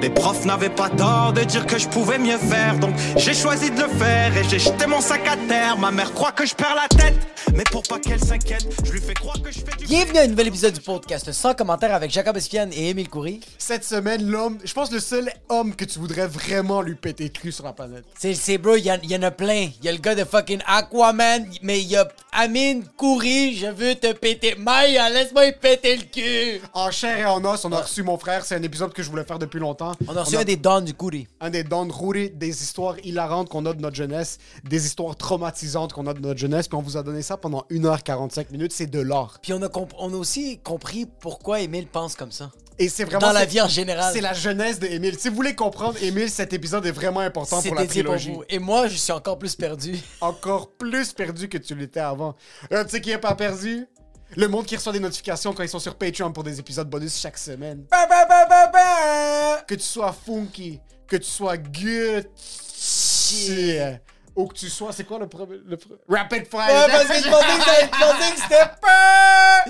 Les profs n'avaient pas tort de dire que je pouvais mieux faire, donc j'ai choisi de le faire et j'ai jeté mon sac à terre. Ma mère croit que je perds la tête, mais pour pas qu'elle s'inquiète, je lui fais croire que je fais du. Bienvenue à un nouvel épisode du podcast sans commentaire avec Jacob Espian et Émile Coury. Cette semaine, l'homme, je pense le seul homme que tu voudrais vraiment lui péter le cul sur la planète. C'est, c'est bro, il y, y en a plein. Il y a le gars de fucking Aquaman, mais il y a Amine Coury, je veux te péter. Maya, laisse-moi y péter le cul. En chair et en os, on a reçu mon frère. C'est un épisode que je voulais faire depuis longtemps. On a reçu un des dons du un des dons de Rouri, des histoires hilarantes qu'on a de notre jeunesse, des histoires traumatisantes qu'on a de notre jeunesse, puis on vous a donné ça pendant 1h45 minutes. C'est de l'or. Puis on a, on a aussi compris pourquoi Émile pense comme ça. Et c'est vraiment. Dans la vie en général. C'est la jeunesse de Émile. Si vous voulez comprendre Émile, cet épisode est vraiment important pour la dédié pour trilogie. vous. Et moi, je suis encore plus perdu. Encore plus perdu que tu l'étais avant. Tu sais qui est pas perdu? Le monde qui reçoit des notifications quand ils sont sur Patreon pour des épisodes bonus chaque semaine. Ba, ba, ba, ba, ba. que tu sois funky, que tu sois good, ou que tu sois, c'est quoi le premier, le pre- Rapid Fire? Ouais, parce que je pensais que t'avais- je pensais que c'était pas.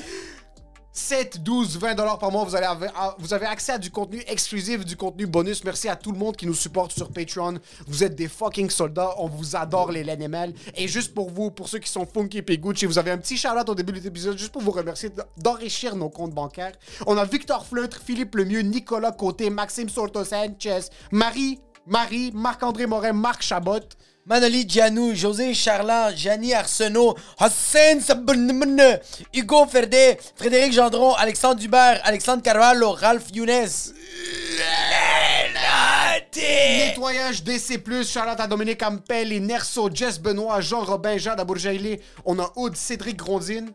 7, 12, 20 dollars par mois, vous, ah, vous avez accès à du contenu exclusif, du contenu bonus. Merci à tout le monde qui nous supporte sur Patreon. Vous êtes des fucking soldats. On vous adore, les LNML. Et juste pour vous, pour ceux qui sont funky et Gucci, vous avez un petit shout-out au début de l'épisode, juste pour vous remercier d'enrichir nos comptes bancaires. On a Victor Fleutre, Philippe Lemieux, Nicolas Côté, Maxime Sorto Sanchez, Marie, Marie, Marc-André Morin, Marc Chabot. Manoli Gianou, José Charland, Gianni Arsenault, Hossein Sabunmune, Hugo Ferdet, Frédéric Gendron, Alexandre Dubert, Alexandre Carvalho, Ralph Younes. Nettoyage DC+, Charlotte à Dominique Ampel, Nerso, Jess Benoît, Jean Robin, Jade Abourjaïlé. On a Aude, Cédric Grondine.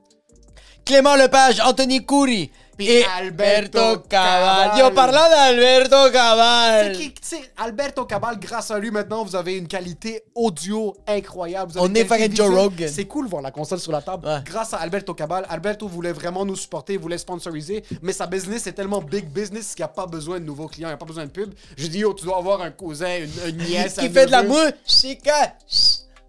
Clément Lepage, Anthony Coury et Alberto Cabal. Yo, parlant d'Alberto Cabal. Qui, Alberto Cabal, grâce à lui, maintenant, vous avez une qualité audio incroyable. Vous avez On est fucking Joe. Rogan. C'est cool voir la console sur la table. Ouais. Grâce à Alberto Cabal, Alberto voulait vraiment nous supporter, voulait sponsoriser, mais sa business est tellement big business qu'il n'y a pas besoin de nouveaux clients, il n'y a pas besoin de pub. Je dis, yo, tu dois avoir un cousin, une, une nièce, Qui un fait de la mouche, chica.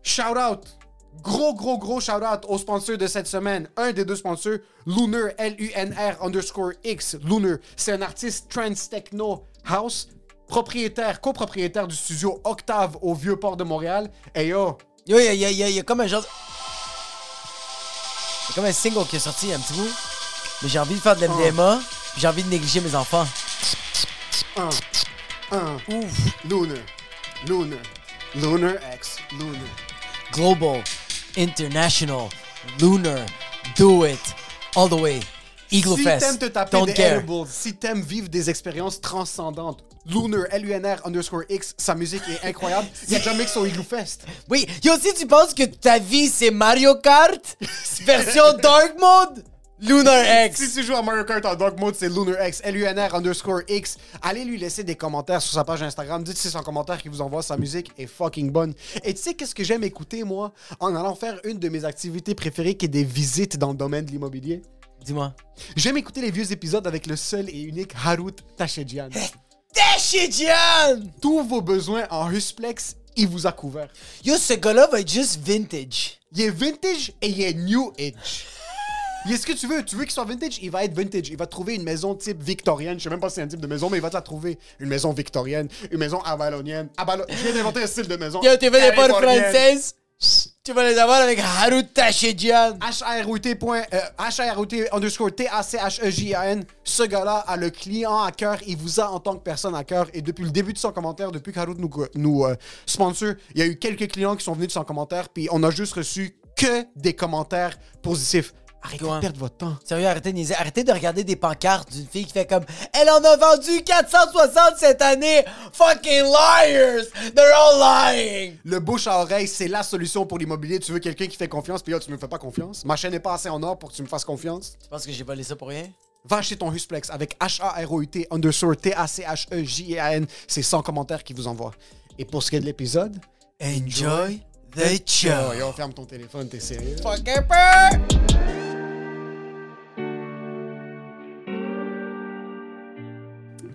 Shout out! Gros, gros, gros shout out au sponsor de cette semaine. Un des deux sponsors, Lunar, L-U-N-R underscore X. Lunar, c'est un artiste trance techno house, propriétaire, copropriétaire du studio Octave au Vieux-Port de Montréal. Et yo, Yo, il y a, y a- y a- comme un genre. Y a comme un single qui est sorti un petit bout. Mais j'ai envie de faire de l'MDMA, puis j'ai envie de négliger mes enfants. un, un, Lunar, Lunar, Lunar X, Lunar. Global, international, lunar, do it, all the way. Eagle si Fest. t'aimes te taper don't des care. edibles, si t'aimes vivre des expériences transcendantes, Lunar, L-U-N-R underscore X, sa musique est incroyable. Il a déjà mix au Igloo Fest. Oui, yo, si tu penses que ta vie c'est Mario Kart, version Dark Mode, Lunar Si X. tu joues à Mario Kart en Dark Mode, c'est Lunar X, L-U-N-R underscore X. Allez lui laisser des commentaires sur sa page Instagram. Dites si c'est son commentaire qui vous envoie sa musique est fucking bonne. Et tu sais qu'est-ce que j'aime écouter, moi, en allant faire une de mes activités préférées qui est des visites dans le domaine de l'immobilier? Dis-moi. J'aime écouter les vieux épisodes avec le seul et unique Harut Tachedjian. Tashijan! Tous vos besoins en Husplex, il vous a couvert. Yo, ce gars-là va être juste vintage. Il est vintage et il est new age. Il est ce que tu veux. Tu veux qu'il soit vintage, il va être vintage. Il va trouver une maison type victorienne. Je sais même pas si c'est un type de maison, mais il va te la trouver. Une maison victorienne, une maison avalonienne. Avalo- Je viens d'inventer un style de maison. Yo, tu fais des portes françaises? Tu vas les avoir avec Haru Tashijan. HROT, euh, HROT underscore T-A-C-H-E-J-A-N. Ce gars-là a le client à cœur. Il vous a en tant que personne à cœur. Et depuis le début de son commentaire, depuis qu'Harut nous, nous euh, sponsor, il y a eu quelques clients qui sont venus de son commentaire. Puis on a juste reçu que des commentaires positifs. Arrêtez Ouais. de perdre votre temps. Sérieux, arrêtez de niaiser. Arrêtez de regarder des pancartes d'une fille qui fait comme Elle en a vendu 460 cette année! Fucking liars! They're all lying! Le bouche à oreille, c'est la solution pour l'immobilier. Tu veux quelqu'un qui fait confiance, puis là, tu me fais pas confiance. Ma chaîne n'est pas assez en or pour que tu me fasses confiance. Tu penses que j'ai volé ça pour rien? Va acheter ton Husplex avec H-A-R-O-U-T underscore T-A-C-H-E-J-A-N. C'est 100 commentaires qui vous envoient. Et pour ce qui est de l'épisode, Enjoy the show! oh, yo, ferme ton téléphone, t'es sérieux? Fucking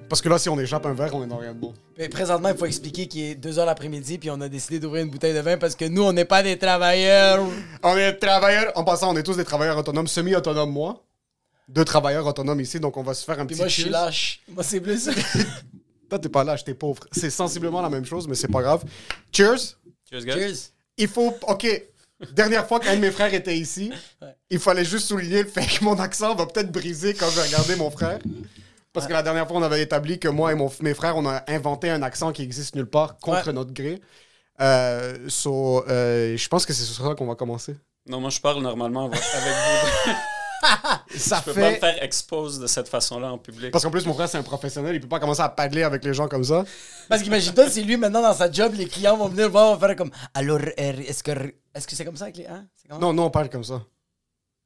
Parce que là, si on échappe un verre, on est dans rien de bon. Mais présentement, il faut expliquer qu'il est 2h l'après-midi, puis on a décidé d'ouvrir une bouteille de vin parce que nous, on n'est pas des travailleurs. On est travailleurs, en passant, on est tous des travailleurs autonomes, semi-autonomes, moi. Deux travailleurs autonomes ici, donc on va se faire un Puis petit moi, je suis cheers. lâche. Moi, c'est plus. Toi, t'es pas lâche, t'es pauvre. C'est sensiblement la même chose, mais c'est pas grave. Cheers. Cheers, guys. Cheers. Il faut. Ok. Dernière fois qu'un de mes frères était ici, Ouais. il fallait juste souligner le fait que mon accent va peut-être briser quand je vais regarder mon frère. Parce que la dernière fois, on avait établi que moi et mon, mes frères, on a inventé un accent qui existe nulle part contre Ouais. notre gré. Euh, so, euh, je pense que c'est sur ça qu'on va commencer. Non, moi, je parle normalement avec vous. Ça Je peux pas me faire expose de cette façon-là en public. Parce qu'en plus, mon frère, c'est un professionnel, il peut pas commencer à parler avec les gens comme ça. Parce qu'imagine-toi, c'est lui maintenant dans sa job, les clients vont venir voir, vont faire comme Alors, est-ce que est-ce que c'est comme ça avec les. Hein? Comme- Non, non, on parle comme ça.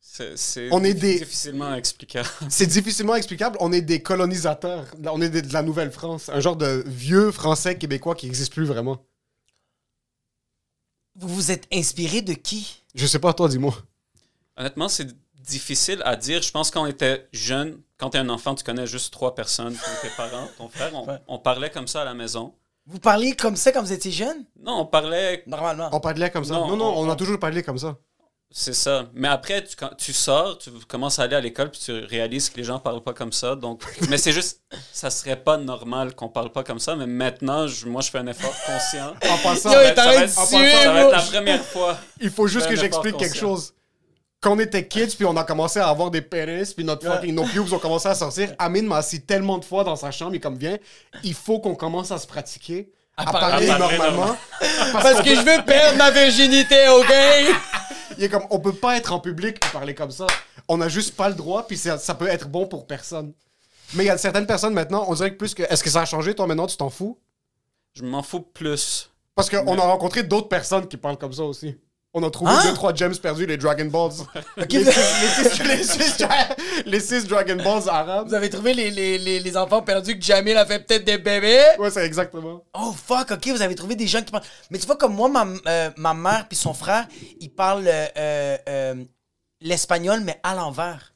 C'est On est des- difficilement explicable. C'est difficilement explicable. On est des colonisateurs. On est des- de la Nouvelle-France. Un genre de vieux français québécois qui n'existe plus vraiment. Vous vous êtes inspiré de qui? Je sais pas, toi, dis-moi. Honnêtement, c'est difficile à dire. Je pense qu'on était jeune, quand t'es un enfant, tu connais juste trois personnes, tes parents, ton frère. On, Ouais. on parlait comme ça à la maison. Vous parliez comme ça quand vous étiez jeune? Non, on parlait, Normalement. On parlait comme ça. Non, Non, non, on, on- a toujours parlé comme ça. C'est ça. Mais après, tu, quand tu sors, tu commences à aller à l'école, puis tu réalises que les gens parlent pas comme ça. Donc, mais c'est juste, ça serait pas normal qu'on parle pas comme ça. Mais maintenant, je- moi, je fais un effort conscient. En passant, Yo, Ça va être- t'arrête ça va de être- en suer, passant, ça va bro. être la première fois. il faut juste que j'explique quelque chose. Quand on était kids, puis on a commencé à avoir des pénis, puis notre fucking, nos pubes ont commencé à sortir, Amine m'a assis tellement de fois dans sa chambre, il comme, viens, il faut qu'on commence à se pratiquer, à, À parler normalement. Parce que je veux perdre ma virginité, ok? Il est comme, on peut pas être en public et parler comme ça. On a juste pas le droit, puis ça, ça peut être bon pour personne. Mais il y a certaines personnes maintenant, on dirait que plus que. Est-ce que ça a changé, toi, maintenant, tu t'en fous? Je m'en fous plus. Parce qu'on a rencontré d'autres personnes qui parlent comme ça aussi. On a trouvé Hein? deux, trois gems perdus, les Dragon Balls. Les, six, les, six, les six dra- les six Dragon Balls arabes. Vous avez trouvé les, les, les, les enfants perdus que Jamil a fait peut-être des bébés? Ouais, c'est exactement. Oh fuck, ok, vous avez trouvé des gens qui parlent. Mais tu vois, comme moi, ma, euh, ma mère puis son frère, ils parlent euh, euh, l'espagnol, mais à l'envers.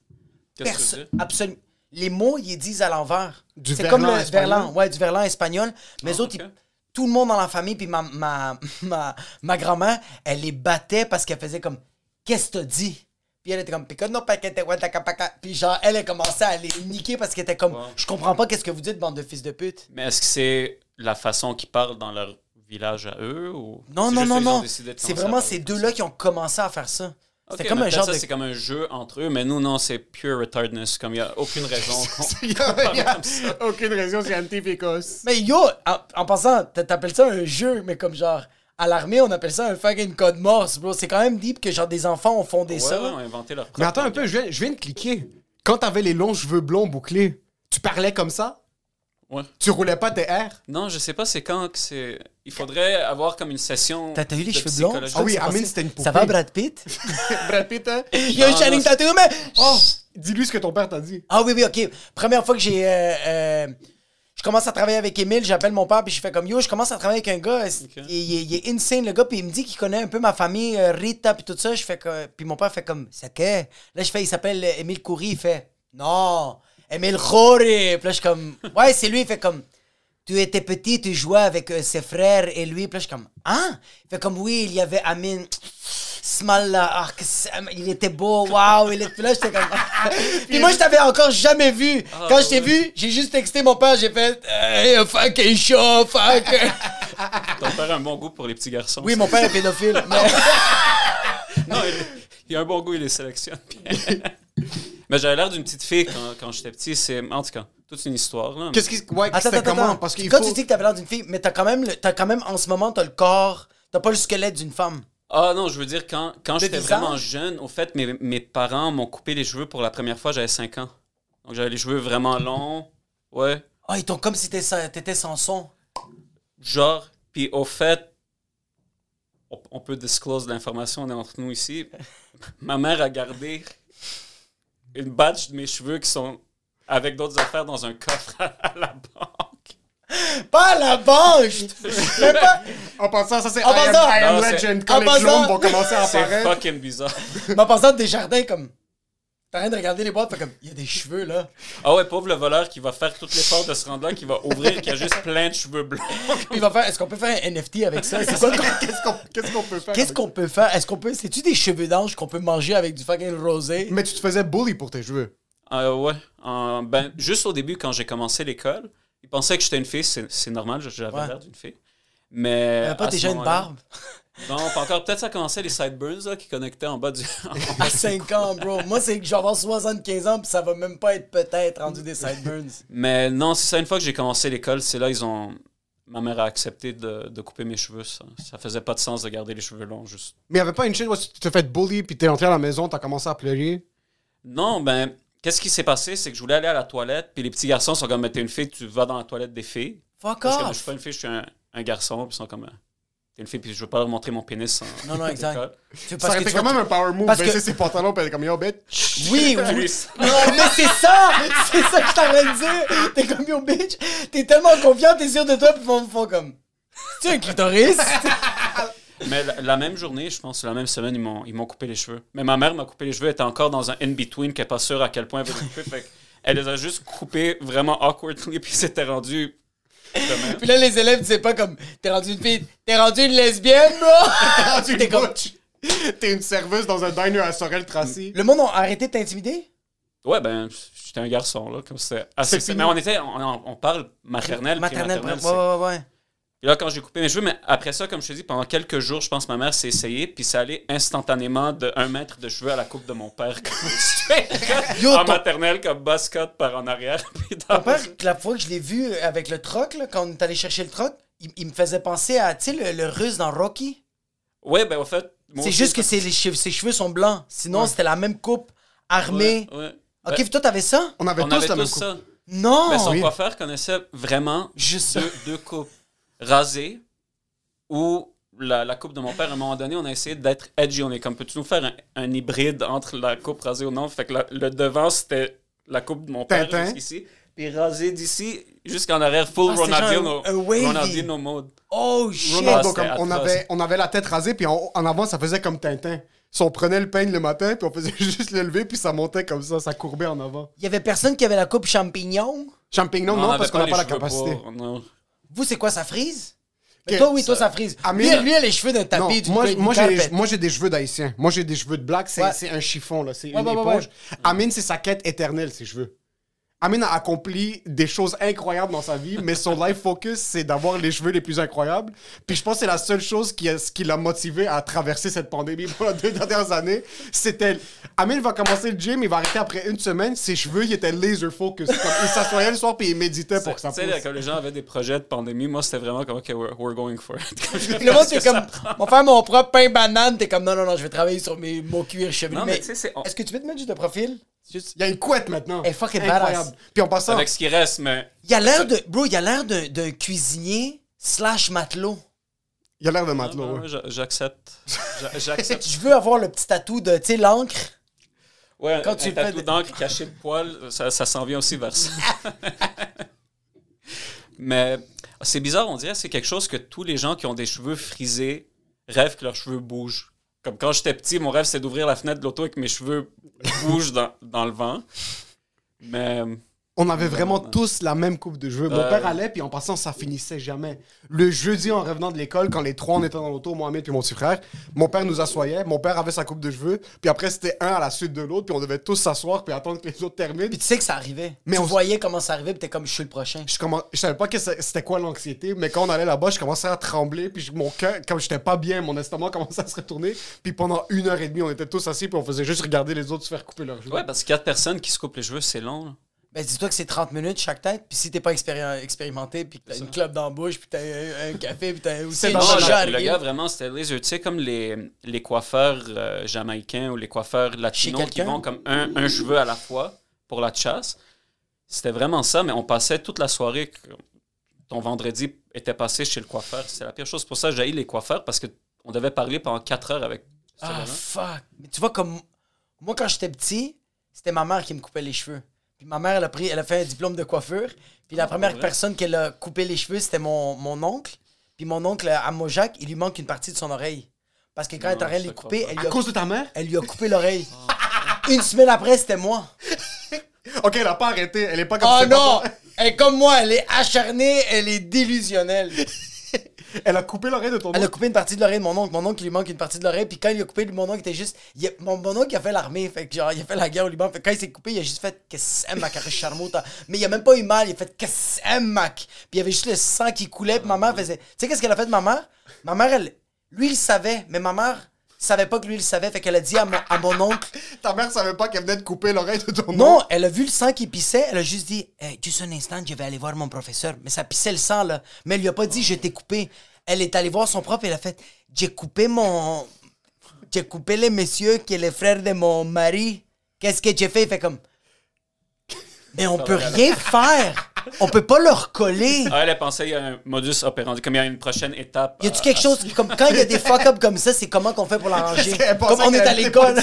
Qu'est-ce que? Absolument. Les mots, ils disent à l'envers. Du C'est comme verlan le espagnol? verlan, ouais, du verlan espagnol. Mais les Ah, autres, ils- tout le monde dans la famille, puis ma, ma, ma, ma grand-mère, elle les battait parce qu'elle faisait comme Qu'est-ce que t'as dit? Puis elle était comme. Puis genre, elle a commencé à les niquer parce qu'elle était comme Wow. Je comprends pas qu'est-ce que vous dites, bande de fils de pute. Mais est-ce que c'est la façon qu'ils parlent dans leur village à eux ou Non, non, non, non. C'est vraiment ces deux-là qui ont commencé à faire ça. Comme mais un genre ça, de. c'est comme un jeu entre eux, mais nous, non, c'est pure retardness. Comme il n'y a aucune raison qu'on Il a, aucune raison scientificos. Mais yo, en, en passant, t'a- t'appelles ça un jeu, mais comme genre. À l'armée, on appelle ça un fucking code morse, bro. C'est quand même deep que genre des enfants ont fondé Ouais, ça. ouais, on a inventé leur Mais attends un peu, je viens, je viens de cliquer. Quand t'avais les longs cheveux blonds bouclés, tu parlais comme ça? Ouais. Tu roulais pas tes airs? Non, je sais pas c'est quand que c'est. Il faudrait avoir comme une session. T'as eu les de cheveux blonds? Ah oui, Amine, c'était une poupée. Ça va, Brad Pitt? Brad Pitt, hein? Yo, Non, Channing non, Tatum, mais. Oh! Dis-lui ce que ton père t'a dit. Ah oui, oui, ok. Première fois que j'ai. euh, euh, je commence à travailler avec Emile, j'appelle mon père, puis je fais comme yo, je commence à travailler avec un gars. Il, il est- il est insane, le gars, puis il me dit qu'il connaît un peu ma famille, euh, Rita, puis tout ça. Je fais que. Puis mon père fait comme, c'est que. Là, je fais, il s'appelle Émile Coury, il fait, non, Émile Khoury. Puis là, je suis comme, ouais, c'est lui, il fait comme. Tu étais petit, tu jouais avec euh, ses frères et lui. Puis là, je suis comme, hein? Il fait comme, oui, il y avait Amine. Small, ah, c'est- il était beau, waouh, il est... Puis là, j'étais comme... Puis moi, je t'avais encore jamais vu. Quand je t'ai vu, j'ai juste texté mon père, j'ai fait hey, fucking show, fuck. Ton père a un bon goût pour les petits garçons. oui, mon père est pédophile. mais- Non, il, il a un bon goût, il les sélectionne. Mais j'avais l'air d'une petite fille quand, quand j'étais petit. C'est, en tout cas, toute une histoire. Là. Qu'est-ce qui. Ouais, Attends, attends, comment? attends. Parce qu'il Quand faut. tu dis que t'avais l'air d'une fille, mais t'as quand même, le- t'as quand même, en ce moment, t'as le corps, t'as pas le squelette d'une femme. Ah non, je veux dire, quand, quand j'étais vraiment jeune, au fait, mes, mes parents m'ont coupé les cheveux pour la première fois, j'avais 5 ans. Donc j'avais les cheveux vraiment longs. Ouais. Ah, ils t'ont comme si t'étais sans- t'étais sans son. Genre, puis au fait, on, on peut disclose l'information, on est entre nous ici. Ma mère a gardé une batch de mes cheveux qui sont avec d'autres affaires dans un coffre à, la banque. Pas à la banque! je- pas... En passant, ça c'est I I am c'est- Legend. en Quand les passant- vont commencer à C'est apparaître. fucking bizarre. Mais en passant des jardins comme... T'arrêtes de regarder les boîtes, fait comme, il y a des cheveux, là. Ah ouais, pauvre le voleur qui va faire toutes les portes de ce rendre là, qui va ouvrir, qui a juste plein de cheveux blancs. Puis il va faire, est-ce qu'on peut faire un NFT avec ça? C'est quoi Qu'est-ce qu'on peut faire? Qu'est-ce qu'on peut faire? Est-ce qu'on peut. C'est-tu des cheveux d'ange qu'on peut manger avec du fucking rosé? Mais tu te faisais bully pour tes cheveux. Ah ouais. En- ben, juste au début, quand j'ai commencé l'école, ils pensaient que j'étais une fille, c'est normal, j'avais Ouais. l'air d'une fille. Mais. T'avais pas déjà une barbe? Non, pas encore. Peut-être ça commençait les sideburns là, qui connectaient en bas du. À 5 ans, bro. Moi, c'est que je vais avoir 75 ans, puis ça va même pas être peut-être rendu des sideburns. Mais non, c'est ça. Une fois que j'ai commencé l'école, c'est là ils ont. Ma mère a accepté de, de couper mes cheveux. Ça. ça faisait pas de sens de garder les cheveux longs, juste. Mais il n'y avait pas une shit où tu t'es fait bully, puis t'es entré à la maison, t'as commencé à pleurer? Non, ben, qu'est-ce qui s'est passé? C'est que je voulais aller à la toilette, puis les petits garçons sont comme, mais t'es une fille, tu vas dans la toilette des filles. Fuck Parce que je off! suis pas une fille, je suis un, un garçon, puis ils sont comme, t'es une fille, puis je veux pas leur montrer mon pénis. En, Non, non, exact. Ça aurait été quand même un power move, parce baisser que- ses pantalons, puis elle est comme yo, bitch. Oui, oui. Non, mais c'est ça! C'est ça que je t'avais de dire! T'es comme yo, bitch! T'es tellement confiant, t'es sûr de toi, puis ils font, font comme. Tu un clitoris? Mais la, la même journée, je pense, la même semaine, ils m'ont, ils m'ont coupé les cheveux. Mais ma mère m'a coupé les cheveux, elle était encore dans un in-between, qu'elle n'est pas sûre à quel point elle veut les couper. fait elle les a juste coupés vraiment awkwardly, puis c'était rendu. Demain. Puis là, les élèves disaient pas comme, t'es rendu une fille, t'es rendu une lesbienne, bro! T'es T'es comme- butch. T'es une serveuse dans un diner à Sorel-Tracy. Le monde a arrêté de t'intimider? Ouais, ben, j'étais un garçon, là, comme c'était assez. C'est fini. Mais on était, on, on- on parle maternelle, Maternelle, maternelle. ouais, ouais, ouais. Puis là, quand j'ai coupé mes cheveux, mais après ça, comme je te dis, pendant quelques jours, je pense que ma mère s'est essayée, puis ça allait instantanément de 1 mètre de cheveux à la coupe de mon père. Yo, en ton- maternelle, comme cut par en arrière. Puis dans Mon père, la fois que je l'ai vu avec le troc, là, quand on est allé chercher le troc, il, il me faisait penser à, tu sais, le, le russe dans Rocky. Ouais, ben, au fait. C'est juste que c'est les cheveux, ses cheveux sont blancs. Sinon, c'était la même coupe, armée. Ouais, ouais. Ok, Ben, puis toi, t'avais ça? On avait on tous avait la même coupe. ça. Non! Mais son oui. coiffeur connaissait vraiment Juste deux coupes. Rasées ou la, la coupe de mon père. À un moment donné, on a essayé d'être edgy. On est comme, peux-tu nous faire un, un hybride entre la coupe rasée ou non? Fait que la- le devant, c'était la coupe de mon père Tintin. jusqu'ici. Puis rasé d'ici jusqu'en arrière, full Ah, Ronaldinho, un- un wavy. Ronaldinho mode. Oh shit! Comme, on, avait, on avait la tête rasée, puis en, en avant, ça faisait comme Tintin. Si on prenait le peigne le matin, puis on faisait juste le lever, puis ça montait comme ça, ça courbait en avant. Il y avait personne qui avait la coupe champignon? Champignon, On non, parce qu'on n'a pas la capacité. pour- non. Vous, c'est quoi, ça frise? Mais toi, oui, toi, ça- frise. Amine- Lui, lui, il a les cheveux d'un Non, tapis. du moi, du moi, j'ai, carpet. moi, j'ai des cheveux d'haïtien. Moi, j'ai des cheveux de black. C'est, Ouais. c'est un chiffon, là. C'est Ouais, une ouais, ouais, éponge. ouais. Amine, c'est sa quête éternelle, ses cheveux. Amine a accompli des choses incroyables dans sa vie, mais son life focus, c'est d'avoir les cheveux les plus incroyables. Puis je pense que c'est la seule chose qui, a- ce qui l'a motivé à traverser cette pandémie pour les deux dernières années. C'était. Amine va commencer le gym, il va arrêter après une semaine. Ses cheveux, ils étaient laser focus. Comme, il s'assoyait le soir, puis il méditait pour que ça Tu sais, quand les gens avaient des projets de pandémie, moi, c'était vraiment comme, OK, we're, we're going for it. Le monde, ce t'es que ça comme, on va faire mon propre pain banane. T'es comme, non, non, non, je vais travailler sur mes, mon cuir chevelu. Non, mais mais tu sais, c'est- on- est-ce que tu peux te mettre juste de profil? Il y a une couette maintenant. Elle est fucking Incroyable. badass. Puis en passant, Avec ce qui reste, mais. Il a l'air de, bro, il a l'air d'un d'un cuisinier slash matelot. il a l'air de matelot. ouais. j'a- J'accepte. J'a- J'accepte. Je veux avoir le petit tatou de, tu sais, l'encre? Ouais, Quand un tu le tatou fais- d'encre caché de poil, ça, ça s'en vient aussi vers ça. Mais c'est bizarre, on dirait que c'est quelque chose que tous les gens qui ont des cheveux frisés rêvent que leurs cheveux bougent. Comme quand j'étais petit, mon rêve, c'est d'ouvrir la fenêtre de l'auto que mes cheveux bougent dans, dans le vent. Mais On avait vraiment tous la même coupe de cheveux. Mon père allait, puis en passant, ça finissait jamais. Le jeudi, en revenant de l'école, quand les trois, on était dans l'auto, Mohamed et mon petit frère, mon père nous assoyait, mon père avait sa coupe de cheveux, puis après, c'était un à la suite de l'autre, puis on devait tous s'asseoir, puis attendre que les autres terminent. Puis tu sais que ça arrivait. Mais tu on- voyais comment ça arrivait, puis t'es comme, je suis le prochain. Je, commen- je savais pas que c'est- c'était quoi l'anxiété, mais quand on allait là-bas, je commençais à trembler, puis je- mon cœur, comme j'étais pas bien, mon estomac commençait à se retourner, puis pendant une heure et demie, on était tous assis, puis on faisait juste regarder les autres se faire couper leurs cheveux. ouais, parce que quatre personnes qui se coupent les cheveux, c'est long. là. Ben, dis-toi que c'est 30 minutes chaque tête, puis si t'es pas expéri- expérimenté, puis que t'as une clope dans la bouche, puis t'as un, un café, puis t'as aussi dans le le, gars, vraiment, c'était laser. Tu sais, comme les, les coiffeurs euh, jamaïcains ou les coiffeurs latinos qui vont comme un, un cheveu à la fois pour la chasse. C'était vraiment ça, mais on passait toute la soirée. que Ton vendredi était passé chez le coiffeur. C'est la pire chose. Pour ça, j'ai les coiffeurs parce qu'on devait parler pendant 4 heures avec Ah, fuck. Mais tu vois, comme moi, quand j'étais petit, c'était ma mère qui me coupait les cheveux. Puis ma mère, elle a, pris, elle a fait un diplôme de coiffure. Puis la première vrai? personne qui a coupé les cheveux, c'était mon, mon oncle. Puis mon oncle, à Mojac, il lui manque une partie de son oreille. Parce que quand elle est en train de te couper, elle À lui, a, cause de ta mère? elle lui a coupé l'oreille. Une semaine après, c'était moi. Ok, elle a pas arrêté. Elle est pas comme Oh ses non! papas. Elle est comme moi, elle est acharnée, elle est délusionnelle. Elle a coupé l'oreille de ton Elle a oncle. coupé une partie de l'oreille de mon oncle. Mon oncle, il lui manque une partie de l'oreille. Puis quand il a coupé, mon oncle était juste. il a- mon, mon oncle, il a fait l'armée. Fait que genre, il a fait la guerre au Liban. Fait que quand il s'est coupé, il a juste fait Qu'est-ce que ma charmota. Mais il a même pas eu mal. Il a fait mac? Puis il y avait juste le sang qui coulait. Puis ma mère faisait. Tu sais, qu'est-ce qu'elle a fait de ma mère? Ma mère, elle. Lui, il savait. Mais ma mère savait pas que lui, il savait. Fait qu'elle a dit à mon, à mon oncle. Ta mère savait pas qu'elle venait de couper l'oreille de ton Non, oncle. elle a vu le sang qui pissait. Elle a juste dit Eh, Juste un instant, je vais aller voir mon professeur. Mais ça pissait le sang, là. Mais elle lui a pas dit Je t'ai coupé. Elle est allée voir son prof et elle a fait J'ai coupé mon. J'ai coupé le monsieur qui est le frère de mon mari. Qu'est-ce que j'ai fait Il fait comme. Mais on peut rien faire. On peut pas le recoller. Ah, elle a pensé qu'il y a un modus operandi, comme il y a une prochaine étape. Y a-tu quelque à- chose qui- comme quand il y a des fuck-up comme ça, c'est comment qu'on fait pour l'arranger? Elle pensait Comme on est à l'école.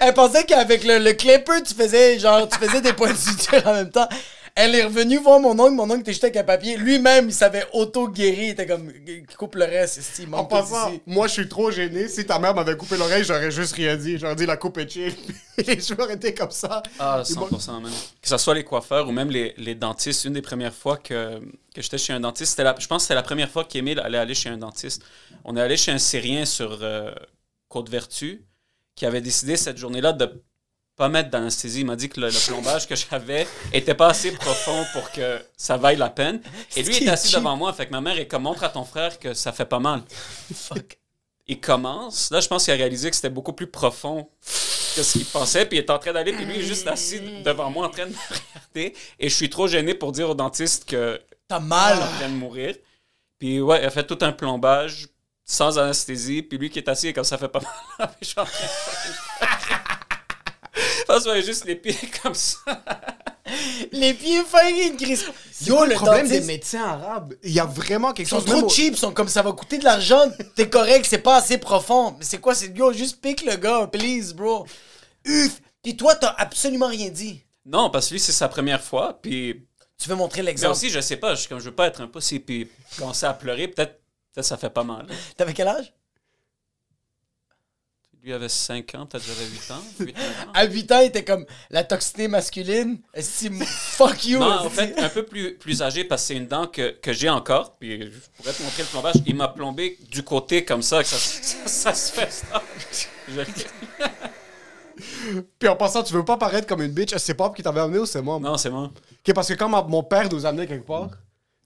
Elle pensait qu'avec le, le clipper, tu faisais genre tu faisais des points de suture en même temps. Elle est revenue voir mon oncle, mon oncle était juste avec un papier. Lui-même, il savait auto-guérir. Il était comme, coupe le reste. il En passant, ici. moi, je suis trop gêné. Si ta mère m'avait coupé l'oreille, j'aurais juste rien dit. J'aurais dit la coupe est chill. Les joueurs étaient comme ça. Ah, Ils m'ont- 100%, man. Que ce soit les coiffeurs ou même les, les dentistes. Une des premières fois que, que j'étais chez un dentiste, c'était la, je pense que c'était la première fois qu'Émile allait aller chez un dentiste. On est allé chez un Syrien sur euh, Côte-Vertu qui avait décidé cette journée-là de pas mettre d'anesthésie. Il m'a dit que le, le plombage que j'avais était pas assez profond pour que ça vaille la peine. Et lui qui est assis devant moi. Fait que ma mère est comme montre à ton frère que ça fait pas mal. Fuck. il commence. Là, je pense qu'il a réalisé que c'était beaucoup plus profond que ce qu'il pensait. Puis il est en train d'aller. Puis lui, il est juste assis devant moi en train de me regarder. Et je suis trop gêné pour dire au dentiste que T'as mal. il vient de mourir. Puis ouais, il a fait tout un plombage sans anesthésie. Puis lui qui est assis, et comme ça fait pas mal. Puis je suis en train de- Je pense qu'il avait juste les pieds comme ça. Les pieds fucking. C'est Yo, le le problème des médecins arabes. Il y a vraiment quelque Ils sont chose. trop au- cheap, ils sont comme ça va coûter de l'argent, t'es correct, c'est pas assez profond. Mais c'est quoi, c'est yo, juste pique le gars, please, bro. Uf. Puis toi, t'as absolument rien dit. Non, parce que lui, c'est sa première fois. Puis Tu veux montrer mais l'exemple? aussi, je sais pas, je, comme je veux pas être impossible. Puis commencer à pleurer, peut-être peut ça fait pas mal. T'avais quel âge? Lui avait 5 ans, peut-être j'avais 8 ans. 8, 9 ans. À 8 ans, il était comme la toxicité masculine. Fuck you. Non, en fait, un peu plus, plus âgé parce que c'est une dent que, que j'ai encore. Puis je pourrais te montrer le plombage. Il m'a plombé du côté comme ça, que ça, ça, ça se fait. ça. Je- Puis en passant, tu veux pas paraître comme une bitch. C'est pas qui t'avait amené ou c'est moi? Non, c'est moi. Ok, parce que quand ma- mon père nous amenait quelque part,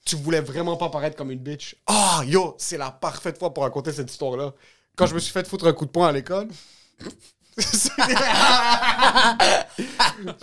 tu voulais vraiment pas paraître comme une bitch. Ah, yo, c'est la parfaite fois pour raconter cette histoire-là. Quand je me suis fait foutre un coup de poing à l'école.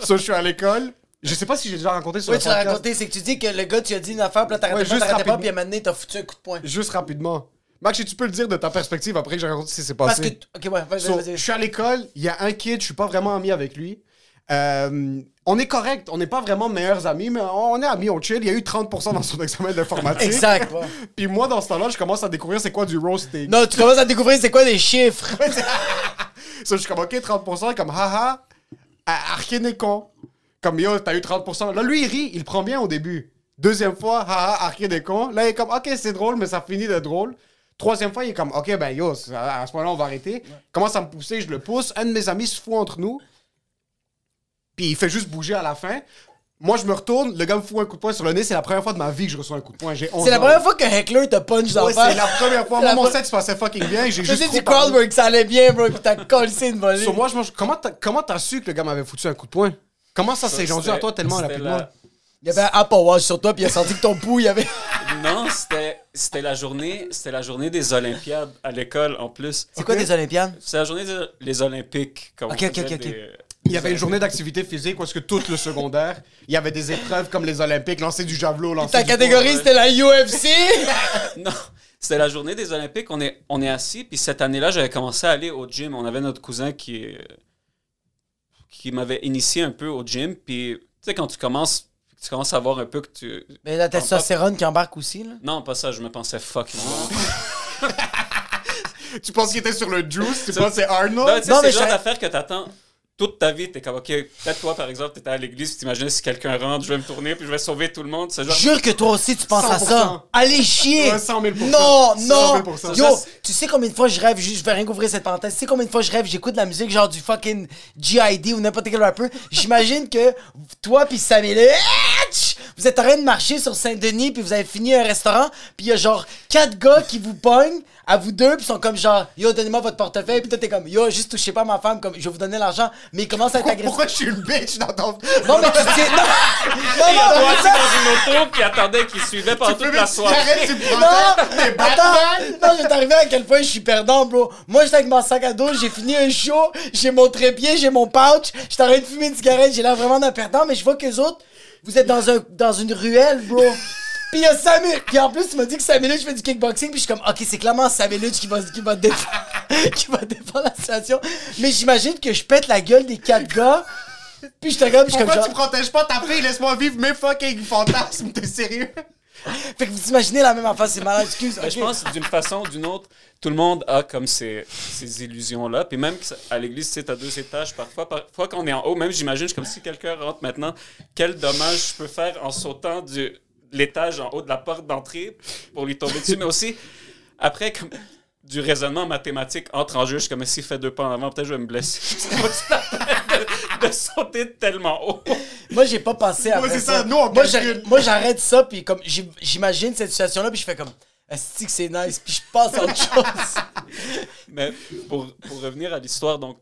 so, je suis à l'école. Je sais pas si j'ai déjà raconté sur Oui, le tu l'as podcast. raconté, c'est que tu dis que le gars, tu as dit une affaire, puis là, t'arrêtais Ouais, pas, juste t'arrêtais pas, rapidement. puis à un moment donné, t'as foutu un coup de poing. Juste rapidement. Max, si tu peux le dire de ta perspective après que j'ai raconté ce qui s'est Parce passé. que. Ok, ouais, vas-y, So, vas-y. je suis à l'école, il y a un kid, je suis pas vraiment ami avec lui. Euh, on est correct, on n'est pas vraiment meilleurs amis, mais on est amis, on chill. Il y a eu 30% dans son examen d'informatique. Exact, ouais. Puis moi, dans ce temps-là, je commence à découvrir c'est quoi du roasting. Non, tu commences à découvrir c'est quoi des chiffres. So, je suis comme, ok, 30%, comme, haha, à- Arkin est con. Comme, yo, t'as eu 30%. Là, lui, il rit, il prend bien au début. Deuxième fois, haha, Arkin est con. Là, il est comme, ok, c'est drôle, mais ça finit d'être drôle. Troisième fois, il est comme, ok, ben yo, à ce moment-là, on va arrêter. Commence à me pousser, je le pousse. Un de mes amis se fout entre nous. Puis il fait juste bouger à la fin. Moi, je me retourne, le gars me fout un coup de poing sur le nez. C'est la première fois de ma vie que je reçois un coup de poing. J'ai 11 C'est la ans. première fois que Heckler te punch dans Ouais, le face. c'est la première fois. Moi, mon set se passait fucking bien. J'ai Je juste du parlé. crowdwork, ça allait bien, bro, puis t'as collé une volée. Sur moi, je mange. Comment t'as, comment t'as su que le gars m'avait foutu un coup de poing? Comment ça s'est rendu à toi tellement C'était rapidement? la- Il y avait un Apple Watch sur toi, puis il a senti que ton pouls, il y avait. Non, c'était c'était la journée, c'était la journée des Olympiades à l'école en plus. C'est quoi des Olympiades? C'est la journée des les Olympiques. Comme Ok, ok, ok, ok. des- Il y avait une journée d'activité physique parce que tout le secondaire, il y avait des épreuves comme les Olympiques, lancer du javelot, lancer Ta du catégorie, c'était la UFC? Non, c'était la journée des Olympiques. On est, on est assis. Puis cette année-là, j'avais commencé à aller au gym. On avait notre cousin qui, qui m'avait initié un peu au gym. Puis, tu sais, quand tu commences, tu commences à voir un peu que tu. Mais la testostérone qui embarque aussi, là? Non, pas ça, je me pensais bon. Tu penses qu'il était sur le juice? Tu penses que c'est Arnold? Non, Non, c'est mais le genre d'affaire que t'attends toute ta vie, t'es comme, OK, peut-être toi, par exemple, t'étais à l'église, t'imaginais si quelqu'un rentre, je vais me tourner, puis je vais sauver tout le monde. C'est genre. Jure que toi aussi tu penses à 100%. ça. Allez chier. Ouais, 100 000 Non, 100 non. 000 Yo, tu sais combien de fois je rêve, juste, je vais rien ouvrir cette parenthèse. Tu sais combien de fois je rêve, j'écoute de la musique genre du fucking G.I.D. ou n'importe quel rappeur. J'imagine que toi puis Samuel, vous êtes en train de marcher sur Saint-Denis puis vous avez fini un restaurant puis il y a genre quatre gars qui vous pognent à vous deux puis sont comme genre yo donnez-moi votre portefeuille puis toi t'es comme yo juste touchez pas ma femme comme je vais vous donner l'argent mais ils commencent à être agressifs. Pourquoi je suis une bitch dans ton. Non mais tu sais non non non, Toi, non, dans une auto, qui attendait, qui suivait pendant toute la soirée. Arrête, tu prends t'es Batman. attends, non, je vais t'arriver à quel point je suis perdant, bro. Moi, j'étais avec mon sac à dos, j'ai fini un show, j'ai mon trépied, j'ai mon pouch, j'étais en train de fumer une cigarette, j'ai l'air vraiment d'un perdant, mais je vois que les autres, vous êtes dans, un, dans une ruelle, bro. Puis il y a 5 minutes. Puis en plus, tu m'as dit que 5 minutes, je fais du kickboxing. Puis je suis comme, ok, c'est clairement 5 minutes qui va, qui va, défendre, qui va défendre la situation. Mais j'imagine que je pète la gueule des quatre gars. Puis je te regarde, puis je suis comme Pourquoi genre. tu protèges pas ta fille? Laisse-moi vivre mes fucking fantasmes. T'es sérieux? Fait que vous imaginez la même affaire, c'est malade, excuse. Ok. je pense d'une façon ou d'une autre, tout le monde a comme ces, ces illusions-là. Puis même que ça- à l'église, tu sais, t'as deux étages parfois. Parfois, quand on est en haut, même j'imagine, je suis comme si quelqu'un rentre maintenant, quel dommage je peux faire en sautant du l'étage en haut de la porte d'entrée pour lui tomber dessus. Mais aussi, après, comme du raisonnement mathématique entre en jeu, je suis comme s'il fait deux pas en avant, peut-être je vais me blesser. C'est pas la peine de, de sauter tellement haut. Moi, j'ai pas pensé à Ouais, c'est ça. ça, nous, on moi, calcule. moi, j'arrête ça, puis comme j'im- j'imagine cette situation-là, puis je fais comme, est-ce que c'est nice, puis je passe à autre chose. Mais pour, pour revenir à l'histoire, donc,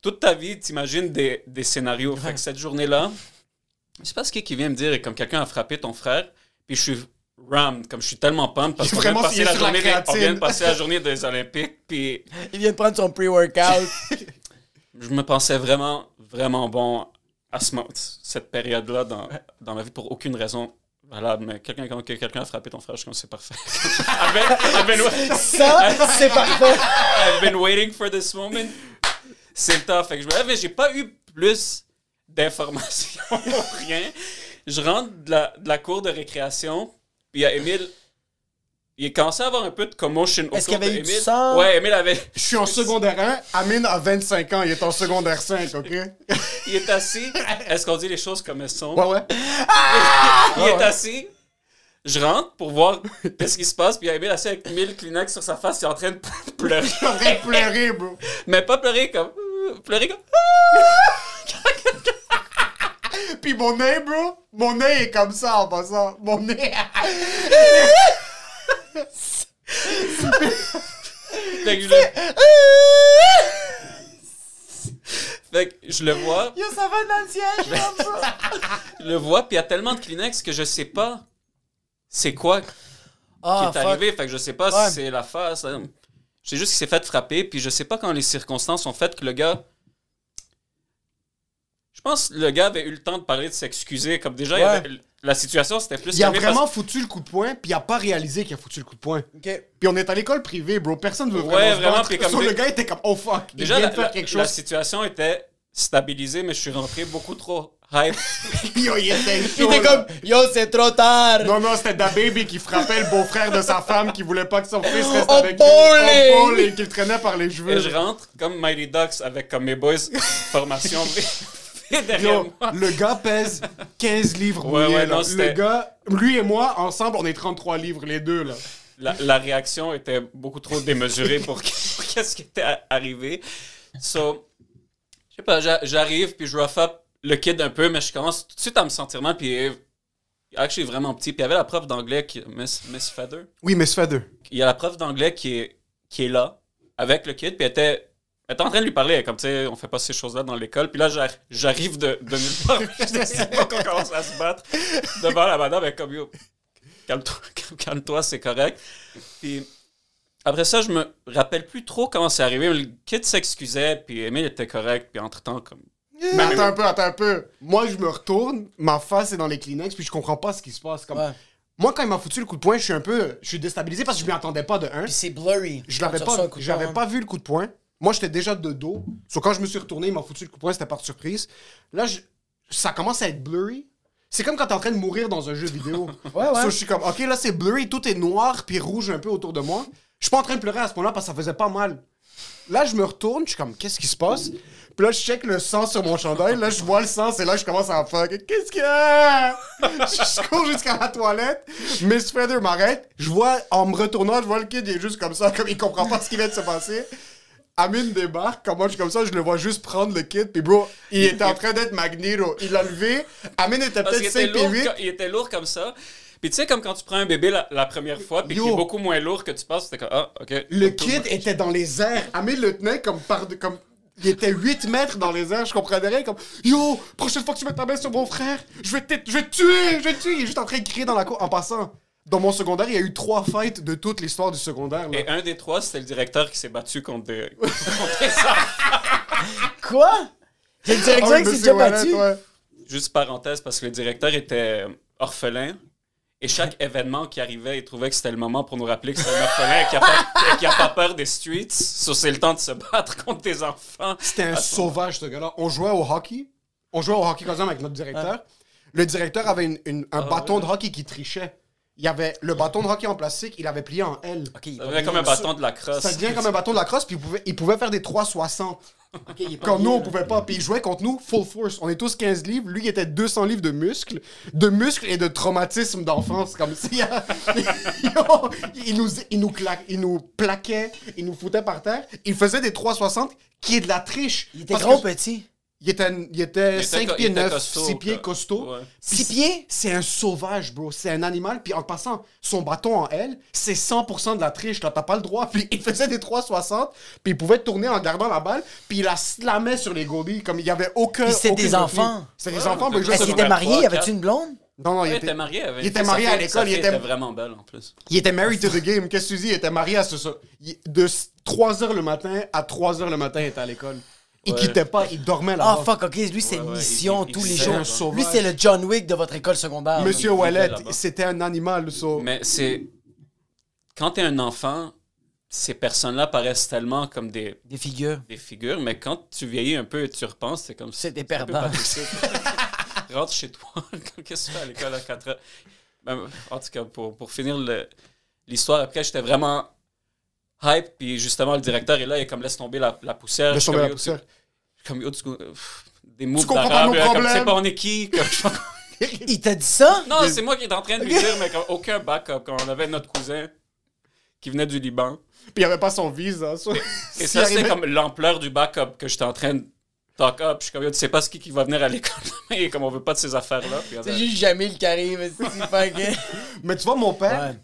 toute ta vie, t'imagines des, des scénarios. Fait que cette journée-là, je sais pas ce qui vient me dire, comme quelqu'un a frappé ton frère, puis je suis rammed, comme je suis tellement pumped parce qu'on vient, passer la sur la journée des, on créatine. vient de passer la journée des Olympiques, puis Il vient de prendre son pre-workout. je me pensais vraiment, vraiment bon à ce moment, cette période-là dans, dans ma vie pour aucune raison valable. Mais quelqu'un quand que quelqu'un a frappé ton frère, je suis comme c'est parfait. I've been- I've been- ça, c'est parfait. I've been waiting for this moment. C'est le temps. Fait que je me lève, mais j'ai pas eu plus d'informations rien. Je rentre de la, de la cour de récréation, puis il y a Émile. Il commençait à avoir un peu de commotion autour Est-ce qu'il y avait de eu du Émile. sang? Ouais, Émile avait. Je suis en secondaire 1. Amine a 25 ans. Il est en secondaire 5, OK? Il est assis. Est-ce qu'on dit les choses comme elles sont? Ouais, ouais. il est assis. Je rentre pour voir qu'est-ce qui se passe, puis il y a Émile assis avec 1000 Kleenex sur sa face, il est en train de pleurer. Je suis en train de pleurer, bro. Mais pas pleurer comme. Pleurer comme. Puis mon nez, bro, mon nez est comme ça en passant. Mon nez. Fait que je le... fait que je le vois, Yo, ça va dans le bro. je le vois, puis il y a tellement de Kleenex que je sais pas c'est quoi qui Ah, est fuck. arrivé. Fait que je sais pas Ouais. si c'est la face. hein. Je sais juste qu'il s'est fait frapper, puis je sais pas quand les circonstances ont fait que le gars. Je pense que le gars avait eu le temps de parler, de s'excuser. Comme déjà, il y Ouais. avait- la situation c'était plus Il a parce- vraiment foutu le coup de poing, puis il a pas réalisé qu'il a foutu le coup de poing. Ok. Puis on est à l'école privée, bro. Personne veut Ouais, vraiment. se vraiment, battre. puis comme So, des- le gars était comme, oh fuck. Déjà, il vient la, de faire la- quelque la chose. situation était stabilisée, mais je suis rentré beaucoup trop hype. Yo, il était Il chaud. était là. comme, yo, c'est trop tard. Non, non, c'était Da Baby qui frappait le beau-frère de sa femme qui voulait pas que son fils reste Oh, avec bowling! lui. Oh, bowling, qu'il traînait par les Et cheveux. je rentre comme Mighty Ducks avec comme mes boys formation derrière Yo, moi. le gars pèse 15 livres Ouais, mouillés, ouais, là. non, Le gars, lui et moi, ensemble, on est 33 livres, les deux, là. La, la réaction était beaucoup trop démesurée pour, pour qu'est-ce qui était arrivé. So, je sais pas, j'a- j'arrive puis je rough up le kid un peu, mais je commence tout de suite à me sentir mal. Puis actually vraiment petit. Puis il y avait la prof d'anglais, qui, Miss, Miss Feather. Oui, mais Sfeder. Il y a la prof d'anglais qui est, qui est là avec le kid, puis elle était, elle était en train de lui parler, comme tu sais, on fait pas ces choses-là dans l'école. Puis là, j'ar- j'arrive de, de nulle part, je décide pas qu'on commence à se battre devant la madame, elle est comme yo, calme-toi, calme-toi, c'est correct. Puis après ça, je me rappelle plus trop comment c'est arrivé. mais Le kid s'excusait, puis Emile était correct, puis entre-temps, comme. Mais attends un peu, attends un peu. Moi, je me retourne, ma face est dans les Kleenex, puis je comprends pas ce qui se passe. Comme... Ouais. Moi, quand il m'a foutu le coup de poing, je suis un peu. Je suis déstabilisé parce que je m'y attendais pas de un. Puis c'est blurry. Je l'avais pas, pas vu le coup de poing. Moi, j'étais déjà de dos. Sauf quand je me suis retourné, il m'a foutu le coup de poing, c'était par surprise. Là, je- ça commence à être blurry. C'est comme quand t'es en train de mourir dans un jeu vidéo. Ouais, ouais. So, je suis comme, ok, là, c'est blurry, tout est noir puis rouge un peu autour de moi. Je suis pas en train de pleurer à ce moment-là parce que ça faisait pas mal. Là, je me retourne, je suis comme, qu'est-ce qui se passe? Puis là, je check le sang sur mon chandail. Là, je vois le sang. C'est là que je commence à fuck. Qu'est-ce qu'il y a? je je cours jusqu'à la toilette. Miss Feather m'arrête. Je vois, en me retournant, je vois le kid, il est juste comme ça, comme il comprend pas ce qui vient de se passer. Amine débarque, comme moi je suis comme ça, je le vois juste prendre le kit, puis bro, il était en train d'être Magneto. Il l'a levé, Amine était peut-être était 5 lourd, pieds 8. co- il était lourd comme ça. Puis tu sais, comme quand tu prends un bébé la, la première fois, puis qu'il Yo. est beaucoup moins lourd que tu penses, c'était comme, ah, ok. Le kid était dans les airs. Amine le tenait comme par... Comme... Il était 8 mètres dans les airs, je comprenais rien, comme Yo, prochaine fois que tu mets ta main sur mon frère, je vais te, je vais te tuer, je vais te tuer. Il est juste en train de crier dans la cour. En passant, dans mon secondaire, il y a eu trois fights de toute l'histoire du secondaire. là. Et un des trois, c'était le directeur qui s'est battu contre des, contre des. Quoi? J'ai le Ah directeur oui, qui s'est déjà battu? ouais. Juste parenthèse, parce que le directeur était orphelin. Et chaque événement qui arrivait, il trouvait que c'était le moment pour nous rappeler que c'est un orphelin et qu'il n'a pas, qu'il a pas peur des streets. So, c'est le temps de se battre contre des enfants. C'était un sauvage, ce gars-là. On jouait au hockey. On jouait au hockey quand même avec notre directeur. Le directeur avait une- une- un Ah, bâton ouais. de hockey qui trichait. Il y avait le bâton de hockey en plastique, il avait plié en L. Ok, il Ça devient comme un bâton de la crosse. Ça devient comme un bâton de la crosse, puis il pouvait, il pouvait faire des 360. Ok, il est pas Quand nous, on pouvait pas. Puis il jouait contre nous full force. On est tous 15 livres. Lui, il était 200 livres de muscles. De muscles et de traumatisme d'enfance. Comme si. Il, nous, il, nous claque, il nous plaquait, il nous foutait par terre. Il faisait des 360 qui est de la triche. Il était Parce gros que petit. Il était, il était Il était 5 co- pieds il était 9, costaud, 6 pieds costaud. Ouais. Puis 6 c'est- pieds? C'est un sauvage, bro. C'est un animal. Puis en passant, son bâton en L, c'est 100% de la triche. là. T'as pas le droit. Puis il faisait des 360. Puis il pouvait tourner en gardant la balle. Puis il la slamait sur les goalies. Comme il y avait aucun. Puis c'était aucune des enfants. C'était des Ouais, enfants. mais Est-ce qu'il était marié? Y avait-tu quatre. une blonde? Non, non, il Il était, était marié avec il était marié à l'école, il était- était vraiment belle en plus. il était married to the game. Qu'est-ce que tu dis? Il était marié à ce. De 3h le matin à 3h le matin, il était à l'école. Il Ouais. quittait pas, il dormait Ah, là-bas. fuck, ok. Lui, c'est Ouais, mission il- il- tous il les jours. un sauvage. Lui, c'est le John Wick de votre école secondaire. Monsieur Wallet, c'était un animal. so- Mais c'est. Quand t'es un enfant, ces personnes-là paraissent tellement comme des, Des figures. des figures, mais quand tu vieillis un peu et tu repenses, c'est comme C'est des perdants. Rentre chez toi. Qu'est-ce que tu fais à l'école à 4 heures? Ben, en tout cas, pour, pour finir l'histoire, après, j'étais vraiment hype, puis justement, le directeur est là, il est comme laisse tomber la, la poussière. Laisse tomber comme, la poussière. tu- Comme, yo, tu- pff, des moves comprends pas d'arabe, comme, tu sais problèmes. pas on est qui. comme, Il t'a dit ça? non, c'est moi qui est en train de lui dire, mais comme, aucun backup. Quand on avait notre cousin qui venait du Liban. Puis il avait pas son visa. Et S'il ça, c'était arrivait- comme l'ampleur du backup que j'étais en train de talk up. Je suis comme, yo, tu sais pas ce qui, qui va venir à l'école. Et comme on veut pas de ces affaires-là. C'est juste Jamil qui arrive. C'est. Mais tu vois, mon père, Ouais.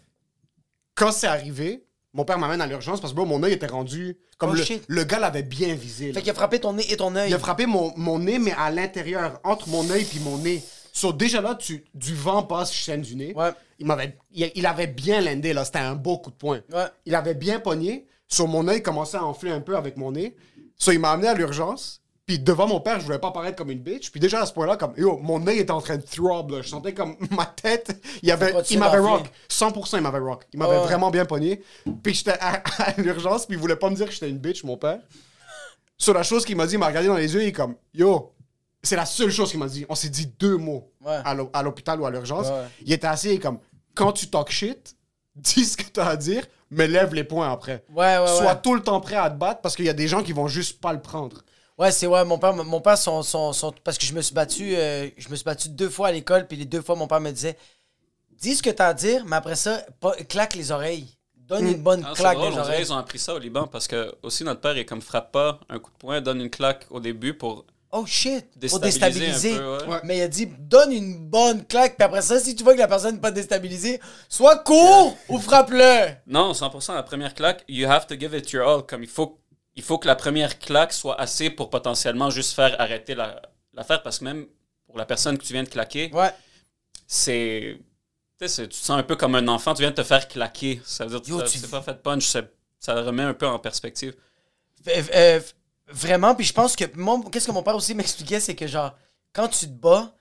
quand c'est arrivé, mon père m'amène à l'urgence parce que bro, mon œil était rendu. Comme Oh, le, shit. le gars l'avait bien visé. là. Fait qu'il a frappé ton nez et ton œil. Il a frappé mon, mon nez, mais à l'intérieur, entre mon œil puis mon nez. So, déjà là, tu, du vent passe chaîne du nez. Ouais. Il, m'avait, il, il avait bien landé, là. C'était un beau coup de poing. Ouais. Il avait bien pogné. Sur mon œil commençait à enfler un peu avec mon nez. So, il m'a amené à l'urgence. Puis devant mon père, je voulais pas paraître comme une bitch. Puis déjà à ce point-là, comme yo, mon œil était en train de throb. Là. Je sentais comme ma tête. Il, avait, il m'avait rock. 100% il m'avait rock. Il m'avait vraiment bien pogné. Puis j'étais à, à l'urgence. Puis il voulait pas me dire que j'étais une bitch, mon père. Sur la chose qu'il m'a dit, il m'a regardé dans les yeux. Il est comme yo. C'est la seule chose qu'il m'a dit. On s'est dit deux mots Ouais. à l'hô- à l'hôpital ou à l'urgence. Ouais. Il était assis et comme quand tu talk shit, dis ce que t'as à dire, mais lève les poings après. Ouais, ouais, Sois tout le temps prêt à te battre parce qu'il y a des gens qui vont juste pas le prendre. Ouais, c'est ouais, mon père, mon père son, son, son- parce que je me suis battu, euh, je me suis battu deux fois à l'école, puis les deux fois mon père me disait, dis ce que t'as à dire, mais après ça, pas- claque les oreilles, donne une bonne Ah, claque drôle, les on dirait oreilles. qu'ils ont appris ça au Liban parce que aussi notre père est comme frappe pas un coup de poing, donne une claque au début pour Oh shit, pour déstabiliser, déstabiliser. un peu. ouais. Ouais. Mais il a dit, donne une bonne claque, puis après ça, si tu vois que la personne n'est pas déstabilisée, soit court ou frappe-le. Non, 100%, la première claque, you have to give it your all. Comme il faut, il faut que la première claque soit assez pour potentiellement juste faire arrêter la- l'affaire parce que même pour la personne que tu viens de claquer, Ouais. c'est. Tu te sens un peu comme un enfant, tu viens de te faire claquer. Ça veut dire que tu t'es pas fait de punch, ça le remet un peu en perspective. Euh, vraiment, puis je pense que qu'est-ce que mon père aussi m'expliquait, c'est que genre, quand tu te bats,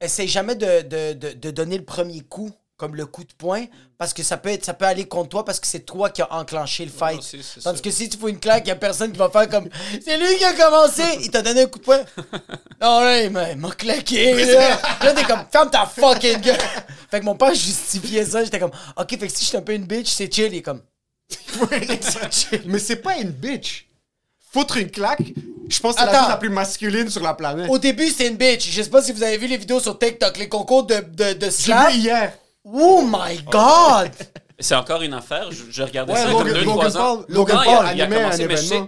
essaye jamais de, de, de, de donner le premier coup, comme le coup de poing, parce que ça peut, être, ça peut aller contre toi, parce que c'est toi qui as enclenché le fight. Tandis ça. que si tu fous une claque, il y a personne qui va faire comme C'est lui qui a commencé Il t'a donné un coup de poing Non, là, il m'a claqué. Là, Là, t'es comme Ferme ta fucking gueule Fait que mon père justifiait ça. J'étais comme Ok, fait que si je suis un peu une bitch, c'est chill. Il est comme Mais c'est pas une bitch. foutre une claque, je pense que c'est la chose la plus masculine sur la planète. Au début, c'est une bitch. Je sais pas si vous avez vu les vidéos sur TikTok, les concours de, de, de J'ai vu hier. Oh my god! C'est encore une affaire. Je, je regardais Ouais, ça Logan- comme deux, Logan trois ans. Paul- Logan Non, Paul il a, il a commencé, un mais je sais-.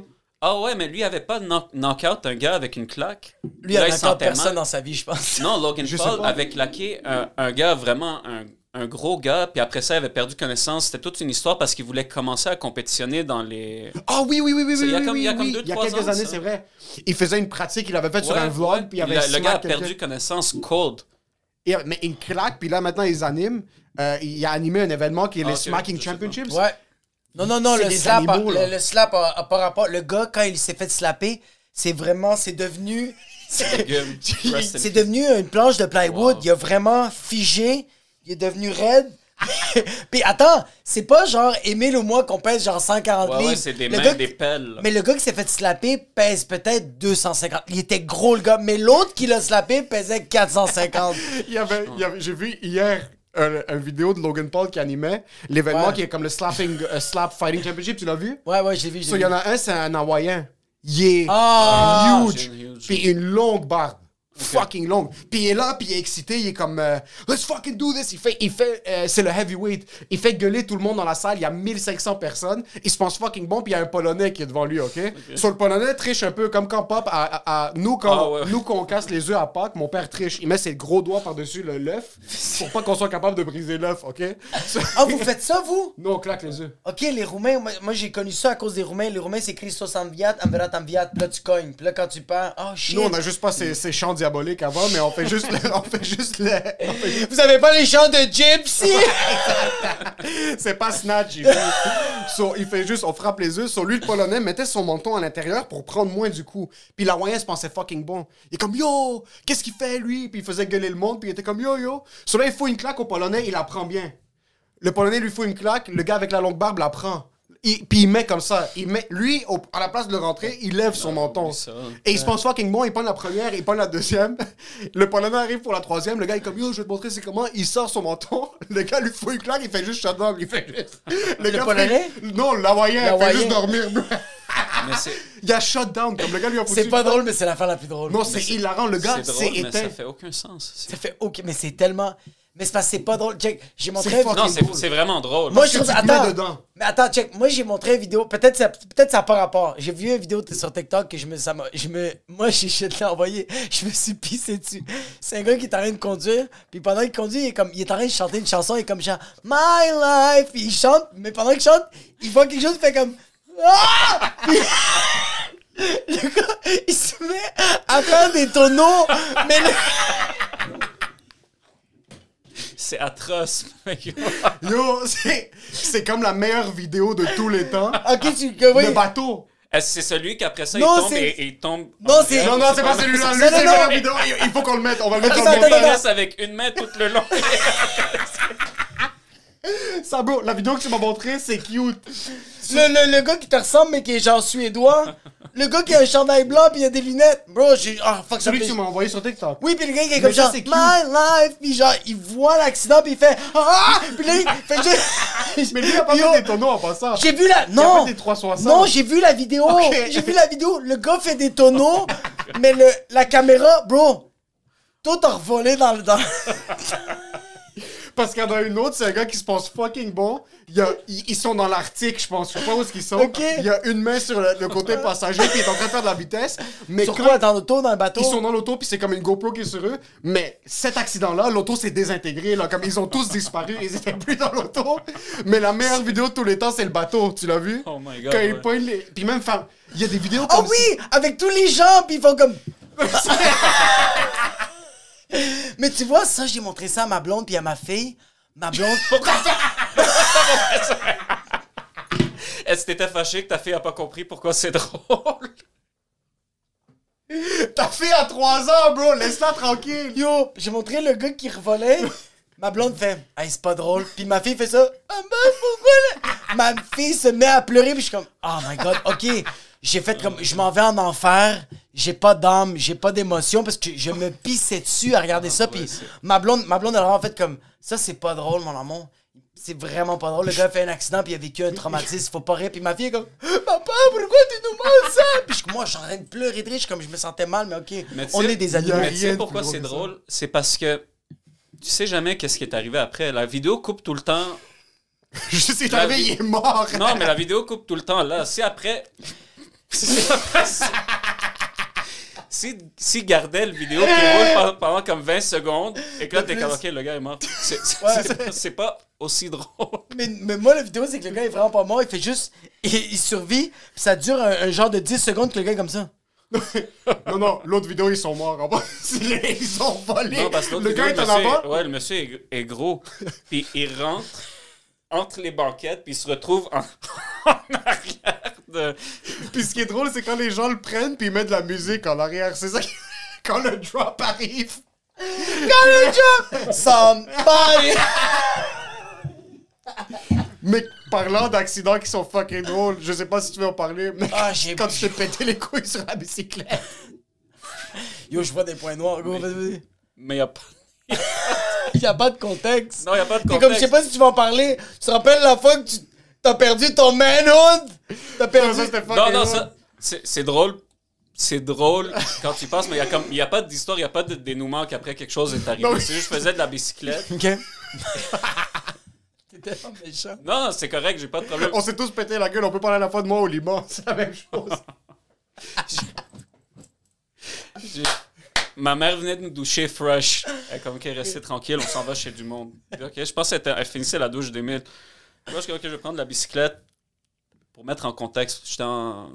Ah ouais, mais lui avait pas knock, knock-out un gars avec une claque. Lui, il Là, a il sentait personne dans sa vie, je pense. Non, Logan Je Paul avait claqué un, un gars vraiment un, un gros gars, puis après ça, il avait perdu connaissance. C'était toute une histoire parce qu'il voulait commencer à compétitionner dans les. Ah oui, oui, oui, oui, oui. il y a oui, comme- oui, il y a oui, comme oui. deux, Il y a trois quelques ans, années, c'est vrai. Il faisait une pratique qu'il avait faite sur Ouais, un vlog, ouais. puis il avait le, le gars a perdu connaissance cold. Et- mais une claque, puis là maintenant ils animent. Euh, il a animé un événement qui est les Smacking. Championships. Ouais. Non, non, non, le slap, a, animaux, là. le, le slap a, a pas rapport. Le gars, quand il s'est fait slapper, c'est vraiment, c'est devenu. C'est devenu une planche de plywood. Wow. Il a vraiment figé. Il est devenu raide. Puis attends, c'est pas genre Émile ou moi qu'on pèse genre 140 Ouais, livres. ouais, c'est des Le mains, gars- des pelles. Mais le gars qui s'est fait slapper pèse peut-être 250. Il était gros le gars. Mais l'autre qui l'a slappé pesait 450. Il y avait, il y avait- j'ai vu hier un, un vidéo de Logan Paul qui animait l'événement Ouais. qui est comme le slapping, euh, slap fighting championship. Tu l'as vu? Ouais, ouais, je l'ai vu. je So, il y en a un, c'est un Hawaïen. Il est Ah! huge. Huge. Puis une longue Fucking longue. Puis il est là, puis il est excité, il est comme euh, Let's fucking do this. Il fait, il fait, euh, c'est le heavyweight. Il fait gueuler tout le monde dans la salle. Il y a 1500 personnes. Il se pense fucking bon, puis il y a un Polonais qui est devant lui, ok? Sur le Polonais triche un peu comme quand Pop, à, à- à- nous, quand, Ah ouais. nous, quand on casse les œufs à Pâques, mon père triche. Il met ses gros doigts par-dessus le l'œuf pour pas qu'on soit capable de briser l'œuf, ok? Ah, vous faites ça, vous? nous, on claque les œufs. Ok, les Roumains, moi, moi, j'ai connu ça à cause des Roumains. Les Roumains, c'est Christos Enviat, Enverat Enviat, là tu cognes. Puis là quand tu perds, oh shit. Nous, on a juste pas ces, ces chants diaboliques avant, mais on fait juste le, on fait juste le, on fait juste- Vous avez pas les chants de Gypsy? C'est pas Snatch, il fait. So, il fait juste, on frappe les œufs. Sur lui, le Polonais mettait son menton à l'intérieur pour prendre moins du coup. Puis l'Hawaïen se pensait fucking bon. Il est comme yo, qu'est-ce qu'il fait lui? Puis il faisait gueuler le monde, puis il était comme yo yo. Sur là, il faut une claque au Polonais, il la prend bien. Le Polonais lui faut une claque, le gars avec la longue barbe la prend. Il- puis il met comme ça. Il met, lui, au- à la place de le rentrer, il lève son menton. ça. Et il se pense fucking bon, il prend la première, il prend la deuxième. Le Polonais arrive pour la troisième, le gars il est comme yo, je vais te montrer c'est comment. Il sort son menton, le gars lui fout une claque, il fait juste shut down, il fait juste. Le, gars Polonais? fait- Non, l'Hawaïen, il fait juste dormir. Mais il a shut down, comme le gars lui a foutu. C'est pas drôle, mais c'est la fin la plus drôle. Non, c'est hilarant, le gars c'est mais ça éteint. fait aucun sens. Ça fait ok, mais c'est tellement. Mais c'est parce que c'est pas drôle. Check, j'ai montré. Non, c'est c'est vraiment drôle. Moi, je trouve. Attends. dedans. Mais attends, check. Moi, j'ai montré une vidéo. Peut-être ça, peut-être ça n'a pas rapport. J'ai vu une vidéo sur TikTok que je me. Ça je me moi, j'ai je te l'ai envoyé. Je me suis pissé dessus. C'est un gars qui est en train de conduire. Puis pendant qu'il conduit, il est, comme, il est en train de chanter une chanson. Il est comme genre My life. Puis il chante. Mais pendant qu'il chante, il voit quelque chose. Il fait comme. Ah! Puis- Le gars, il se met à faire des tonneaux. Mais le- C'est atroce. Yo, c'est c'est comme la meilleure vidéo de tous les temps. Ok, tu. que oui. Le bateau. Est-ce que c'est celui qu'après ça, Non, il tombe c'est- et, et il tombe. Non, c'est-? Non, non, c'est pas celui-là. Lui, non, c'est non. la vidéo. Il faut qu'on le mette. On va le mettre dans le montage. Il attends. reste avec une main tout le long. Ça, bro, la vidéo que tu m'as montrée, c'est cute. Le, le, le gars qui te ressemble, mais qui est genre suédois. Le gars qui a un chandail blanc puis il a des lunettes. Bro, j'ai. Ah, fuck ça. Celui que fait- tu m'as envoyé sur TikTok. Oui, puis le gars qui est Mais comme ça, genre, c'est cute. My life, puis genre, il voit l'accident, puis il fait, ah! Puis là, il fait juste. Mais lui, il a pas Yo, fait des tonneaux en passant. J'ai vu la. a Non! fait des 360. Non, j'ai vu la vidéo. J'ai vu la vidéo. Le gars fait des tonneaux, mais le, la caméra, bro, tout a revolé dans le. Dans... Parce qu'il y en a une autre, c'est un gars qui se pense fucking bon. Il y a- ils, ils sont dans l'Arctique, je pense. Je sais pas où est-ce qu'ils sont. Il y a une main sur le, le côté passager, puis il est en train de faire de la vitesse. Mais Sur quand quoi, dans l'auto, dans le bateau? ils sont dans l'auto, puis c'est comme une GoPro qui est sur eux. Mais cet accident-là, l'auto s'est désintégrée. Là, comme ils ont tous disparu, ils étaient plus dans l'auto. Mais la meilleure vidéo de tous les temps, c'est le bateau. Tu l'as vu? Oh my God, Quand ouais. ils poignent les. Puis même, il y a des vidéos Oh oui! Avec tous les gens, puis ils font comme. Mais tu vois, ça, j'ai montré ça à ma blonde puis à ma fille. Ma blonde. Est-ce que t'étais fâché que ta fille a pas compris pourquoi c'est drôle? Ta fille a 3 ans, bro. Laisse-la tranquille. Yo, j'ai montré le gars qui revolait. Ma blonde fait, hey, c'est pas drôle. Puis ma fille fait ça. Ah ben, pourquoi là? Ma fille se met à pleurer, puis je suis comme, oh my god, ok. J'ai fait comme, je m'en vais en enfer. J'ai pas d'âme, j'ai pas d'émotion parce que je me pissais dessus à regarder ça. Puis c'est- ma blonde, ma blonde, elle a vraiment fait comme, ça c'est pas drôle, mon amour. c'est vraiment pas drôle. Le gars a fait un accident, puis il a vécu un traumatisme. Faut pas rire. Puis ma fille est comme Papa, pourquoi tu nous montres ça Puis je- moi, je suis en train de pleurer de comme, je me sentais mal, mais ok. Mais on est des adultes. Mais tu sais pourquoi c'est drôle? C'est parce que tu sais jamais qu'est-ce qui est arrivé après. La vidéo coupe tout le temps. Je sais, La il est mort. Non, mais la vidéo coupe tout le temps là. Si après. Si après. Si, si, gardait le vidéo qui roule pendant, pendant comme 20 secondes et que là t'es comme ok, le gars est mort. C'est Ouais. pas- aussi drôle. Mais, mais moi, la vidéo, c'est que le gars est vraiment pas mort. Il fait juste. Il, il survit. Puis ça dure un, un genre de 10 secondes que le gars est comme ça. Non, non, l'autre vidéo, ils sont morts. en bas. ils sont volés. Non, parce que l'autre le gars est vidéo, en avant. Ouais, le monsieur est, est gros. Puis il rentre entre les banquettes, puis il se retrouve en, en arrière de. Puis ce qui est drôle, c'est quand les gens le prennent, puis ils mettent de la musique en arrière. C'est ça qui- Quand le drop arrive. Somebody! Mais parlant d'accidents qui sont fucking drôles, je sais pas si tu veux en parler, mais Ah, quand tu t'es pété les couilles sur la bicyclette. Yo, je vois des points noirs. Vas-y. Mais il y a pas. Y a pas de contexte. Non, y a pas de C'est contexte. comme, je sais pas si tu vas en parler. Tu te rappelles la fois que tu t'as perdu ton manhood? T'as perdu. Ça, Non, non, drôle. ça, c'est drôle. C'est drôle quand tu y penses, mais il y a comme, il y a pas d'histoire, il y a pas de dénouement qu'après quelque chose est arrivé. C'est juste, je faisais de la bicyclette. Ok. T'étais pas méchant. Non, c'est correct, j'ai pas de problème. On s'est tous pété la gueule, on peut parler à la fois de moi au Liban, c'est la même chose. J'ai- Ma mère venait de nous doucher fresh. Elle est comme, ok, restez tranquille, on s'en va chez du monde. Ok, je pense qu'elle finissait la douche d'Emile. Moi, je suis comme, ok, je vais prendre la bicyclette pour mettre en contexte. J'étais en.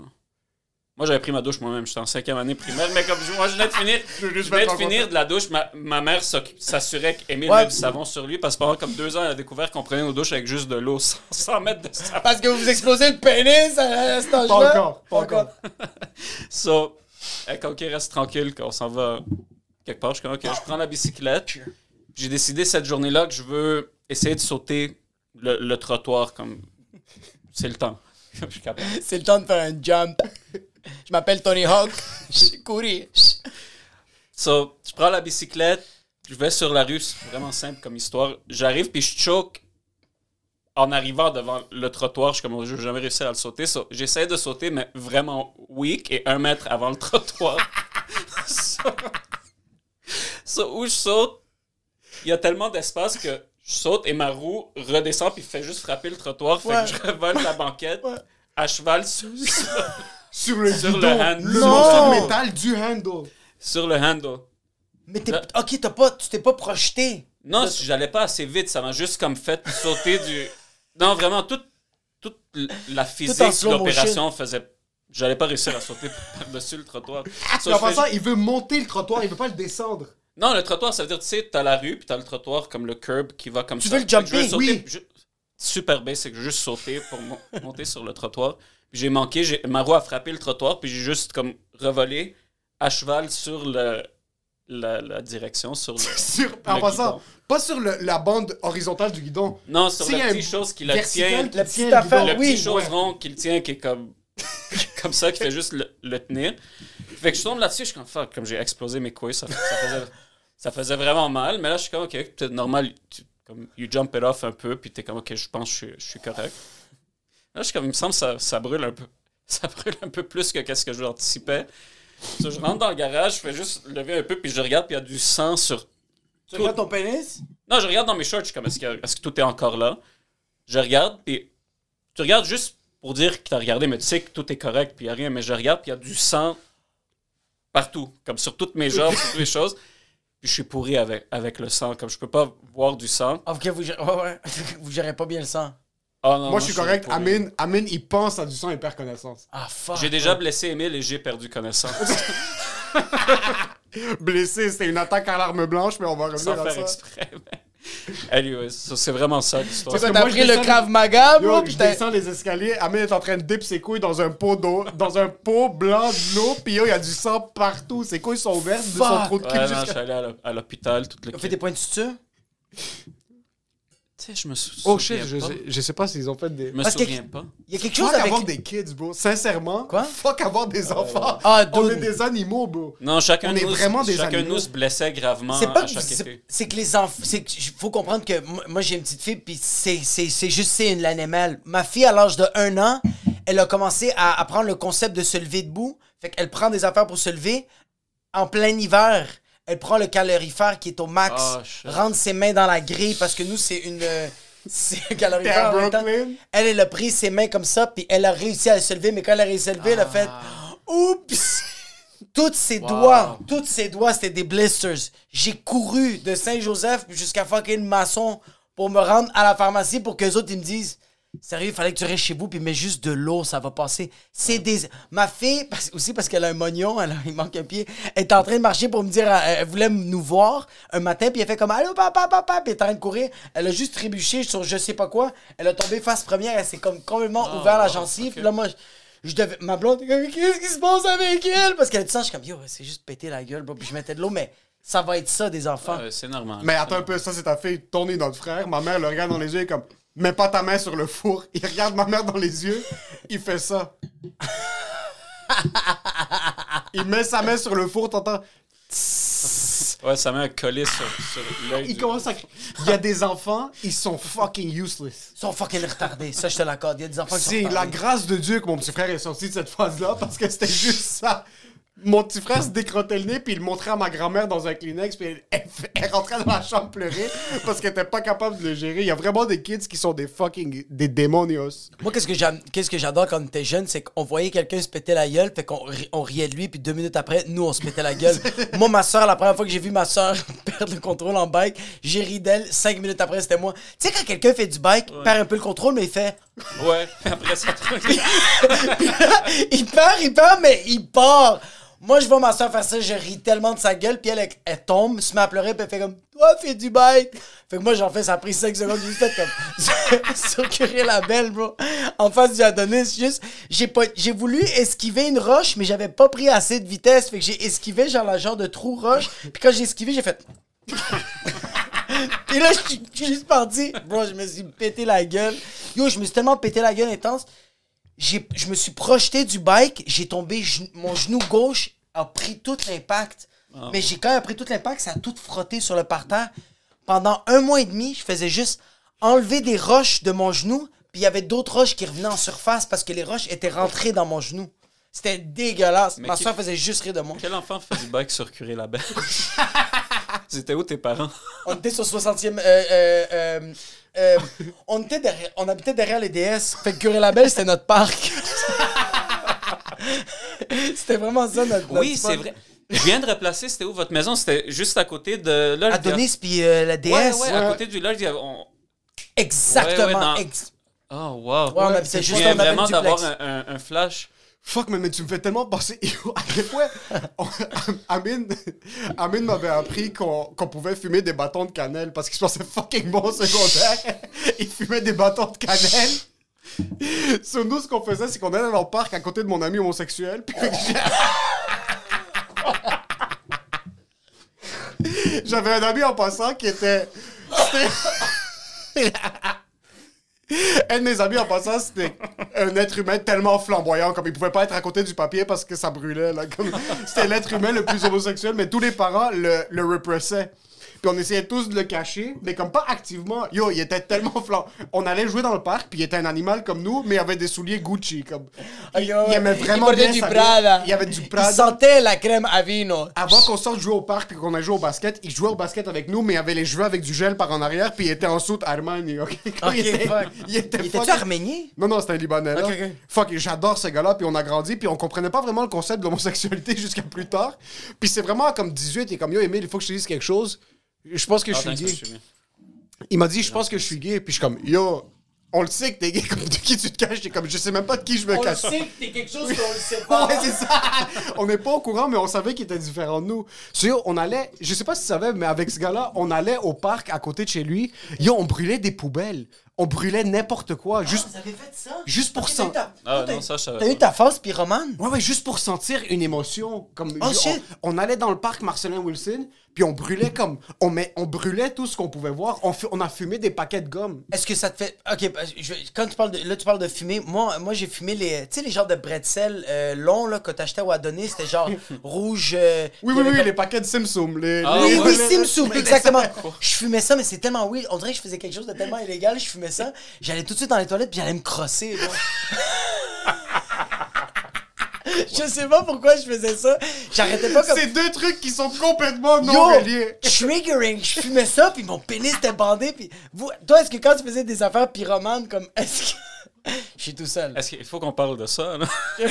Moi, j'avais pris ma douche moi-même. J'étais en cinquième année primaire, mais comme je- moi, je venais de finir, Je venais de finir de la douche. Ma, ma mère s'assurait qu'Emile Ouais. met du savon sur lui parce que pendant comme deux ans, elle a découvert qu'on prenait nos douches avec juste de l'eau sans, sans mettre de savon. Parce que vous explosez le pénis à, cet âge-là? Pas encore, pas encore. So, elle, comme, ok, reste tranquille, qu'on s'en va quelque part. Je suis comme, ok, je prends la bicyclette. J'ai décidé cette journée-là que je veux essayer de sauter le, le trottoir comme. C'est le temps. C'est le temps de faire un jump. Je m'appelle Tony Hawk. Je courir. So, je prends la bicyclette, je vais sur la rue, c'est vraiment simple comme histoire. J'arrive puis je choke en arrivant devant le trottoir. Je suis comme, je vais jamais réussir à le sauter. So, J'essaie de sauter, mais vraiment weak et un mètre avant le trottoir. so, so, où je saute, il y a tellement d'espace que je saute et ma roue redescend puis fait juste frapper le trottoir. Fait que je revole la banquette Ouais. à cheval sur, sur, Sur le Sur le guidon, hand- le morceau de métal du handle. sur le handle. Mais t'es, Là- ok, t'as pas, tu t'es pas projeté. Non, j'allais pas assez vite, ça m'a juste comme fait sauter du. Non, vraiment, toute, la physique de l'opération faisait. J'allais pas réussir à sauter par-dessus le trottoir. So, Et en fais passant, ju- il veut monter le trottoir, il veut pas le descendre. Non, le trottoir, ça veut dire, tu sais, t'as la rue, puis t'as le trottoir comme le curb qui va comme Tu ça. veux le que jumper? Oui. Super basic, je veux juste sauter pour mon- monter sur le trottoir. Puis j'ai manqué, j'ai- ma roue a frappé le trottoir, puis j'ai juste comme revolé à cheval sur le, la, la direction, sur le. Sur, en passant, guidon. pas sur le- la bande horizontale du guidon. Non, sur la a petite chose qui la tient. La petite le affaire, le oui. petit chose rond qui le tient, qui est comme, comme ça, qui fait juste le, le tenir. Fait que je tombe là-dessus, je suis comme, fuck, comme j'ai explosé mes couilles, ça, ça faisait, ça faisait vraiment mal. Mais là, je suis comme, ok, peut-être normal, tu, comme, you jump it off un peu, puis t'es comme, ok, je pense que je, suis- je suis correct. Là, je suis comme, il me semble que ça, ça brûle un peu. Ça brûle un peu plus que qu'est-ce que je l'anticipais. So, je rentre dans le garage, je fais juste lever un peu, puis je regarde, puis il y a du sang sur Tu regardes ton pénis? non, je regarde dans mes shorts, je suis comme, est-ce que, est-ce que tout est encore là? Je regarde, puis tu regardes juste pour dire que tu as regardé, mais tu sais que tout est correct, puis il n'y a rien, mais je regarde, puis il y a du sang partout, comme sur toutes mes jambes, sur toutes les choses. Je suis pourri avec, avec le sang, comme je peux pas voir du sang. Ah, ok, vous, gérez- ouais, ouais. vous gérez pas bien le sang. Ah non, Moi, je suis correct. pourri. Amine, Amine, il pense à du sang et perd connaissance. Ah, fuck. J'ai déjà blessé Emile et j'ai perdu connaissance. Blessé, c'était une attaque à l'arme blanche, mais on va revenir sans à faire ça. exprès. mais- Anyways, ça, c'est vraiment ça l'histoire. C'est quoi, que t'as pris le Krav Maga, Yo, bro? je descends les escaliers, Amine est en train de dip ses couilles dans un pot d'eau, dans un pot blanc de l'eau, pis yo, il y a du sang partout. Ses couilles sont ouvertes de son trou de cul Ouais, non, je suis allé à l'hô- à l'hôpital, tout le T'as fait des points de suture? Je me Oh souviens shit, je, pas. sais- je sais pas s'ils ont fait des. Je me Parce que- souviens pas. Il y a quelque chose Fuck avec. avoir des kids, bro. Sincèrement. Quoi? Fuck avoir des enfants. Ah, On dude. est des animaux, bro. Non, chacun, On de est nous, vraiment des chacun animaux. nous se blessait gravement C'est pas à que chaque c'est- été. c'est que les enfants c'est que j- faut comprendre que moi, moi, j'ai une petite fille puis c'est c'est c'est juste c'est une l'animal. Ma fille à l'âge de un an, elle a commencé à apprendre le concept de se lever debout. Fait qu'elle prend des affaires pour se lever en plein hiver. Elle prend le calorifère qui est au max, Ah, rentre ses mains dans la grille parce que nous c'est une euh, c'est un calorifère. en même temps. Brooklyn? Elle, elle a pris ses mains comme ça, puis elle a réussi à se lever, mais quand elle a réussi à se lever, elle a fait Oups! Toutes ses doigts, tous ses doigts, c'était des blisters. J'ai couru de Saint-Joseph jusqu'à fucking Masson pour me rendre à la pharmacie pour que les autres ils me disent Sérieux, il fallait que tu restes chez vous puis mets juste de l'eau, ça va passer. C'est des. Ma fille, parce- aussi parce qu'elle a un mognon, elle a- il manque un pied, elle est en train de marcher pour me dire, elle, elle voulait nous voir un matin puis elle fait comme Allô, papa, papa, puis elle est en train de courir. Elle a juste trébuché sur je sais pas quoi. Elle a tombé face première, elle s'est comme complètement ouvert la gencive. Puis là, moi, je, je devais. Ma blonde, qu'est-ce qui se passe avec elle? Parce qu'elle a dit ça, je suis comme, yo, c'est juste péter la gueule, bro. Puis je mettais de l'eau, mais ça va être ça, des enfants. C'est normal. Mais attends un peu, ça c'est ta fille, Tony, notre frère. Ma mère le regarde dans les yeux et comme, mets pas ta main sur le four. Il regarde ma mère dans les yeux, il fait ça. il met sa main sur le four, t'entends? Ouais, ça met un collier sur, sur l'œil. Il du- commence à. Il y a des enfants, ils sont fucking useless. Ils sont fucking retardés. Ça, je te l'accorde. Il y a des enfants qui sont C'est la grâce de Dieu que mon petit frère est sorti de cette phase-là parce que c'était juste ça. Mon petit frère se décrottait le nez puis il le montrait à ma grand-mère dans un Kleenex puis elle, elle- elle rentrait dans la chambre pleurer parce qu'elle était pas capable de le gérer. Il y a vraiment des kids qui sont des fucking des démonios. Moi, qu'est-ce que j'aime- qu'est-ce que j'adore quand on était jeune, c'est qu'on voyait quelqu'un se péter la gueule, fait qu'on ri- on riait de lui, puis deux minutes après, nous, on se pétait la gueule. moi, ma soeur, la première fois que j'ai vu ma soeur perdre le contrôle en bike, j'ai ri d'elle. Cinq minutes après, c'était moi. Tu sais, quand quelqu'un fait du bike, perd un peu le contrôle, mais il fait. Ouais, après ça, il perd, il perd, mais il part. Moi, je vois ma soeur faire ça, je ris tellement de sa gueule, puis elle, elle, elle tombe, se met à pleurer, puis elle fait comme Toi, fais du bike. Fait que moi, j'en fais, ça a pris 5 secondes, j'ai fait comme Circuler la belle, bro. En face du Adonis, juste, j'ai j'ai voulu esquiver une roche, mais j'avais pas pris assez de vitesse, fait que j'ai esquivé, genre, la genre de trou roche, puis quand j'ai esquivé, j'ai fait. Et là, je suis- juste parti. Bro, je me suis pété la gueule. Yo, je me suis tellement pété la gueule intense je me suis projeté du bike, j'ai tombé, mon genou gauche a pris tout l'impact. Mais j'ai quand même pris tout l'impact, ça a tout frotté sur le parterre. Pendant un mois et demi, je faisais juste enlever des roches de mon genou, puis il y avait d'autres roches qui revenaient en surface parce que les roches étaient rentrées dans mon genou. C'était dégueulasse. Mais Ma soeur faisait juste rire de moi. Quel enfant fait du bike sur Curé la Belle C'était où tes parents? On était sur 60e. euh, euh, euh, on, était derrière, on habitait derrière les DS. Fait que Curé Labelle, c'était notre parc. c'était vraiment ça notre. Oui, c'est vrai. Je viens de replacer, c'était où votre maison? C'était juste à côté de. Dis- Adonis puis euh, la DS. Ouais, ouais, à côté du lodge, il y avait- on- Exactement. Ouais, ouais, dans- ex- Oh, wow. Ouais, Je juste vraiment d'avoir un, un- un flash. Fuck, mais, mais tu me fais tellement penser. À quel point. on- Amine, Amine m'avait appris qu'on qu'on pouvait fumer des bâtons de cannelle parce qu'il se pensait fucking bon au secondaire. Il fumait des bâtons de cannelle. Sur nous, ce qu'on faisait, c'est qu'on allait dans le parc à côté de mon ami homosexuel. J'avais un ami en passant qui était. Un de mes amis en passant, c'était un être humain tellement flamboyant, comme il pouvait pas être à côté du papier parce que ça brûlait. C'était l'être humain le plus homosexuel, mais tous les parents le, le repressaient. Puis on essayait tous de le cacher, mais comme pas activement. Yo, il était tellement flam... On allait jouer dans le parc, puis il était un animal comme nous, mais il avait des souliers Gucci. Comme... Il, Yo, il aimait il vraiment portait bien du. Prada. Il y avait du Il Prada. sentait la crème à vino. Avant qu'on sorte jouer au parc puis qu'on a joué au basket, il jouait au basket avec nous, mais il avait les cheveux avec du gel par en arrière, puis il était en soute Armani, ok? Il était, fuck. il était Il fucking- arménien? Non, non, c'était un Libanais, là. Ok, ok. Fuck, j'adore ce gars-là, puis on a grandi, puis on comprenait pas vraiment le concept de l'homosexualité jusqu'à plus tard. Puis c'est vraiment comme 18, et comme, yo, Emile, il faut que je te dise quelque chose. Je pense que je suis Attends, gay. je suis bien. Il m'a dit, je pense que je suis gay, puis je suis comme, yo, on le sait que t'es gay, comme de qui tu te caches, t'es comme, je sais même pas de qui je me cache. que t'es quelque chose qu'on le sait pas. Ouais, c'est ça. on n'est pas au courant, mais on savait qu'il était différent de nous. So, yo, on allait, je sais pas si tu savais, mais avec ce gars-là, on allait au parc à côté de chez lui. Yo, on brûlait des poubelles. On brûlait n'importe quoi, juste, Vous avez fait ça? juste pour t'as- Ah, ça, je savais T'as eu ta phase pyromane? Ouais, ouais, juste pour sentir une émotion. Comme, Oh, on, shit. on allait dans le parc Marcelin Wilson, puis on brûlait comme. On, met, on brûlait tout ce qu'on pouvait voir. On, a fumé des paquets de gomme. Est-ce que ça te fait. Ok, bah, je- quand tu parles de. Là, tu parles de fumer. Moi, moi j'ai fumé les. Tu sais, les genres de bretzel euh, longs là, que t'achetais au Adonis. C'était genre rouge. euh, Oui, y oui, oui, comme- les paquets de Simsum. Les, Ah, Oui, oui, les- Simsum, exactement. Je fumais ça, mais c'est tellement oui. On dirait que je faisais quelque chose de tellement illégal. Je fumais ça. J'allais tout de suite dans les toilettes puis j'allais me crosser. je sais pas pourquoi je faisais ça. J'arrêtais pas comme. C'est deux trucs qui sont complètement non Yo, reliés. triggering, je fumais ça, puis mon pénis était bandé, puis vous, toi, est-ce que quand tu faisais des affaires pyromanes, comme, est-ce que... Je suis tout seul. Est-ce qu'il faut qu'on parle de ça, là?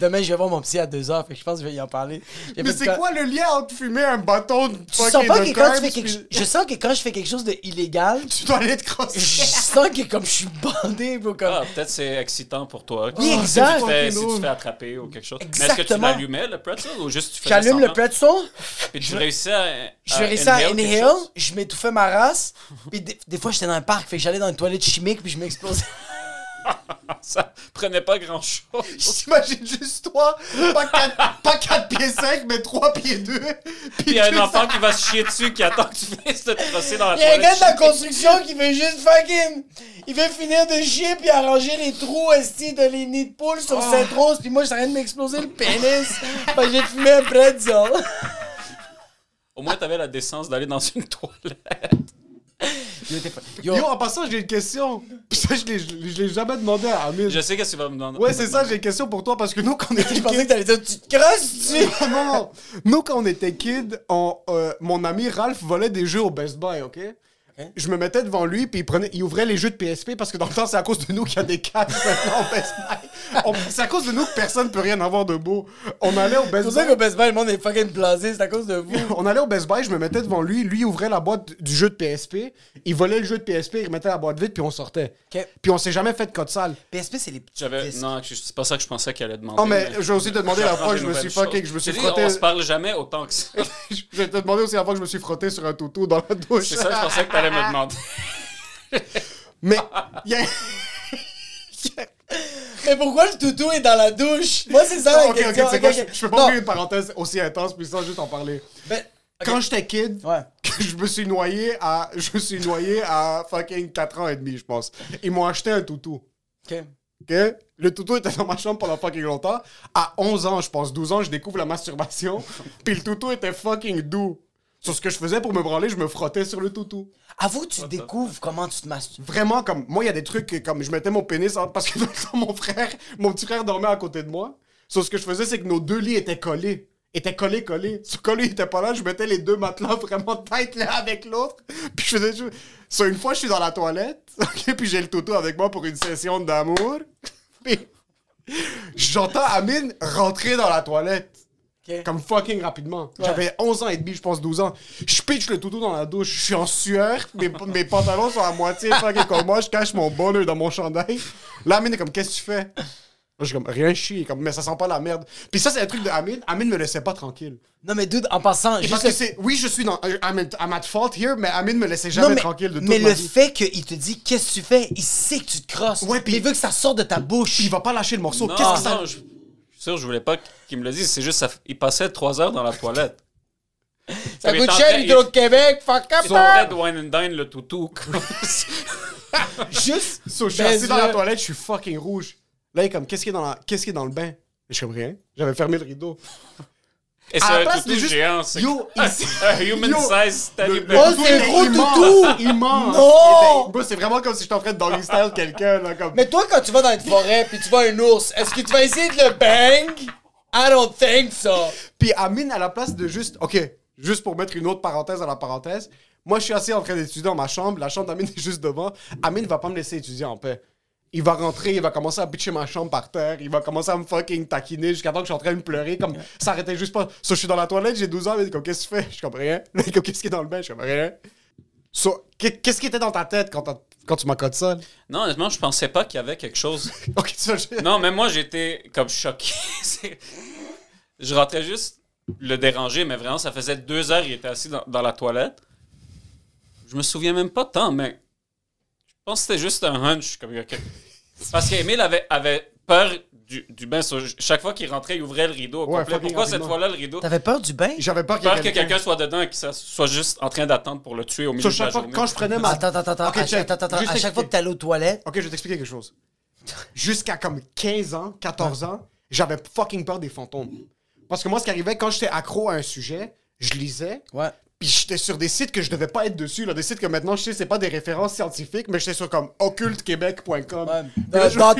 Demain, je vais voir mon psy à 2 heures, fait que je pense que je vais y en parler. J'ai Mais c'est quoi le lien entre fumer un bâton de Tu sens fucking pas de que quand tu fais quelque. Je sens que quand je fais quelque chose de illégal, Tu dois aller te je crosser. sens que comme je suis bandé, bro, comme... Ah, peut-être c'est excitant pour toi. Oui, Si exact. tu te fais- Si tu te fais attraper ou quelque chose. Mais est-ce que tu Exactement. l'allumais, le pretzel, ou juste tu faisais J'allume le pretzel, Puis tu réussis à. je réussis à inhale, je m'étouffais ma race, puis des, des fois, j'étais dans un parc, fait que j'allais dans une toilette chimique, puis je m'explosais. Ça prenait pas grand chose. J'imagine juste toi, pas 4, pas quatre pieds 5, mais 3 pieds 2. Puis il y a un enfant qui va se chier dessus qui attend que tu finisses de te crosser dans la Il y a un gars de la construction qui veut juste fucking. Il veut finir de chier puis arranger les trous esti de les nids de poules sur cette rose puis moi en train de m'exploser le pénis. Fait que j'ai fumé un pretzel. Au moins, t'avais la décence d'aller dans une toilette. Yo, en passant, j'ai une question. Ça, je l'ai- je l'ai jamais demandé à Amine. Je sais qu'est-ce que tu vas me demander. Ouais, c'est ça, j'ai une question pour toi parce que nous, quand on était je pensais kids. que t'allais dire tu te crosses tu. non, non. Nous, quand on était kids, on, euh, mon ami Ralph volait des jeux au Best Buy, ok? Je me mettais devant lui, puis il, prenait, il ouvrait les jeux de PSP parce que dans le temps, c'est à cause de nous qu'il y a des cash maintenant au Best Buy. C'est à cause de nous que personne peut rien avoir de beau. On allait au C'est Best pour ça Buy. qu'au Best Buy le monde est fucking blasé, c'est à cause de vous. On allait au Best Buy, je me mettais devant lui, lui ouvrait la boîte du jeu de PSP, il volait le jeu de PSP, il remettait la boîte vide, puis on sortait. Puis on s'est jamais fait de code sale. PSP c'est les disques. Non, c'est pas ça que je pensais qu'elle allait demander. Oh, mais je vais aussi te demander la fois que je me suis fucké, que je me suis frotté. On se parle jamais autant que ça. Je vais te demander aussi la fois que je me suis frotté sur un toutou dans la douche. C'est ça je pensais que me demander. Mais, il y a- Mais pourquoi le toutou est dans la douche? Moi c'est ça la Ah, ok, ok, question. quoi, je, je peux pas Non, ouvrir une parenthèse aussi intense, puis sans juste en parler. ben, ok. Quand j'étais kid, Ouais. je me suis noyé à, je me suis noyé à fucking 4 ans et demi, je pense. Ils m'ont acheté un toutou. Ok. OK? Le toutou était dans ma chambre pendant fucking longtemps. À 11 ans, je pense, 12 ans, je découvre la masturbation. Puis le toutou était fucking doux. Sur ce que je faisais pour me branler, je me frottais sur le toutou. Avoue que tu découvres comment tu te masturbes. Vraiment, comme, moi, il y a des trucs que, comme, je mettais mon pénis, en- parce que dans le temps, mon frère, mon petit frère dormait à côté de moi. Sur ce que je faisais, c'est que nos deux lits étaient collés. Étaient collés, collés. Ce collé, il était pas là, je mettais les deux matelas vraiment tête l'un avec l'autre. Puis je faisais juste... Sur une fois, je suis dans la toilette, ok, puis j'ai le toutou avec moi pour une session d'amour. Puis j'entends Amine rentrer dans la toilette. Ok. Comme fucking rapidement. J'avais 11 ans et demi, je pense 12 ans. Je pitch le toutou dans la douche. Je suis en sueur. Mes, mes pantalons sont à moitié fucking comme moi. Je cache mon bonheur dans mon chandail. Là, Amine est comme, qu'est-ce que tu fais? Je suis comme, rien chier. Comme, mais ça sent pas la merde. Puis ça, c'est un truc de Amine. Amine me laissait pas tranquille. Non mais dude, en passant, juste parce que c'est, oui, je suis dans, I'm, at- I'm at fault here, mais Amine me laissait Non, jamais mais, tranquille de toute mais ma le vie. fait qu'il te dit qu'est-ce que tu fais, il sait que tu te crosses. Ouais, puis- il veut que ça sorte de ta bouche. Puis il va pas lâcher le morceau. Non, Qu'est-ce que ça... non, je sûr, je voulais pas qu'il me le dise. C'est juste, ça, il passait trois heures dans la toilette. ça coûte cher Hydro-Québec, fuck up. En train de wine and dine le toutou. Juste. So, je suis assis dans la toilette, je suis fucking rouge. Là, il est comme, qu'est-ce qui est dans, la... qu'est-ce qui est dans le bain? Je suis comme rien. J'avais fermé le rideau. Et c'est À la un place toutou de juste- géant. c'est Yo, un, ici- un human Yo, size teddy Le- bear. Oh, c'est gros immense, toutou! Immense! Non! Bro, C'est vraiment comme si en train de doggy style quelqu'un, là, comme... Mais toi, quand tu vas dans une forêt puis tu vois un ours, est-ce que tu vas essayer de le bang? I don't think so. Puis Amine, à la place de juste... OK, juste pour mettre une autre parenthèse dans la parenthèse, moi, je suis assis en train d'étudier dans ma chambre, la chambre d'Amine est juste devant. Amine va pas me laisser étudier en paix. Il va rentrer, il va commencer à pitcher ma chambre par terre, il va commencer à me fucking taquiner jusqu'à temps que je suis en train de me pleurer, comme ça arrêtait juste pas. So, je suis dans la toilette, j'ai 12 ans, il dit comme qu'est-ce que tu fais? Je comme rien. Il comme qu'est-ce qui est dans le bain? Je comme rien. So, qu'est- qu'est-ce qui était dans ta tête quand, tu m'as code ça? Non, honnêtement, je pensais pas qu'il y avait quelque chose. Ok, ça, je- Non, mais moi, j'étais comme choqué. Je rentrais juste le déranger, mais vraiment, ça faisait deux heures qu'il était assis dans, dans la toilette. Je me souviens même pas tant, mais pense que c'était juste un hunch. Comme. Parce qu'Emile avait, avait peur du, du bain. So, chaque fois qu'il rentrait, il ouvrait le rideau au Ouais, complet. fucking Pourquoi cette fois-là, le rideau? T'avais peur du bain? J'avais peur que quelqu'un soit dedans et qu'il soit- soit juste en train d'attendre pour le tuer au milieu de la chaque fois, journée. quand je prenais ma. Attends, attends, attends. Ok, à, check. attends, attends, Juste à chaque fois que t'allais aux toilettes, Ok, je vais t'expliquer quelque chose. Jusqu'à comme 15 ans, 14 ans, j'avais fucking peur des fantômes. Parce que moi, ce qui arrivait, quand j'étais accro à un sujet, je lisais, ouais. Puis j'étais sur des sites que je devais pas être dessus, là, des sites que maintenant, je sais, c'est pas des références scientifiques, mais j'étais sur comme occultequebec.com.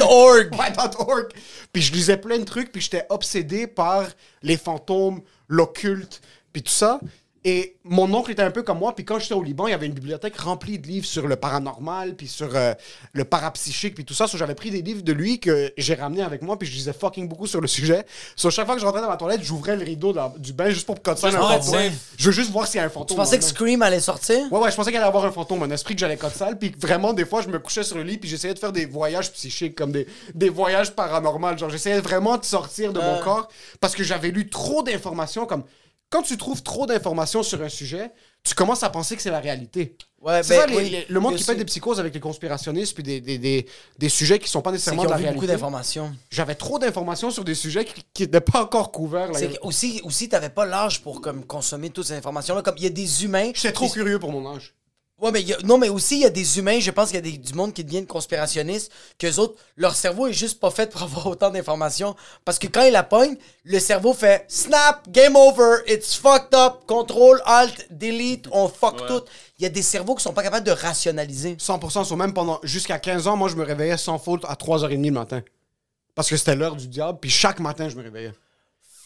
Org. Org. Puis je lisais plein de trucs, puis j'étais obsédé par les fantômes, l'occulte, puis tout ça. Et mon oncle était un peu comme moi, puis quand j'étais au Liban, il y avait une bibliothèque remplie de livres sur le paranormal, puis sur euh, le parapsychique, puis tout ça. So, j'avais pris des livres de lui que j'ai ramenés avec moi, puis je lisais fucking beaucoup sur le sujet. So, chaque fois que je rentrais dans ma toilette, j'ouvrais le rideau la- du bain juste pour que ça Juste un fantôme. Je veux juste voir s'il y a un Tu fantôme. pensais que. Scream allait sortir? Ouais, ouais, je pensais qu'il allait avoir un fantôme, un esprit que j'allais sale. Puis vraiment, des fois, je me couchais sur le lit, puis j'essayais de faire des voyages psychiques, comme des, des voyages paranormaux. Genre, j'essayais vraiment de sortir de mon Ah. corps parce que j'avais lu trop d'informations. Comme quand tu trouves trop d'informations sur un sujet, tu commences à penser que c'est la réalité. Ouais, C'est ben ça, les- oui. les- le monde qui fait des psychoses avec les conspirationnistes, puis des, des, des, des sujets qui sont pas nécessairement de la vu beaucoup réalité. d'informations. J'avais trop d'informations sur des sujets qui n'étaient pas encore couverts. là. Aussi, aussi t'avais pas l'âge pour comme, consommer toutes ces informations-là. Comme il y a des humains. J'étais trop curieux pour mon âge. Ouais, mais il y a- non, mais aussi, il y a des humains, je pense qu'il y a des- du monde qui deviennent conspirationnistes, qu'eux autres, leur cerveau est juste pas fait pour avoir autant d'informations. Parce que quand ils la pognent, le cerveau fait snap, game over, it's fucked up, contrôle, alt, delete, on fuck Ouais. tout. Il y a des cerveaux qui sont pas capables de rationaliser. 100% sur même pendant jusqu'à 15 ans, moi je me réveillais sans faute à 3h30 le matin. Parce que c'était l'heure du diable, puis chaque matin je me réveillais.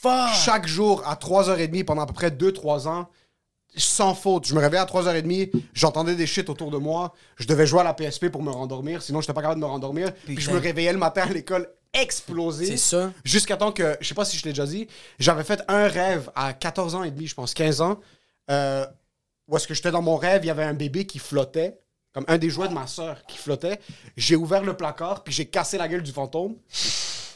Fuck! Chaque jour à 3h30 pendant à peu près 2-3 ans, sans faute. Je me réveillais à 3h30, j'entendais des shit autour de moi, je devais jouer à la PSP pour me rendormir, sinon j'étais pas capable de me rendormir. Puis je me réveillais le matin à l'école explosé. C'est ça. Jusqu'à temps que, je sais pas si je l'ai déjà dit, j'avais fait un rêve à 14 ans et demi, je pense, 15 ans, euh, où est-ce que j'étais dans mon rêve, il y avait un bébé qui flottait, comme un des jouets de ma soeur qui flottait. J'ai ouvert le placard, puis j'ai cassé la gueule du fantôme.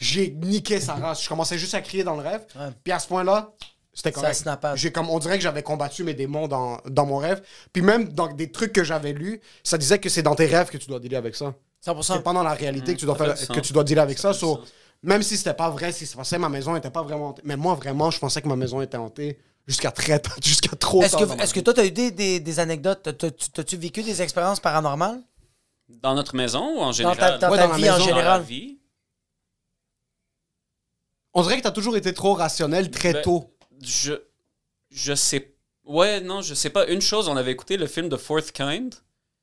J'ai niqué sa race. Je commençais juste à crier dans le rêve. Ouais. Puis à ce point-là, c'était Ça correct. J'ai comme, on dirait que j'avais combattu mes démons dans, dans mon rêve. Puis même dans des trucs que j'avais lus, ça disait que c'est dans tes rêves que tu dois dealer avec ça. 100%. C'est pas dans la réalité que tu dois ça faire, que tu dois dealer avec ça. So, même si c'était pas vrai, si c'est passé, ma maison était pas vraiment hantée. Mais moi, vraiment, je pensais que ma maison était hantée jusqu'à très tard- jusqu'à trop Est-ce que, est-ce que toi, t'as eu des, des, des anecdotes? T'as- t'as- T'as-tu vécu des expériences paranormales? Dans notre maison ou en Dans général? ta, dans Ouais, ta dans vie en dans général? vie? On dirait que t'as toujours été trop rationnel très Ben, tôt. Je, je sais. Ouais, non, je sais pas. Une chose, on avait écouté le film The Fourth Kind. Tu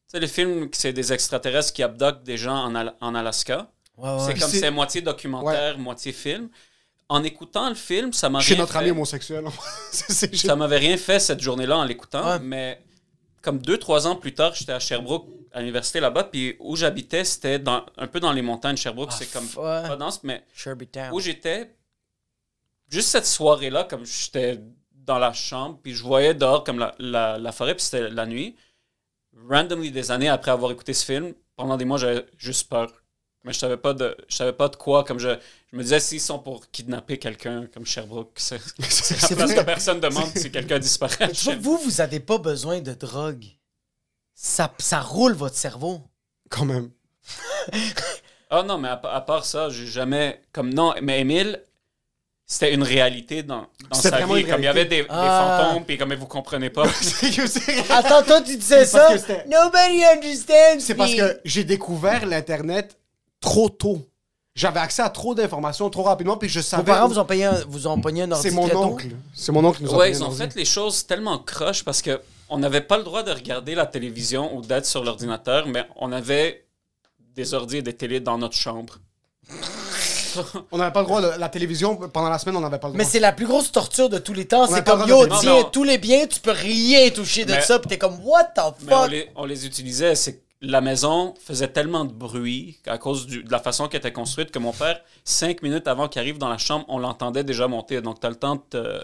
sais, le film, c'est des extraterrestres qui abductent des gens en, Al- en Alaska. Ouais, ouais. C'est comme c'est- moitié documentaire, moitié film. En écoutant le film, ça m'a Chez rien notre fait. ami homosexuel. C'est- c'est- Ça m'avait rien fait cette journée-là en l'écoutant, mais comme deux, trois ans plus tard, j'étais à Sherbrooke, à l'université là-bas, puis où j'habitais, c'était un peu dans les montagnes. Sherbrooke, Ah, c'est comme pas dense, mais où j'étais, juste cette soirée-là, comme j'étais dans la chambre, puis je voyais dehors comme la, la, la forêt, puis c'était la nuit. Randomly, des années après avoir écouté ce film, pendant des mois, j'avais juste peur. Mais je savais pas de, je savais pas de quoi. Comme je, je me disais, s'ils sont pour kidnapper quelqu'un comme Sherbrooke, c'est vrai. que personne demande si quelqu'un disparaît. Vous, vous avez pas besoin de drogue. Ça, ça roule votre cerveau. Quand même. Ah non, mais à, à part ça, j'ai jamais. Comme non, mais Émile, c'était une réalité dans, dans sa vie. Comme il y avait des, des Ah. fantômes, puis comme vous comprenez pas. Attends, toi, tu disais ça? Nobody understands c'est parce me. que j'ai découvert l'Internet trop tôt. J'avais accès à trop d'informations trop rapidement, puis je Vos savais. parents vous ont payé un, vous ont pogné un ordi C'est mon oncle. C'est mon oncle qui nous a ouais, payé ils ont fait les choses tellement croches parce que on n'avait pas le droit de regarder la télévision ou d'être sur l'ordinateur, mais on avait des ordi et des télés dans notre chambre. On n'avait pas le droit de la télévision pendant la semaine, on n'avait pas le droit. Mais c'est la plus grosse torture de tous les temps. C'est comme, yo, tiens. Non, tous les biens, tu peux rien toucher de Mais- ça. Puis t'es comme, what the Mais on fuck? les, on les utilisait, c'est que la maison faisait tellement de bruit à cause du- de la façon qu'elle était construite que mon père, cinq minutes avant qu'il arrive dans la chambre, on l'entendait déjà monter. Donc t'as le temps de te.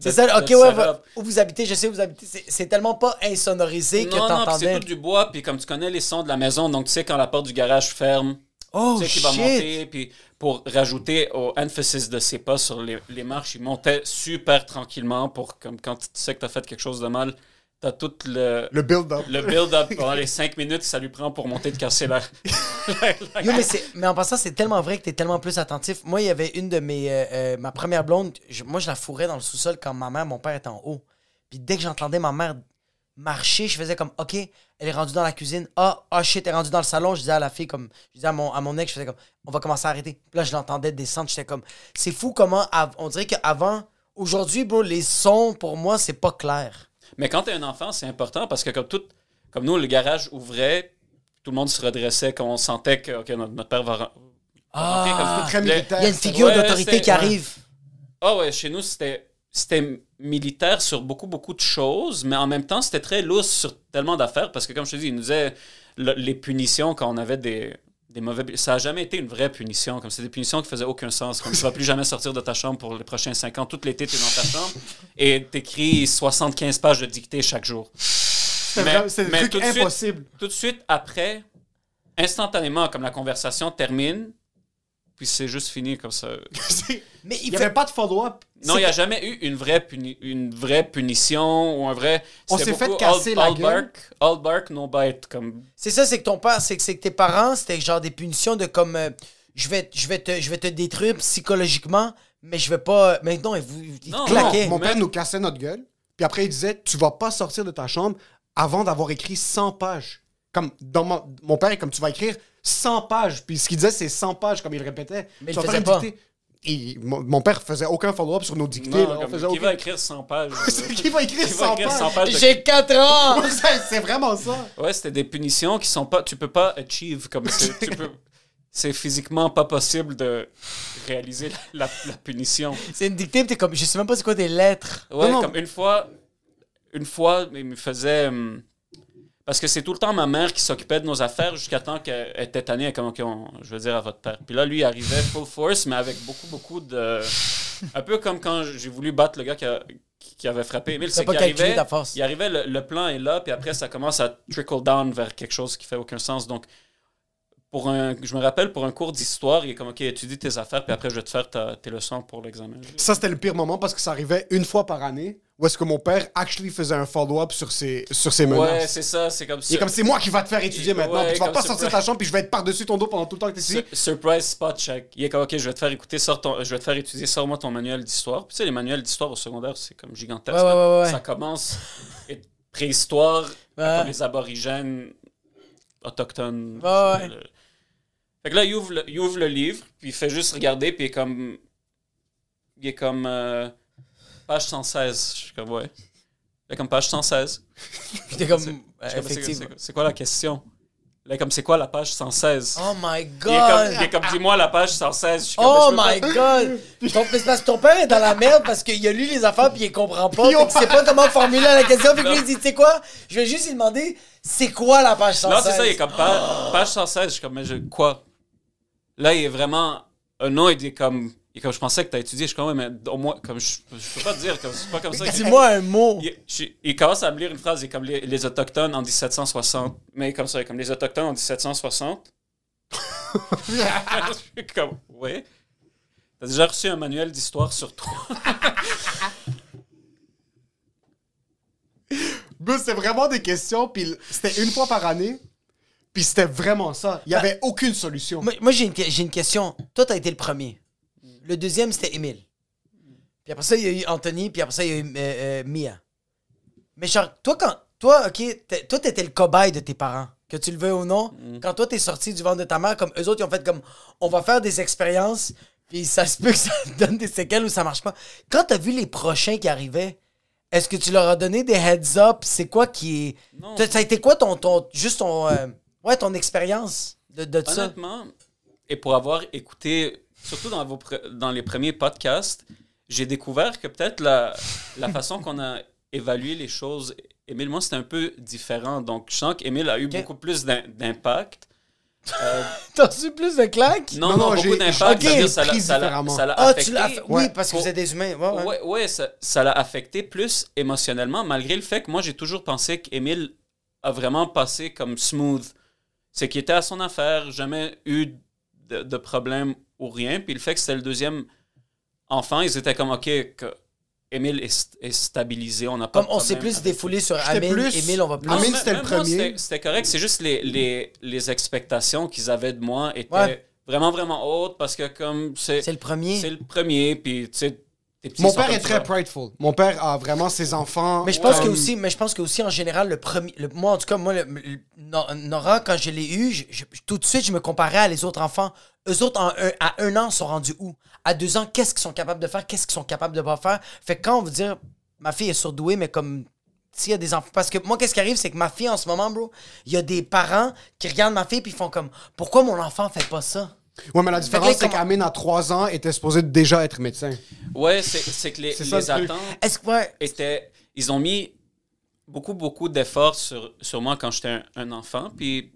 C'est ça, ok, ouais, va- où vous habitez, je sais où vous habitez. C'est- C'est tellement pas insonorisé que Non, non, puis c'est t'entendais. tout du bois, puis comme tu connais les sons de la maison, donc tu sais quand la porte du garage ferme, Oh tu sais qu'il va monter, puis pour rajouter au emphasis de ses pas sur les, les marches, il montait super tranquillement pour, comme quand tu sais que t'as fait quelque chose de mal, t'as tout le, Le build-up. le build-up pendant les 5 minutes que ça lui prend pour monter de casser la. la- Yo, mais, en passant, c'est tellement vrai que t'es tellement plus attentif. Moi, il y avait une de mes. euh, euh, ma première blonde, je- moi, je la fourrais dans le sous-sol quand ma mère, mon père était en haut. Puis dès que j'entendais ma mère marcher, je faisais comme, OK, elle est rendue dans la cuisine. Ah, ah shit, elle est rendue dans le salon. Je disais à la fille, comme, je disais à mon, à mon ex, je faisais comme, on va commencer à arrêter. Puis là, je l'entendais descendre. J'étais comme, c'est fou comment, on dirait qu'avant, aujourd'hui, bro, les sons, pour moi, c'est pas clair. Mais quand t'es un enfant, c'est important parce que comme tout, comme nous, le garage ouvrait, tout le monde se redressait quand on sentait que ok, notre, notre père va. Ah, rentrer comme Très le- militaire. il y a une figure Ouais, d'autorité qui ouais. arrive. Ah ouais, chez nous, c'était c'était militaire sur beaucoup, beaucoup de choses, mais en même temps, c'était très lousse sur tellement d'affaires parce que, comme je te dis, ils nous disaient le- les punitions quand on avait des, des mauvais. Ça n'a jamais été une vraie punition. Comme c'est des punitions qui faisaient aucun sens. Comme tu vas plus jamais sortir de ta chambre pour les prochains 5 ans. Tout l'été, tu es dans ta chambre et t'écris 75 pages de dictée chaque jour. C'était des trucs suite-. Tout de suite après, instantanément, comme la conversation termine, puis c'est juste fini comme ça. Mais Il il n'y fait- avait pas de follow-up. Non, il n'y a jamais eu une vraie, puni- une vraie punition ou un vrai. On s'est fait casser all, la all gueule. bark, all bark, no bite. Comme... C'est ça, c'est que ton père, c'est que, c'est que tes parents, c'était genre des punitions de comme euh, je vais, je vais te, je vais te détruire psychologiquement, mais je vais pas. Mais non, ils vous Non, claquaient. Mon père nous cassait notre gueule. Puis après, il disait Tu vas pas sortir de ta chambre avant d'avoir écrit 100 pages. Comme dans mon, mon père, comme tu vas écrire 100 pages. Puis ce qu'il disait, c'est 100 pages, comme il répétait. Mais il faisait une dictée. Et mon, mon père faisait aucun follow-up sur nos dictées. Non, là. On comme- faisait qui aucun- va écrire 100 pages euh, Qui va écrire qui 100 écrire pages 100 pages de- J'ai 4 ans! C'est- vraiment ça. Ouais, c'était des punitions qui sont pas. Tu peux pas achieve comme c'est- tu peux. C'est physiquement pas possible de réaliser la, la- la punition. C'est une dictée, t'es comme, je sais même pas c'est quoi des lettres. Ouais, Non, non. comme une fois, une fois, il me faisait. hum, parce que c'est tout le temps ma mère qui s'occupait de nos affaires jusqu'à temps qu'elle était tannée, comme, je veux dire à votre père. Puis là, lui, il arrivait full force, mais avec beaucoup, beaucoup de. Un peu comme quand j'ai voulu battre le gars qui, a- qui avait frappé Emile. C'est pas qu'il arrivait, ta force. il arrivait, le, le plan est là, puis après, ça commence à trickle down vers quelque chose qui fait aucun sens. Donc, pour un, je me rappelle, pour un cours d'histoire, il est comme, OK, étudie tes affaires, puis après, je vais te faire ta- tes leçons pour l'examen. Ça, c'était le pire moment parce que ça arrivait une fois par année où est-ce que mon père actually faisait un follow-up sur ses, sur ses Ouais, menaces. c'est ça, c'est comme Il est comme c'est moi qui va te faire étudier Ouais, maintenant. puis tu vas pas sortir de ta chambre puis je vais être par-dessus ton dos pendant tout le temps que t'es ici. Sur- Surprise spot check. Il est comme, OK, je vais te faire écouter, sors ton, je vais te faire étudier, sors-moi ton manuel d'histoire. Puis tu sais, les manuels d'histoire au secondaire, c'est comme gigantesque. Ouais, ouais, ouais, ouais. Ça commence et préhistoire, Ouais. les aborigènes autochtones. Ouais, ouais. Fait que là, il ouvre, le, il ouvre le livre, puis il fait juste regarder, puis il est comme... Il est comme... euh, page 116. Je suis comme, ouais. Il est comme page 116. Pis t'es comme, C'est- euh, Je comme, quoi la question? Là, comme, c'est quoi la page 116? Oh my Il est comme, il god! est comme dis-moi la page 116. Je suis comme, Oh je peux my pas- god! Ton, parce que ton père est dans la merde parce qu'il a lu les affaires puis il comprend pas. Fait qu'il sait pas comment formuler la question. Puis lui, il dit, tu sais quoi? Je vais juste lui demander, c'est quoi la page 116? Non, c'est ça, il est comme pa- page 116. Je suis comme, mais je, quoi? Là, il est vraiment. Un nom, il est comme. Il est comme, je pensais que tu as étudié. Je suis comme, ouais, mais au moins, comme, je, je peux pas te dire, comme, c'est pas comme ça. Dis-moi un mot. Il, je- il commence à me lire une phrase, il est comme les, les Autochtones en 1760. Mais comme ça, comme les Autochtones en 1760. je suis comme, ouais. T'as déjà reçu un manuel d'histoire sur toi? C'était vraiment des questions, puis c'était une fois par année, puis c'était vraiment ça. Il y avait aucune solution. Moi, moi, j'ai une, une question. Toi, t'as été le premier. Le deuxième, c'était Émile. Puis après ça, il y a eu Anthony, puis après ça, il y a eu euh, euh, Mia. Mais genre, toi, quand. Toi, OK, toi, t'étais le cobaye de tes parents. Que tu le veux ou non. Quand toi, t'es sorti du ventre de ta mère, comme eux autres, ils ont fait comme. On va faire des expériences, puis ça se peut que ça donne des séquelles ou ça marche pas. Quand t'as vu les prochains qui arrivaient, est-ce que tu leur as donné des heads up? C'est quoi qui est. Non. Ça a été quoi ton. ton juste ton. euh, ouais, ton expérience de, de ça? Honnêtement, et pour avoir écouté, surtout dans, vos pre- dans les premiers podcasts, j'ai découvert que peut-être la, la façon qu'on a évalué les choses, Émile, moi, c'était un peu différent. Donc, je sens qu'Émile a eu beaucoup plus d'im- d'impact. Euh, T'as reçu plus de claques? non, Non, non, non, j'ai- beaucoup d'impact. c'est-à-dire ça l'a- ça l'a différemment. ça l'a Ah, affecté. tu l'as fait- Oui, Ouais. parce que vous êtes des humains. Ouais, ouais. Ouais, ouais, ça, ça l'a affecté plus émotionnellement, malgré le fait que moi, j'ai toujours pensé qu'Émile a vraiment passé comme smooth. C'est qu'il était à son affaire, jamais eu de, de problème ou rien. Puis le fait que c'était le deuxième enfant, ils étaient comme, OK, que Émile est, st- est stabilisé. On n'a pas Comme de on s'est plus défoulé sur Amine, plus- Emile, on va plus. Amine, même- c'était le premier. c'était- correct. C'est juste les, les, les expectations qu'ils avaient de moi étaient Ouais. vraiment, vraiment hautes parce que comme c'est C'est le premier. c'est le premier, puis tu sais, Mon père est très prideful. Mon père a vraiment ses enfants. Mais je pense comme- que aussi, mais je pense que aussi en général le premier, le- moi en tout cas moi, le- le- No- Nora quand je l'ai eu, je- je- tout de suite je me comparais à les autres enfants. Eux autres en un- à un an sont rendus où? À deux ans, qu'est-ce qu'ils sont capables de faire? Qu'est-ce qu'ils sont capables de pas faire? Fait que quand on veut dire ma fille est surdouée, mais comme s'il y a des enfants, parce que moi qu'est-ce qui arrive, c'est que ma fille en ce moment, bro, il y a des parents qui regardent ma fille puis ils font comme pourquoi mon enfant fait pas ça Ouais, mais la différence, c'est comment- qu'Amine, à 3 ans, était supposé déjà être médecin. Ouais, c'est c'est que les, C'est ça, les attentes Est-ce que ouais, étaient. Ils ont mis beaucoup, beaucoup d'efforts sur, sur moi quand j'étais un, un enfant. Puis,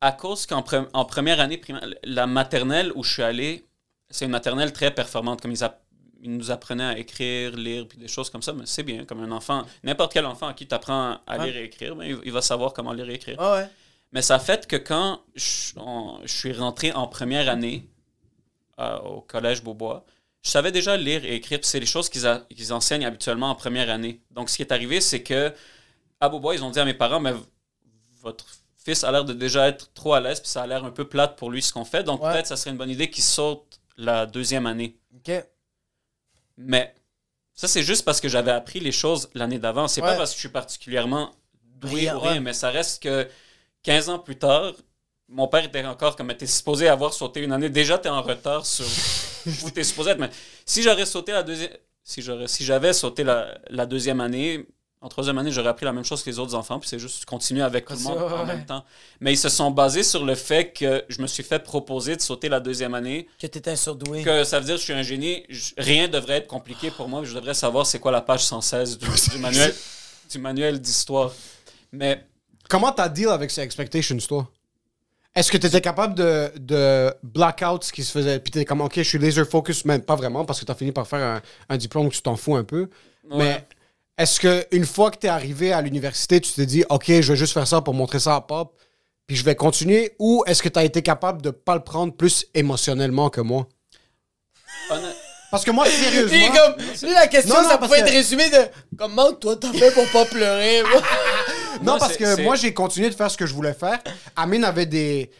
à cause qu'en pre- en première année primaire, la maternelle où je suis allé, c'est une maternelle très performante. Comme ils, nous apprenaient à écrire, lire, puis des choses comme ça. Mais c'est bien, comme un enfant, n'importe quel enfant à qui tu apprends à Ouais. lire et écrire, ben, il, il va savoir comment lire et écrire. ouais, ouais. Mais ça a fait que quand je, on- je suis rentré en première année euh, au collège Beaubois, je savais déjà lire et écrire. C'est les choses qu'ils enseignent habituellement en première année. Donc, ce qui est arrivé, c'est que à Beaubois, ils ont dit à mes parents, mais votre fils a l'air de déjà être trop à l'aise, puis ça a l'air un peu plate pour lui ce qu'on fait. Donc, Ouais. peut-être ça serait une bonne idée qu'il saute la deuxième année. ok. Mais ça, c'est juste parce que j'avais appris les choses l'année d'avant. C'est Ouais. pas parce que je suis particulièrement doué Brillant, ou rien, ouais. mais ça reste que 15 ans plus tard, mon père était encore comme t'es supposé avoir sauté une année. Déjà, t'es en retard sur où t'es supposé être. Mais si j'aurais sauté la deuxième. Si j'aurais, si j'avais sauté la, la deuxième année, en troisième année, j'aurais appris la même chose que les autres enfants, puis c'est juste continuer avec tout le monde Ouais, en même temps. Mais ils se sont basés sur le fait que je me suis fait proposer de sauter la deuxième année, Que t'étais un surdoué. que ça veut dire que je suis un génie. Je- rien devrait être compliqué pour moi. Je devrais savoir c'est quoi la page 116 du, du manuel, du manuel d'histoire. Mais Comment t'as deal avec ces expectations, toi? Est-ce que tu étais capable de, de blackout ce qui se faisait? Puis t'es comme, OK, je suis laser focus, même pas vraiment, parce que t'as fini par faire un, un diplôme où tu t'en fous un peu. Ouais. Mais est-ce que une fois que t'es arrivé à l'université, tu t'es dit, OK, je vais juste faire ça pour montrer ça à Pop, puis je vais continuer? Ou est-ce que t'as été capable de pas le prendre plus émotionnellement que moi? Parce que moi, Lui, sérieusement... comme, lui, la question, Non, non, ça pouvait que- être résumé de comment toi t'as fait pour pas pleurer. moi? Non, Non, parce que moi, j'ai continué de faire ce que je voulais faire. Amine avait des.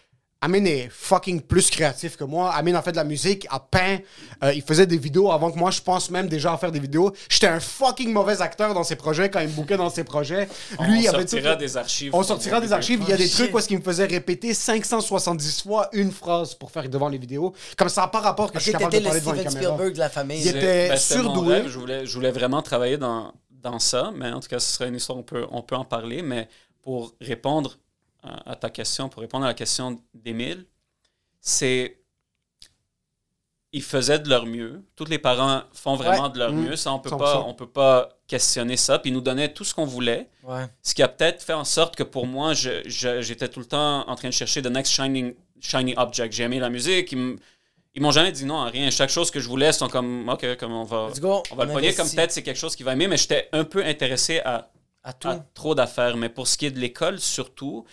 Amine est fucking plus créatif que moi. Amine a fait de la musique, a peint, euh, il faisait des vidéos avant que moi, je pense même déjà à faire des vidéos. J'étais un fucking mauvais acteur dans ses projets quand il me bouquait dans ses projets. Lui, on il avait tout. sortira des archives. On sortira des archives. Il y a Oh, des shit. trucs où est-ce qu'il me faisait répéter 570 fois une phrase pour faire devant les vidéos. Comme ça pas rapport que je suis capable de le parler devant Steven caméra. Spielberg de la famille. Il était- Ben, surdoué. rêve. Je voulais, je voulais vraiment travailler dans, dans ça, mais en tout cas, ce serait une histoire, on peut, on peut en parler. Mais pour répondre à, à ta question, pour répondre à la question d'Émile, c'est. Ils faisaient de leur mieux. Tous les parents font vraiment de leur Mmh. mieux. Ça, on peut 100%. pas, on peut pas questionner ça. Puis ils nous donnaient tout ce qu'on voulait. Ouais. Ce qui a peut-être fait en sorte que pour moi, j'étais tout le temps en train de chercher the next shining, shiny object. J'ai aimé la musique. Ils ils m'ont jamais dit non à rien. Chaque chose que je voulais, sont comme, OK, comme on va, go. on va le pogner comme peut-être c'est quelque chose qu'il va aimer, mais j'étais un peu intéressé à, À tout. à trop d'affaires. Mais pour ce qui est de l'école, surtout,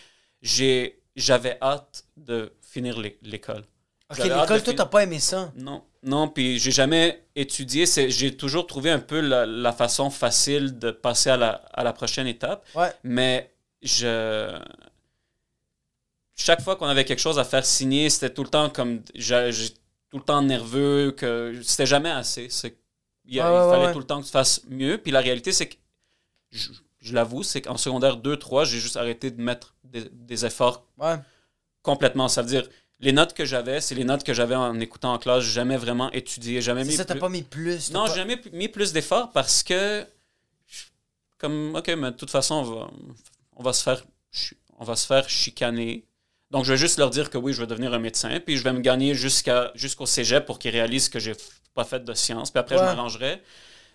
j'ai- j'avais hâte de finir l'é- l'école. Ok, l'école, toi, t'as pas aimé ça? Non, non, puis j'ai jamais étudié. J'ai toujours trouvé un peu la, la façon facile de passer à la, à la prochaine étape. Ouais. Mais je. Chaque fois qu'on avait quelque chose à faire signer, c'était tout le temps comme. Tout le temps nerveux, que c'était jamais assez. C'est- Il, ouais, fallait ouais. tout le temps que tu fasses mieux. Puis la réalité, c'est que. Je, je l'avoue, c'est qu'en secondaire 2-3, j'ai juste arrêté de mettre des, des efforts Ouais. complètement. Ça veut dire, les notes que j'avais, c'est les notes que j'avais en écoutant en classe. J'ai jamais vraiment étudié, jamais mis ça, t'as plus- pas mis plus. Non, pas- j'ai jamais mis plus d'efforts parce que, je- comme, ok, mais de toute façon, on va, on va se faire, on va se faire chicaner. Donc, je vais juste leur dire que oui, je vais devenir un médecin, puis je vais me gagner jusqu'à jusqu'au cégep pour qu'ils réalisent que j'ai pas fait de sciences, puis après, je m'arrangerai.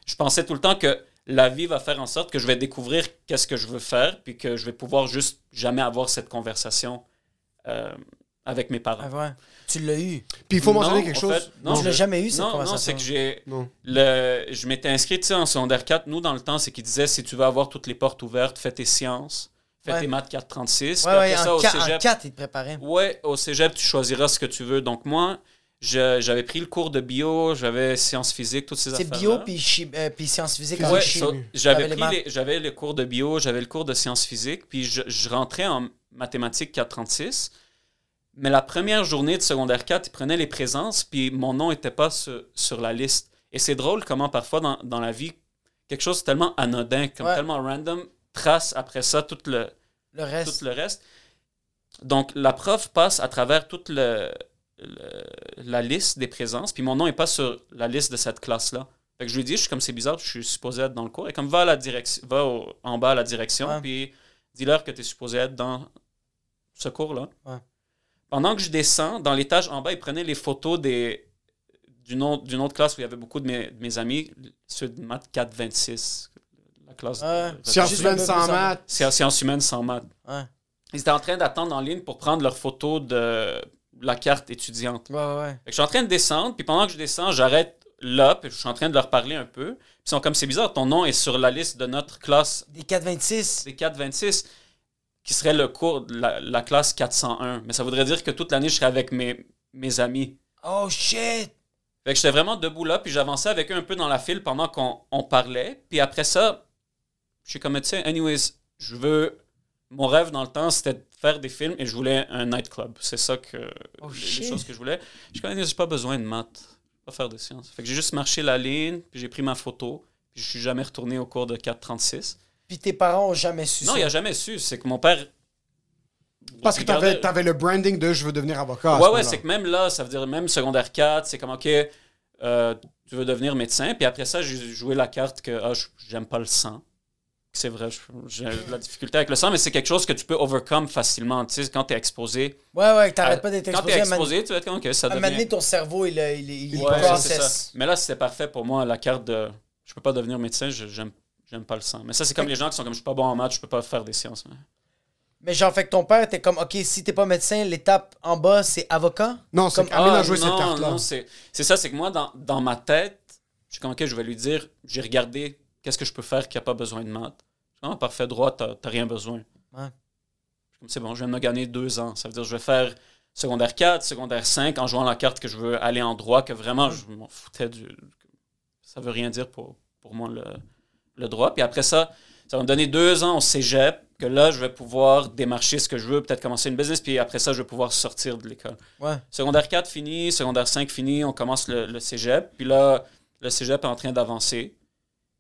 Je pensais tout le temps que la vie va faire en sorte que je vais découvrir qu'est-ce que je veux faire, puis que je vais pouvoir juste jamais avoir cette conversation euh, avec mes parents. Ah, ouais. Tu l'as eu? Puis il faut Non, mentionner quelque chose. fait, non, tu l'as jamais eu, cette non, non, conversation? c'est que j'ai. Non. Le, je m'étais inscrit tu sais, en secondaire 4. Nous, dans le temps, c'est qu'ils disaient si tu veux avoir toutes les portes ouvertes, fais tes sciences, fais Ouais. tes maths 436. Ouais, ça, en au 4, cégep, il te ouais, au cégep, tu choisiras ce que tu veux. Donc, moi, j'avais pris le cours de bio, j'avais sciences physiques, toutes ces C'est affaires. bio puis, chi- euh, puis sciences physiques. en Ouais, chimie. so- T'avais j'avais les le cours de bio, j'avais le cours de sciences physiques, puis je, je rentrais en mathématiques 436. Mais la première journée de secondaire 4, ils prenaient les présences, puis mon nom n'était pas sur, sur la liste. Et c'est drôle comment parfois dans, dans la vie, quelque chose de tellement anodin, comme Ouais. tellement random, trace après ça tout le, Le reste. tout le reste. Donc, la prof passe à travers toute le, le- la liste des présences, puis mon nom n'est pas sur la liste de cette classe-là. Fait que je lui dis, je suis comme c'est bizarre, je suis supposé être dans le cours. Et comme va, à la direction, va au- en bas à la direction, Ouais. puis dis-leur que tu es supposé être dans ce cours-là. Ouais. Pendant que je descends, dans l'étage en bas, ils prenaient les photos des, d'une, autre, d'une autre classe où il y avait beaucoup de mes, de mes amis, ceux de maths 426. La classe de- Ouais. de- Sciences humaines sans maths. Sciences humaines sans maths. Ouais. Ils étaient en train d'attendre en ligne pour prendre leur photo de la carte étudiante. Ouais, ouais, ouais. Fait que je suis en train de descendre, puis pendant que je descends, j'arrête là, puis je suis en train de leur parler un peu. Puis ils sont comme, c'est bizarre, ton nom est sur la liste de notre classe Des 426. des 426, qui serait le cours de la, la classe 401. Mais ça voudrait dire que toute l'année, je serais avec mes, mes amis. Oh shit! Fait que j'étais vraiment debout là, puis j'avançais avec eux un peu dans la file pendant qu'on on parlait. Puis après ça, je suis comme, tu sais, anyways, je veux. Mon rêve dans le temps, c'était de faire des films et je voulais un nightclub. C'est ça que. Oh, les, choses que je voulais. Je suis comme, j'ai pas besoin de maths. Pas faire de sciences. Fait que j'ai juste marché la ligne, puis j'ai pris ma photo, puis je suis jamais retourné au cours de 436. Puis tes parents ont jamais su Non, il a jamais su. C'est que mon père. Parce que t'avais avais le branding de je veux devenir avocat. à ce Ouais, ouais, c'est que même là, ça veut dire même secondaire 4, c'est comme, OK, euh, tu veux devenir médecin. Puis après ça, j'ai joué la carte que ah, je- j'aime pas le sang. C'est vrai, j'ai de la difficulté avec le sang, mais c'est quelque chose que tu peux overcome facilement. Tu sais, quand tu es exposé. Ouais, ouais, t'arrêtes à- pas d'être Quand tu exposé. es à un moment- exposé, tu vas être comme, OK, ça À devient. ton cerveau, il, il, il, il Ouais, c'est process. ça. Mais là, c'était parfait pour moi, la carte de. Je peux pas devenir médecin, je- j'aime j'aime pas le sang. Mais ça, c'est comme les gens qui sont comme, je suis pas bon en maths, je peux pas faire des sciences. mais- Mais genre, fait que ton père était comme, OK, si t'es pas médecin, l'étape en bas, c'est avocat? Non, c'est Comme- qu'Amine Ah, a joué cette non, carte-là. non, c'est c'est ça, c'est que moi, dans, dans ma tête, je suis comme, OK, je vais lui dire, j'ai regardé qu'est-ce que je peux faire qui n'a pas besoin de maths. Ah, parfait, droit, t'as t'as rien besoin. Ouais. Comme, c'est bon, je viens de me gagner deux ans. Ça veut dire, je vais faire secondaire 4, secondaire 5, en jouant la carte que je veux aller en droit, que vraiment, je m'en foutais du. Ça veut rien dire pour, pour moi, le, le droit. Puis après ça, ça va me donner deux ans au cégep, que là, je vais pouvoir démarcher ce que je veux, peut-être commencer une business, puis après ça, je vais pouvoir sortir de l'école. Ouais. Secondaire 4 fini, secondaire 5 fini, on commence le, le cégep. Puis là, le cégep est en train d'avancer.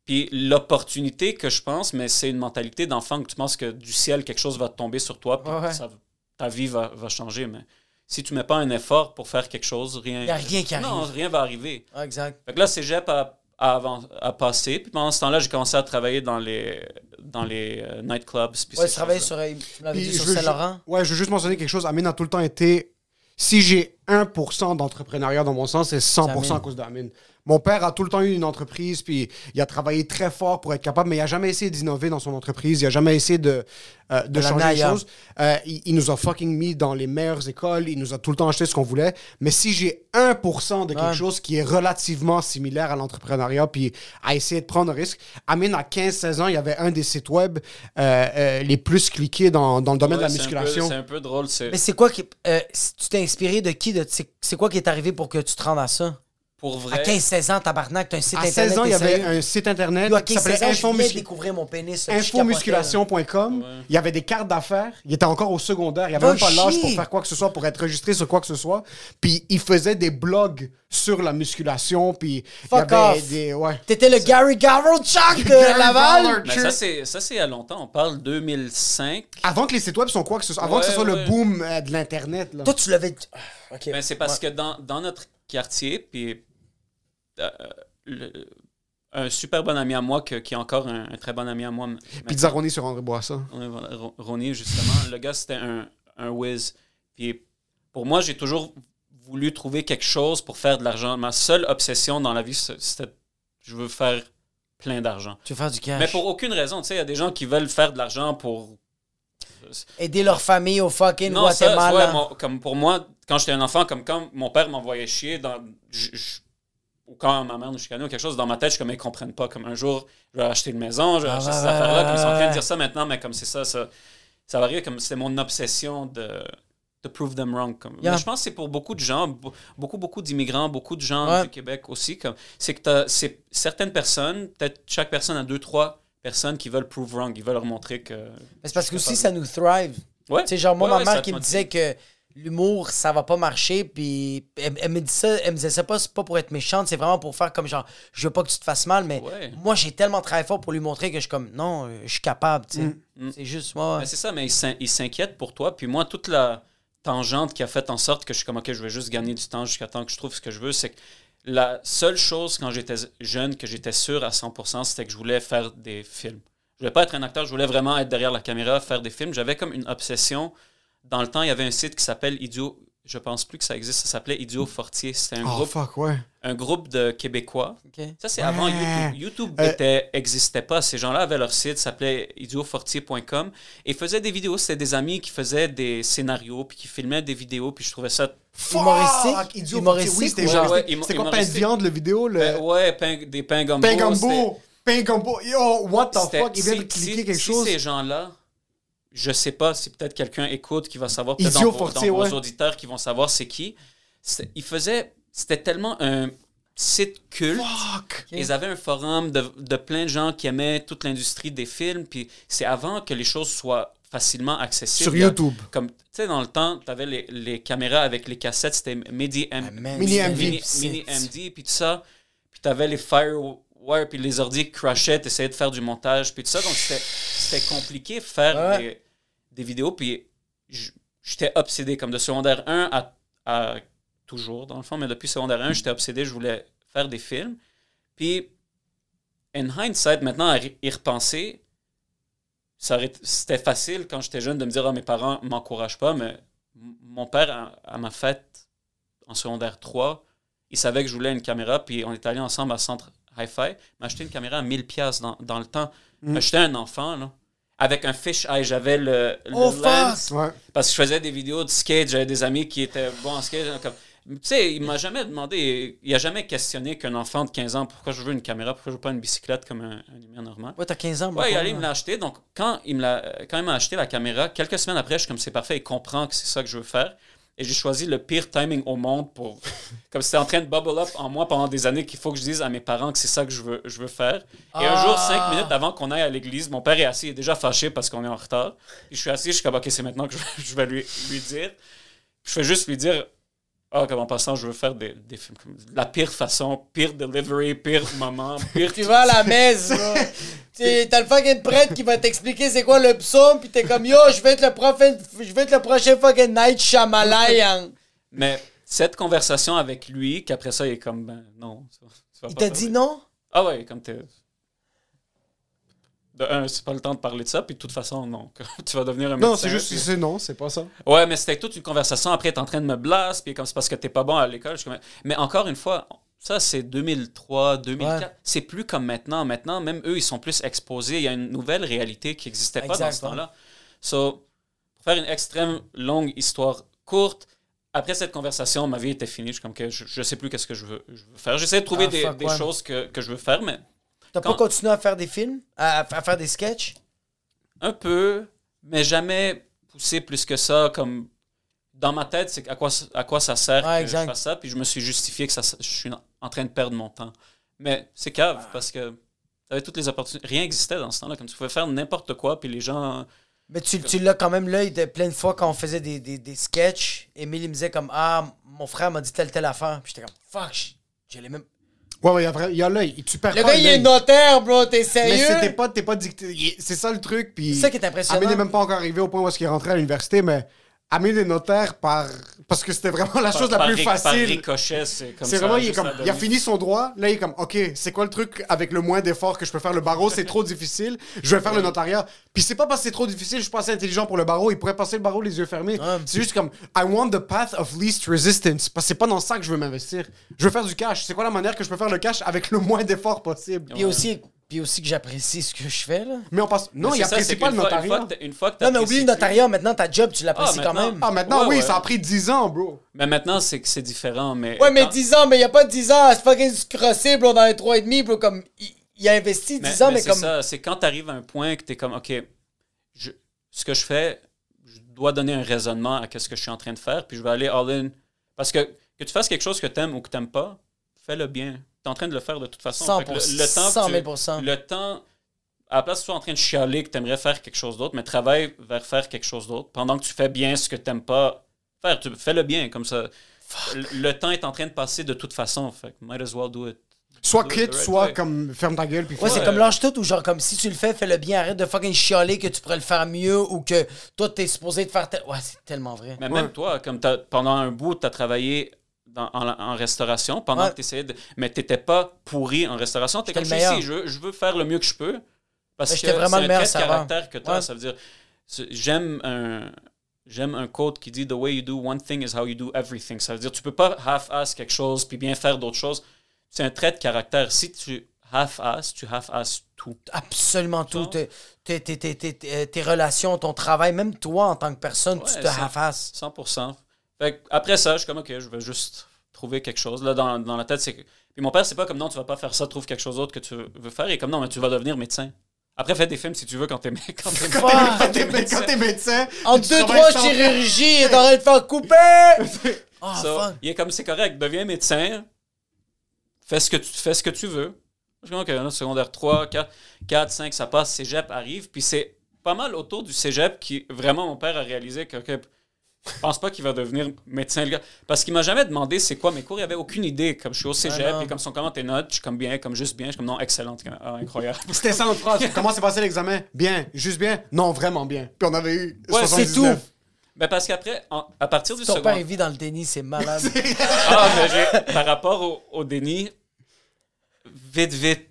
Puis l'opportunité que je pense, mais c'est une mentalité d'enfant que tu penses que du ciel, quelque chose va tomber sur toi, puis Ouais, ouais. ça- ta vie va, va changer. Mais si tu mets pas un effort pour faire quelque chose, rien. Il a rien qui arrive. Non, rien va arriver. Ah, exact. Fait que là, cégep a, a, a passé. Puis pendant ce temps-là, j'ai commencé à travailler dans les, dans les euh, nightclubs. Ouais, sur, euh, Puis dit, sur je ju- Saint-Laurent? Ouais, je veux juste mentionner quelque chose. Amine a tout le temps été. Si j'ai 1% d'entrepreneuriat dans mon sens, c'est 100% à Amine. cause d'Amine. Mon père a tout le temps eu une entreprise, puis il a travaillé très fort pour être capable, mais il n'a jamais essayé d'innover dans son entreprise. Il n'a jamais essayé de, euh, de De changer les choses. Euh, il, il nous a fucking mis dans les meilleures écoles. Il nous a tout le temps acheté ce qu'on voulait. Mais si j'ai 1% de quelque Ouais. chose qui est relativement similaire à l'entrepreneuriat, puis à essayer de prendre un risque, Amine, à 15-16 ans, il y avait un des sites web euh, euh, les plus cliqués dans, dans le domaine Ouais, de la musculation. C'est un peu drôle. c'est- Mais c'est quoi qui. euh, tu t'es inspiré de qui de, C'est quoi qui est arrivé pour que tu te rendes à ça? Pour À vrai. 15-16 ans, tabarnak, t'as un site À internet. 16 ans, il y avait un site internet Yo, à qui 15 s'appelait 16 ans, je venais de Infomuscu- découvrir mon pénis. là, puis je capotais, là. infomusculation.com. Ouais. Il y avait des cartes d'affaires. Il était encore au secondaire. Il avait Va même pas l'âge chier. pour faire quoi que ce soit, pour être enregistré sur quoi que ce soit. Puis il faisait des blogs sur la musculation. Puis il y Fuck avait off. des. Ouais. T'étais le Gary Garveychuk de Gary Laval? Mais ça, c'est ça, c'est il y a longtemps. On parle 2005. Avant que les sites web sont quoi que ce soit. Avant Ouais, que ce soit ouais. le boom euh, de l'Internet. là. Toi, tu l'avais. Ah, Ok. Ben, c'est parce Ouais. que dans, dans notre quartier, puis euh, le- un super bon ami à moi, que- qui est encore un, un très bon ami à moi, m- Pizzaroni sur André Bourassa. Ouais, voilà, Ro- Ronnie, justement, le gars, c'était un, un whiz. Puis pour moi, j'ai toujours voulu trouver quelque chose pour faire de l'argent. Ma seule obsession dans la vie, c'était je veux faire plein d'argent. Tu veux faire du cash. Mais pour aucune raison, tu sais, il y a des gens qui veulent faire de l'argent pour Aider leur famille au fucking Non, ça, Guatemala. ouais, mon- comme pour moi, quand j'étais un enfant, comme quand mon père m'envoyait chier, dans, j- j- ou quand ma mère nous chicanait ou quelque chose, dans ma tête, je suis comme, ils comprennent pas. Comme un jour, je vais acheter une maison, je vais Ah, acheter ouais, affaires-là. Comme ils sont en train de dire ça maintenant, mais comme c'est ça, ça, ça va arriver comme c'était mon obsession de, to prove them wrong. Comme. Yeah. Mais je pense que c'est pour beaucoup de gens, be- beaucoup, beaucoup d'immigrants, beaucoup de gens Ouais. du Québec aussi. Comme, c'est que t'as- c'est certaines personnes, peut-être chaque personne a deux, trois personnes qui veulent prove wrong. Ils veulent leur montrer que. Mais c'est parce que aussi, ça nous thrive. Ouais. Sais, genre, moi, Ouais, ma mère qui me disait que l'humour, ça va pas marcher, puis elle, elle me dit ça, elle me disait ça pas, c'est pas pour être méchante, c'est vraiment pour faire comme genre, je veux pas que tu te fasses mal, mais Ouais. moi, j'ai tellement travaillé fort pour lui montrer que je suis comme, non, euh, je suis capable, tu sais. Mm. C'est juste, moi. Ben, c'est ça, mais il s'in- il s'inquiète pour toi. Puis moi, toute la tangente qui a fait en sorte que je suis comme, OK, je vais juste gagner du temps jusqu'à temps que je trouve ce que je veux, c'est que la seule chose quand j'étais jeune que j'étais sûr à 100%, c'était que je voulais faire des films. Je voulais pas être un acteur, je voulais vraiment être derrière la caméra, faire des films. J'avais comme une obsession. Dans le temps, il y avait un site qui s'appelle Idiot. Je pense plus que ça existe. Ça s'appelait Idiot Fortier. C'était un, Oh, groupe, fuck, ouais. un groupe de Québécois ça, c'est avant. YouTube. YouTube Euh, était- existait pas. Ces gens-là avaient leur site, s'appelait idiofortier.com, et faisaient des vidéos. C'était des amis qui faisaient des scénarios, puis qui filmaient des vidéos, puis je trouvais ça... Humoristique? Idiot, Humoristique Oui, c'était genre. Ouais, ouais, C'était quoi, pain de viande, le vidéo? Le... Ben, ouais, pain- des pains gumbo. Pain gumbo! Pain! Yo, what the fuck? Il vient de si- cliquer si- quelque si chose. ces gens-là, je sais pas si peut-être quelqu'un écoute qui va savoir, peut-être dans, vos, Fortier, dans vos ouais. auditeurs qui vont savoir c'est qui. Ils faisaient... C'était tellement un site culte. Fuck! Ils avaient un forum de, de plein de gens qui aimaient toute l'industrie des films, puis c'est avant que les choses soient facilement accessibles. Sur Il YouTube. Comme, tu sais, dans le temps, tu avais les, les caméras avec les cassettes, c'était MIDI, M- Ah, Mini MV. mini, MD, puis tout ça. Puis tu avais les Firewire, puis les ordi crashaient, tu essayais de faire du montage, puis tout ça. Donc c'était c'était compliqué de faire Ouais. des, des vidéos, puis j'étais obsédé. Comme de secondaire 1 à, à toujours, dans le fond, mais depuis secondaire 1, j'étais obsédé, je voulais faire des films. Puis, in hindsight, maintenant, à y repenser, c'était facile quand j'étais jeune de me dire ah, mes parents m'encouragent pas, mais mon père, à, à ma fête en secondaire 3, il savait que je voulais une caméra, puis on est allé ensemble à Centre Hi-Fi, m'a acheté une caméra à 1000$ piastres dans, dans le temps. Mm. J'étais un enfant, là. Avec un fish eye, j'avais le, le Oh, lens, Ouais. parce que je faisais des vidéos de skate, j'avais des amis qui étaient bons en skate. Comme, tu sais, il m'a jamais demandé, il a jamais questionné qu'un enfant de 15 ans, pourquoi je veux une caméra, pourquoi je veux pas une bicyclette comme un, un humain normal? Ouais, t'as 15 ans, Ouais, il allait me l'a acheté. Donc, quand il me l'a, quand il m'a acheté la caméra, quelques semaines après, je suis comme c'est parfait, il comprend que c'est ça que je veux faire. Et j'ai choisi le pire timing au monde pour. Comme c'était en train de bubble up en moi pendant des années qu'il faut que je dise à mes parents que c'est ça que je veux, je veux faire. Et un Ah. jour, cinq minutes avant qu'on aille à l'église, mon père est assis, il est déjà fâché parce qu'on est en retard. Puis je suis assis, je suis comme, OK, c'est maintenant que je vais, je vais lui, lui dire. Je fais juste lui dire, ah, comme en passant, je veux faire des, des films comme la pire façon, pire delivery, pire moment, pire. Tu vas à la messe, T'as le fucking prêtre qui va t'expliquer c'est quoi le psaume, pis t'es comme yo, je vais être le prochain, je vais être le prochain fucking Night Shyamalan. Mais cette conversation avec lui, qu'après ça, il est comme, ben non. tu vas- Il t'a dit non? Ah ouais, comme t'es. De un, c'est pas le temps de parler de ça, puis de toute façon, non. tu vas devenir un Non, médecin, c'est juste, puis- c'est non, c'est pas ça. Ouais, mais c'était toute une conversation. Après, t'es en train de me blast, puis comme c'est parce que t'es pas bon à l'école. je Mais encore une fois, ça, c'est 2003, 2004. Ouais. C'est plus comme maintenant. Maintenant, même eux, ils sont plus exposés. Il y a une nouvelle réalité qui n'existait pas dans ce temps-là. So, pour faire une extrême longue histoire courte, après cette conversation, ma vie était finie. Je suis comme que je, je sais plus qu'est-ce que je veux, je veux faire. J'essaie de trouver Ah, des, des choses que, que je veux faire, mais T'as Quand- pas continué à faire des films? À, à faire des sketchs? un peu, mais jamais poussé plus que ça. Comme dans ma tête, c'est à quoi, à quoi ça sert que exact. je fasse ça. Puis je me suis justifié que ça, je suis en train de perdre mon temps. Mais c'est cave parce que t'avais toutes les opportunités. Rien n'existait dans ce temps-là. Comme tu pouvais faire n'importe quoi, puis les gens. Mais tu, tu l'as quand même l'œil de plein de fois quand on faisait des, des, des sketchs. Émile, il me disait comme Ah, mon frère m'a dit telle, telle affaire. Puis j'étais comme Fuck, j'allais même. Ouais, ouais, il y a, vrai- il y a l'œil. Tu perds Le pas gars, il est l'œil. notaire, bro, t'es Mais sérieux? c'était pas, t'es pas dicté. il C'est ça le truc. Puis. C'est ça qui est impressionnant. Amine n'est même pas encore arrivé au point où est-ce qu'il est rentré à l'université, mais Amine est notaire par. Parce que c'était vraiment la chose la par plus facile. c'est comme C'est ça. vraiment, il, est comme, il a fini son droit. Là, il est comme, OK, c'est quoi le truc avec le moins d'efforts que je peux faire? Le barreau, c'est trop difficile. Je vais faire le notariat. Puis c'est pas parce que c'est trop difficile, je suis pas assez intelligent pour le barreau. Il pourrait passer le barreau les yeux fermés. Ouais. C'est juste comme, I want the path of least resistance. Parce que c'est pas dans ça que je veux m'investir. Je veux faire du cash. C'est quoi la manière que je peux faire le cash avec le moins d'efforts possible? Puis aussi, puis aussi que j'apprécie ce que je fais, là. Mais on passe. Non, il c'est apprécie c'est pas le notariat. fois que t'as- Une fois que Non, mais oublie le notariat, maintenant, ta job, tu l'apprécies Ah, quand même. Ah, maintenant, Ouais, oui, ouais. ça a pris 10 ans, bro. Mais maintenant, c'est que c'est différent. Mais Ouais, mais quand- 10 ans, mais y a pas 10 ans à se fucking se crosser, bro, dans les 3 et demi, bro, comme. Il, il a investi 10 ans, mais, c'est comme. ça, c'est quand tu arrives à un point que tu es comme, OK, je- ce que je fais, je dois donner un raisonnement à ce que je suis en train de faire, puis je vais aller all-in. Parce que que tu fasses quelque chose que tu aimes ou que tu n'aimes pas, fais-le bien. Tu es en train de le faire de toute façon. 100%, Fait que le, le temps que 100 tu- 000 le temps, à la place que tu sois en train de chialer que tu aimerais faire quelque chose d'autre, mais travaille vers faire quelque chose d'autre pendant que tu fais bien ce que tu n'aimes pas faire. Tu fais-le bien, comme ça. Le, le temps est en train de passer de toute façon. Fait que might as well do it. Soit quitte, soit way. comme ferme ta gueule puis Ouais, fais- c'est comme lâche tout ou genre comme si tu le fais, fais le bien, arrête de fucking chialer que tu pourrais le faire mieux ou que toi t'es supposé de faire tel... Ouais, c'est tellement vrai. Mais Ouais. même toi, comme t'as- pendant un bout, tu as travaillé dans- en, en restauration pendant Ouais. que tu essayais de. Mais tu pas pourri en restauration. Tu es comme je je veux, je veux faire le mieux que je peux. Parce que vraiment c'est le un meilleur trait de serveur. caractère que tu as. Ouais. Ça veut dire. J'aime un. J'aime un quote qui dit The way you do one thing is how you do everything. Ça veut dire tu peux pas half-ass quelque chose puis bien faire d'autres choses. C'est un trait de caractère. Si tu half-ass, tu half-ass tout. Absolument tout. Tes, tes, tes, tes, relations, ton travail, même toi en tant que personne, tu te half-ass. 100%. Fait que après ça, je suis comme, OK, je vais juste trouver quelque chose. Là, dans, dans la tête, c'est que... Puis mon père, c'est pas comme, non, tu vas pas faire ça, trouve quelque chose d'autre que tu veux faire. Il est comme, non, mais tu vas devenir médecin. Après, fais des films si tu veux quand t'es quand t'es- Quand t'es- quand t'es médecin- quand t'es médecin, En deux, trois chirurgies, en train de faire couper! Ah, So, fuck. il est comme, c'est correct, deviens médecin, fais ce que tu, fais ce que tu veux. Je suis comme, OK, là, secondaire 3, 4, 4, 5, ça passe, cégep arrive. Puis c'est pas mal autour du cégep qui, vraiment, mon père a réalisé que, OK, je pense pas qu'il va devenir médecin, le gars. Parce qu'il m'a jamais demandé c'est quoi mes cours. Il avait aucune idée. Comme je suis au cégep, non. et comme sont comment tes notes, je suis comme bien, comme juste bien. Je suis comme non, excellente. Ah, incroyable. C'était ça notre phrase. Comment s'est passé l'examen? Bien. Juste bien? Non, vraiment bien. Puis on avait eu Ouais, c'est 79. tout. Mais parce qu'après, à partir du Ton père, vit dans le déni, c'est malade. Ah, mais j'ai- par rapport au, au déni, vite, vite.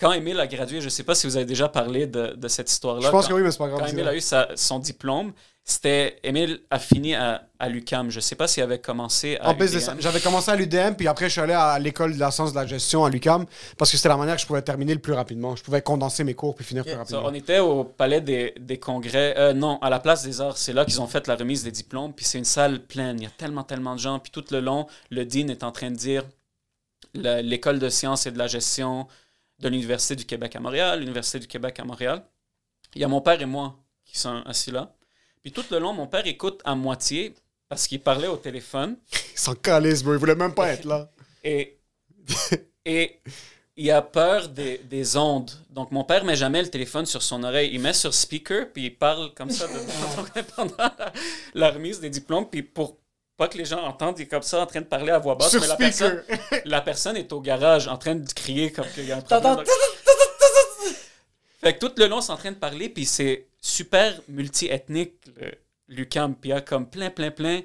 Quand Émile a gradué, je sais pas si vous avez déjà parlé de, de cette histoire-là. Je pense Quand- que oui, mais c'est pas grave. Quand vrai. a eu sa- son diplôme, c'était. Émile a fini à, à l'UCAM. Je sais pas s'il avait commencé à. En. J'avais commencé à l'UDM, puis après, je suis allé à l'école de la science de la gestion à l'UCAM, parce que c'était la manière que je pouvais terminer le plus rapidement. Je pouvais condenser mes cours puis finir plus Ok. Ça, rapidement. on était au palais des, des congrès. euh, non, à la place des arts. C'est là qu'ils ont fait la remise des diplômes. Puis c'est une salle pleine. Il y a tellement, tellement de gens. Puis tout le long, le dean est en train de dire l'école de sciences et de la gestion de l'Université du Québec à Montréal, l'Université du Québec à Montréal. Il y a mon père et moi qui sont assis là. Puis tout le long, mon père écoute à moitié parce qu'il parlait au téléphone. Ils s'en calissent, bro. Ils voulaient même pas être là. Et, et il a peur des, des ondes. Donc, mon père met jamais le téléphone sur son oreille. Il met sur speaker, puis il parle comme ça de- pendant la, la remise des diplômes. Puis pour pas que les gens entendent, il est comme ça en train de parler à voix basse. Sur mais la personne, la personne est au garage en train de crier comme qu'il y a un problème. T'entends... Fait que tout le long, c'est en train de parler, puis c'est super multi-ethnique, le- l'UQAM. Puis il y a comme plein, plein, plein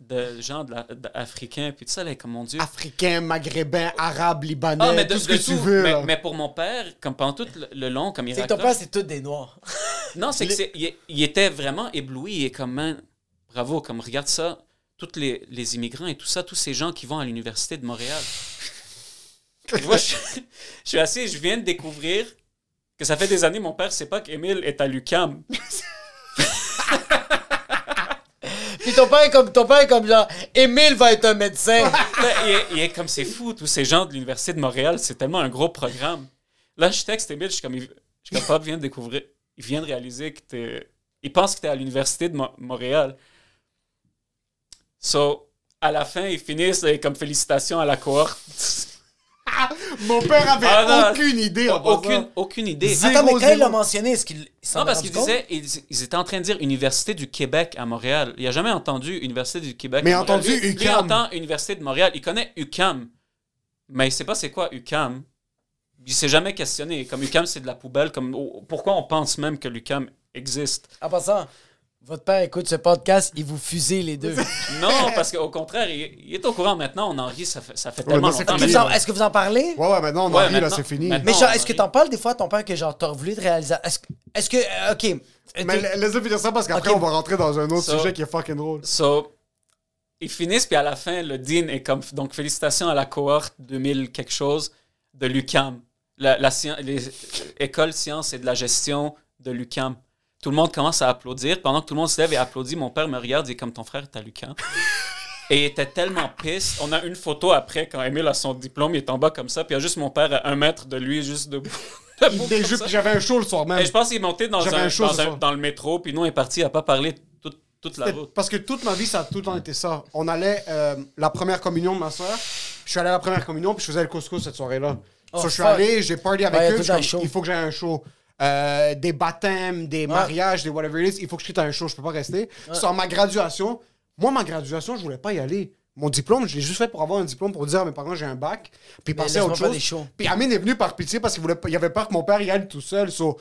de gens d'Africains, puis tout ça, là, comme mon Dieu. Africain, maghrébin, arabe, libanais, Ah, mais de, tout ce de que tu veux. Mais, pour mon père, comme pendant tout le, le long, comme il C'est que ton père, c'est tous des noirs. Non, c'est que c'est, il, il était vraiment ébloui et comme, man, bravo, comme regarde ça, tous les, les immigrants et tout ça, tous ces gens qui vont à l'Université de Montréal. Tu vois, je, je suis assis, je viens de découvrir que ça fait des années, mon père sait pas qu'Émile est à l'UCAM. Puis ton père est comme, ton père est comme genre, Émile va être un médecin. Il, est, il est comme c'est fou, tous ces gens de l'Université de Montréal, c'est tellement un gros programme. Là, je texte Émile, je suis comme, je suis comme, Pop vient de découvrir, il vient de réaliser que t'es. Il pense que t'es à l'Université de Mo- Montréal. So, à la fin, ils finissent comme félicitations à la cohorte. Mon père avait Ah, aucune idée. en aucune, aucune idée. Zéro, Attends, mais quand il l'a mentionné, est-ce qu'il Non, parce compte? disaient, ils, ils étaient en train de dire Université du Québec à Montréal. Il a jamais entendu Université du Québec. Mais à Montréal. entendu Lui- lui, UQAM. entend Université de Montréal. Il connaît UCAM, mais il sait pas c'est quoi UCAM. Il s'est jamais questionné. Comme UCAM, c'est de la poubelle. Comme oh, pourquoi on pense même que l'UCAM existe? En passant, votre père écoute ce podcast, il vous fusille les deux. Non, parce qu'au contraire, il, il est au courant maintenant. On en rit. Ça fait, ça fait Ouais, tellement longtemps. Est-ce que vous en- là. Est-ce que vous en parlez? Ouais, ouais, maintenant, on en Ouais, rit, là, c'est fini. Mais genre, est-ce que t'en parles des fois à ton père que genre t'as voulu de réaliser Est-ce que, est-ce que, euh, ok, Mais la- laisse-le finir ça parce qu'après, Ok. on va rentrer dans un autre So- sujet qui est fucking drôle. So, ils finissent, puis à la fin, le dean est comme. Donc, félicitations à la cohorte 2000 quelque chose de l'UCAM. La, la les écoles sciences et de la gestion de l'UCAM. Tout le monde commence à applaudir. Pendant que tout le monde se lève et applaudit, mon père me regarde et est comme ton frère est à l'UCAM. Et il était tellement pisse. On a une photo après, quand Emile a son diplôme, il est en bas comme ça, puis il y a juste mon père à un mètre de lui, juste debout. J'avais un show le soir même. Et je pense qu'il est monté dans, J'avais un, un show dans, un- le métro, puis nous, on est parti, il n'a pas parlé toute, toute la route. Parce que toute ma vie, ça a tout le temps été ça. On allait, euh, la première communion de ma soeur, je suis allé à la première communion, puis je faisais le couscous cette soirée-là. Oh, So, je suis allé, j'ai party avec Ouais, eux, il faut que j'aie un show. Euh, des baptêmes, des mariages, des whatever it is, il faut que je quitte un show, je peux pas rester. Sur ma graduation, moi, ma graduation, je voulais pas y aller. Mon diplôme, je l'ai juste fait pour avoir un diplôme pour dire à mes parents j'ai un bac, puis passer à autre chose. des shows. Puis Amine est venu par pitié parce qu'il voulait pas- il avait peur que mon père y aille tout seul. so-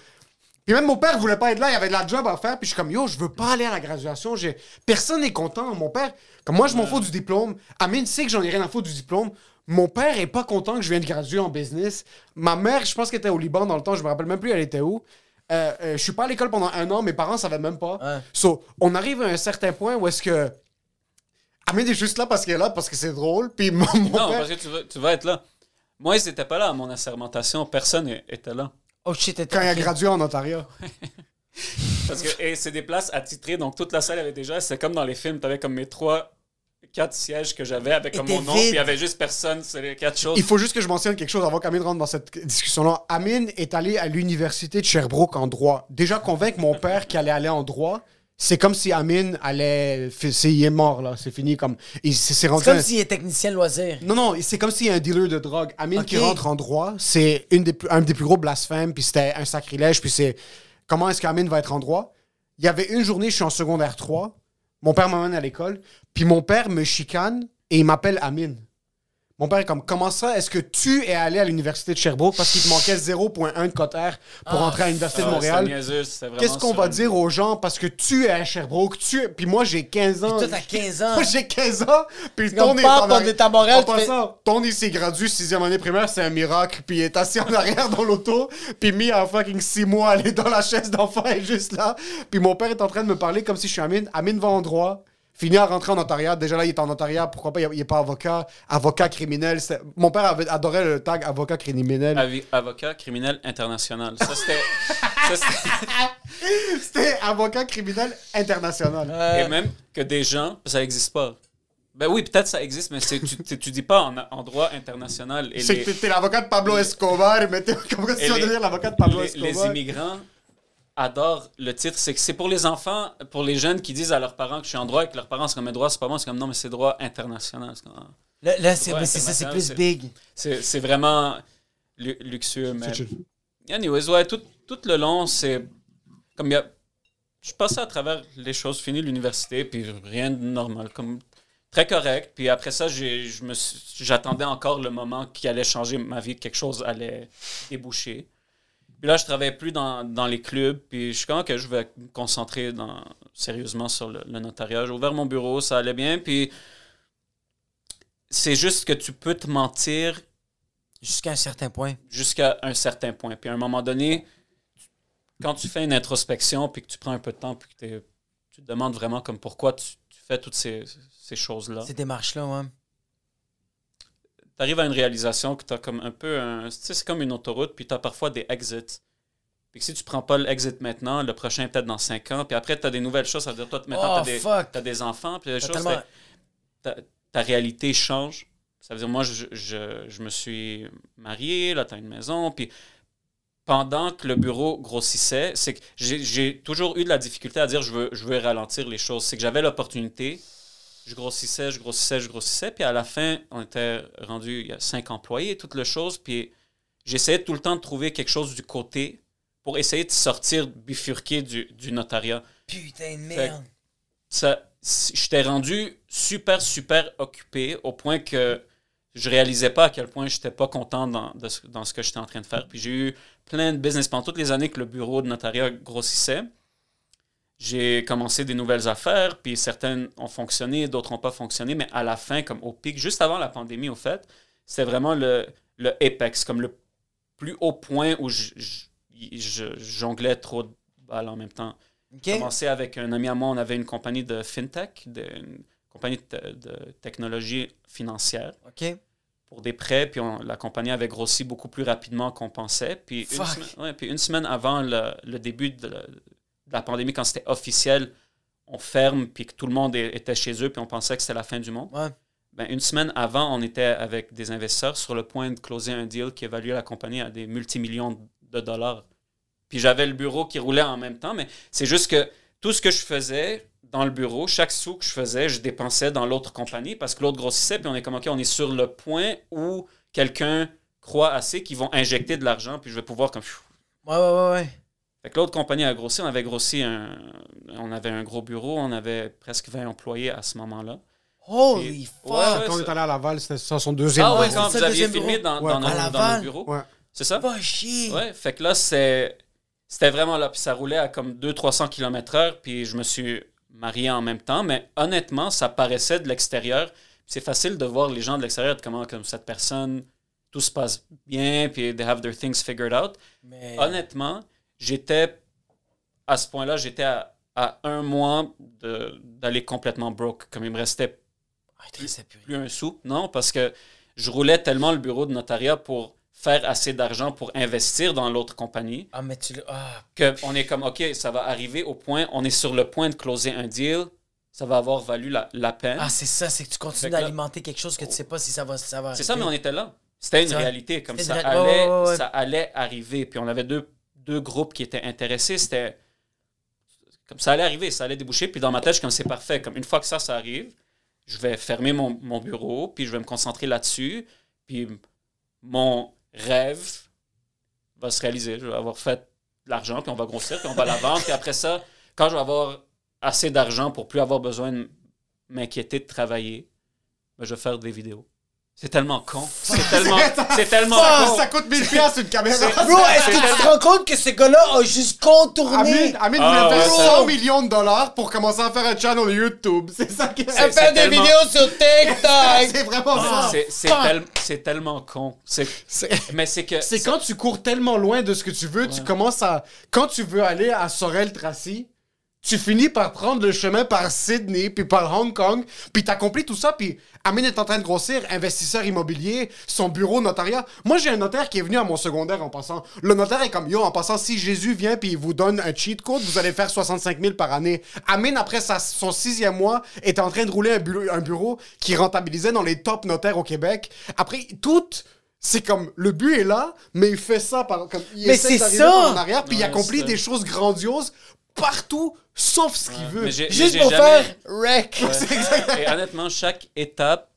Puis même mon père voulait pas être là, il avait de la job à faire. Puis je suis comme, yo, je veux pas aller à la graduation. J'ai... Personne n'est content. Mon père, comme moi, je m'en fous du diplôme. Amine sait que j'en ai rien à foutre du diplôme. Mon père est pas content que je vienne de graduer en business. Ma mère, je pense qu'elle était au Liban dans le temps, je me rappelle même plus elle était où. Euh, euh, je suis pas à l'école pendant un an, mes parents savaient même pas. Ouais. So, on arrive à un certain point où est-ce que. Amine est juste là parce qu'elle est là, parce que c'est drôle. Puis mon, mon Non, père. parce que tu vas, tu vas être là. Moi, ils n'étaient pas là à mon assermentation. Personne est- était là. Oh shit, t'étais- Quand il a gradué en Ontario. Parce que et c'est des places attitrées, donc toute la salle avait déjà. C'est comme dans les films, tu avais comme mes trois, quatre sièges que j'avais avec comme mon nom, puis il y avait juste personne. C'est les quatre choses. Il faut juste que je mentionne quelque chose avant qu'Amine rentre dans cette discussion-là. Amine est allé à l'université de Sherbrooke en droit. Déjà convaincre mon père qu'il allait aller en droit, c'est comme si Amine allait. c'est- Il est mort, là. C'est fini. Comme, il s'est s'est rendu. C'est comme un- s'il est technicien loisir. Non, non, c'est comme s'il y a un dealer de drogue. Amine qui rentre en droit, c'est une des plus- un des plus gros blasphèmes, puis c'était un sacrilège, puis c'est. Comment est-ce qu'Amine va être en droit? Il y avait une journée, je suis en secondaire 3, mon père m'amène à l'école, puis mon père me chicane et il m'appelle Amine. Mon père est comme, comment ça, est-ce que tu es allé à l'université de Sherbrooke? Parce qu'il te manquait 0.1 de cotère pour entrer à l'université de Ah, Montréal? Qu'est-ce qu'on va dire aux gens? Parce que tu es à Sherbrooke, tu es- puis moi j'ai 15 ans. Toi, t'as 15 ans. Moi, j'ai 15 ans, puis ton est en à Montréal, En passant, ton il s'est gradué sixième année primaire, c'est un miracle, puis il est assis en arrière dans l'auto, puis mis en fucking 6 mois, est dans la chaise d'enfant, est juste là, puis mon père est en train de me parler comme si je suis Amine. Amine va en droit, finit à rentrer en notariat, déjà là il est en notariat, pourquoi pas, il est pas avocat, avocat criminel. Mon père avait, adorait le tag avocat criminel. Avi- Avocat criminel international. Ça, c'était. c'était- avocat criminel international. Euh, Et même que des gens, ça n'existe pas. Ben oui, peut-être ça existe, mais tu, tu, dis pas en, en droit international. C'est les, que t'es- l'avocat de Pablo Escobar, mais t'es comme si les- l'avocat de Pablo les, Escobar. les immigrants adorent le titre. C'est que c'est pour les enfants, pour les jeunes qui disent à leurs parents que je suis en droit et que leurs parents sont comme un droit, c'est pas moi. C'est comme non, mais c'est droit international. C'est comme, ah. Là, là, c'est ça, c'est plus big. C'est c'est vraiment lu- luxueux. Mais... Anyways, ouais, tout, tout le long, c'est comme il y a. Je passais à travers les choses, fini l'université, puis rien de normal, comme très correct. Puis après ça, j'ai- je me suis- j'attendais encore le moment qui allait changer ma vie, que quelque chose allait déboucher. Puis là, je travaillais plus dans, dans les clubs, puis je suis comme que je vais me concentrer dans, sérieusement sur le, le notariat. J'ai ouvert mon bureau, ça allait bien, puis c'est juste que tu peux te mentir Jusqu'à un certain point. jusqu'à un certain point. Puis à un moment donné, quand tu fais une introspection, puis que tu prends un peu de temps, puis que tu te demandes vraiment comme pourquoi tu, tu fais toutes ces, ces choses-là, Ces démarches-là, ouais. Tu arrives à une réalisation que tu as comme un peu un... Tu sais, c'est comme une autoroute, puis tu as parfois des exits. Puis que si tu prends pas l'exit maintenant, le prochain peut-être dans 5 ans, puis après tu as des nouvelles choses, ça veut dire toi maintenant Oh, tu as, des enfants, puis les choses, ta, ta réalité change. Ça veut dire, moi, je, je, je me suis marié, là, tu as une maison, puis pendant que le bureau grossissait, c'est que j'ai- j'ai toujours eu de la difficulté à dire je veux, je veux ralentir les choses. C'est que j'avais l'opportunité, je grossissais, je grossissais, je grossissais, puis à la fin, on était rendu, il y a cinq employés, toute le chose, puis j'essayais tout le temps de trouver quelque chose du côté pour essayer de sortir, bifurquer du, du notariat Putain de merde. ça, j'étais rendu super, super occupé au point que je réalisais pas à quel point j'étais pas content dans, de ce, dans ce que j'étais en train de faire. Puis j'ai eu plein de business pendant toutes les années que le bureau de notariat grossissait. J'ai commencé des nouvelles affaires, puis certaines ont fonctionné, d'autres n'ont pas fonctionné, mais à la fin, comme au pic, juste avant la pandémie, au fait, c'était vraiment le, le apex, comme le plus haut point où je, je- je jonglais trop de balles en même temps OK? commencé avec un ami à moi, on avait une compagnie de fintech, de, une compagnie de, te- de technologie financière OK? pour des prêts, puis on- la compagnie avait grossi beaucoup plus rapidement qu'on pensait. Puis une, semaine, ouais, puis une semaine avant le, le début de la, pandémie, quand c'était officiel, on ferme, puis que tout le monde était chez eux, puis on pensait que c'était la fin du monde. Ouais. Ben, une semaine avant, on était avec des investisseurs sur le point de closer un deal qui évaluait la compagnie à des multimillions de dollars. Puis j'avais le bureau qui roulait en même temps, mais c'est juste que tout ce que je faisais dans le bureau, chaque sou que je faisais, je dépensais dans l'autre compagnie parce que l'autre grossissait, puis on est comme, OK, on est sur le point où quelqu'un croit assez qu'ils vont injecter de l'argent, puis je vais pouvoir comme... Ouais, ouais, ouais, ouais. Fait que l'autre compagnie a grossi, on avait grossi un... On avait un gros bureau, on avait presque 20 employés à ce moment-là. Holy Et- fuck! Ouais, ouais, Quand on est allé à Laval, c'était ça son deuxième. Ah ouais, c'est quand vous aviez deuxième filmé dans, Ouais, dans, nos, dans nos bureaux. C'est ça? Pas chier! Ouais, fait que là, c'est- c'était vraiment là. Puis ça roulait à comme 200-300 km/h. Puis je me suis marié en même temps. Mais honnêtement, ça paraissait de l'extérieur. C'est facile de voir les gens de l'extérieur être comment, comme cette personne, tout se passe bien. Puis they have their things figured out. Mais... Honnêtement, j'étais à ce point-là, j'étais à, à un mois d'aller complètement broke. Comme il me restait Ah, plus. plus un sou. Non, parce que je roulais tellement le bureau de notariat pour faire assez d'argent pour investir dans l'autre compagnie Ah, mais tu. Ah, qu'on est comme, OK, ça va arriver au point, on est sur le point de closer un deal, ça va avoir valu la, la peine. ah c'est ça, c'est que tu continues que d'alimenter quelque chose que tu sais pas si ça va, ça va C'est ça, mais on était là. C'était une réalité, comme ça allait, ouais, ouais. ça allait arriver. Puis on avait deux, deux groupes qui étaient intéressés, c'était... Comme ça allait arriver, ça allait déboucher. Puis dans ma tête, je comme c'est parfait. Comme une fois que ça, ça arrive, je vais fermer mon, mon bureau, puis je vais me concentrer là-dessus. Puis mon rêve va se réaliser. Je vais avoir fait de l'argent, puis on va grossir, puis on va la vendre. Puis après ça, quand je vais avoir assez d'argent pour plus avoir besoin de m'inquiéter de travailler, ben, je vais faire des vidéos. C'est tellement con. C'est tellement, c'est tellement Ah, con. ça coûte 1000 piastres une caméra. Bro, est-ce que tu te rends compte que ce gars-là a juste contourné Amine, Amine Ah, voulait ouais, faire ça- 100 millions de dollars pour commencer à faire un channel YouTube. C'est ça que à c'est faire des tellement- vidéos sur TikTok? C'est vraiment Ah, ça. C'est, c'est, Fuck. tel- c'est tellement con. C'est, C'est- mais c'est que. C'est quand tu cours tellement loin de ce que tu veux, tu commences à. Quand tu veux aller à Sorel-Tracy, tu finis par prendre le chemin par Sydney, puis par Hong Kong, puis t'accomplis tout ça, puis Amine est en train de grossir, investisseur immobilier, son bureau notariat. Moi, j'ai un notaire qui est venu à mon secondaire en passant. Le notaire est comme, yo, en passant, si Jésus vient puis il vous donne un cheat code, vous allez faire 65 000 par année. Amine, après sa- son sixième mois, est en train de rouler un bureau, un bureau qui rentabilisait dans les top notaires au Québec. Après, tout c'est comme le but est là, mais il fait ça par comme il Mais essaie c'est d'arriver en arrière, puis il accomplit des choses grandioses partout, sauf ce qu'il veut. Juste pour jamais- faire wreck. Et honnêtement, chaque étape,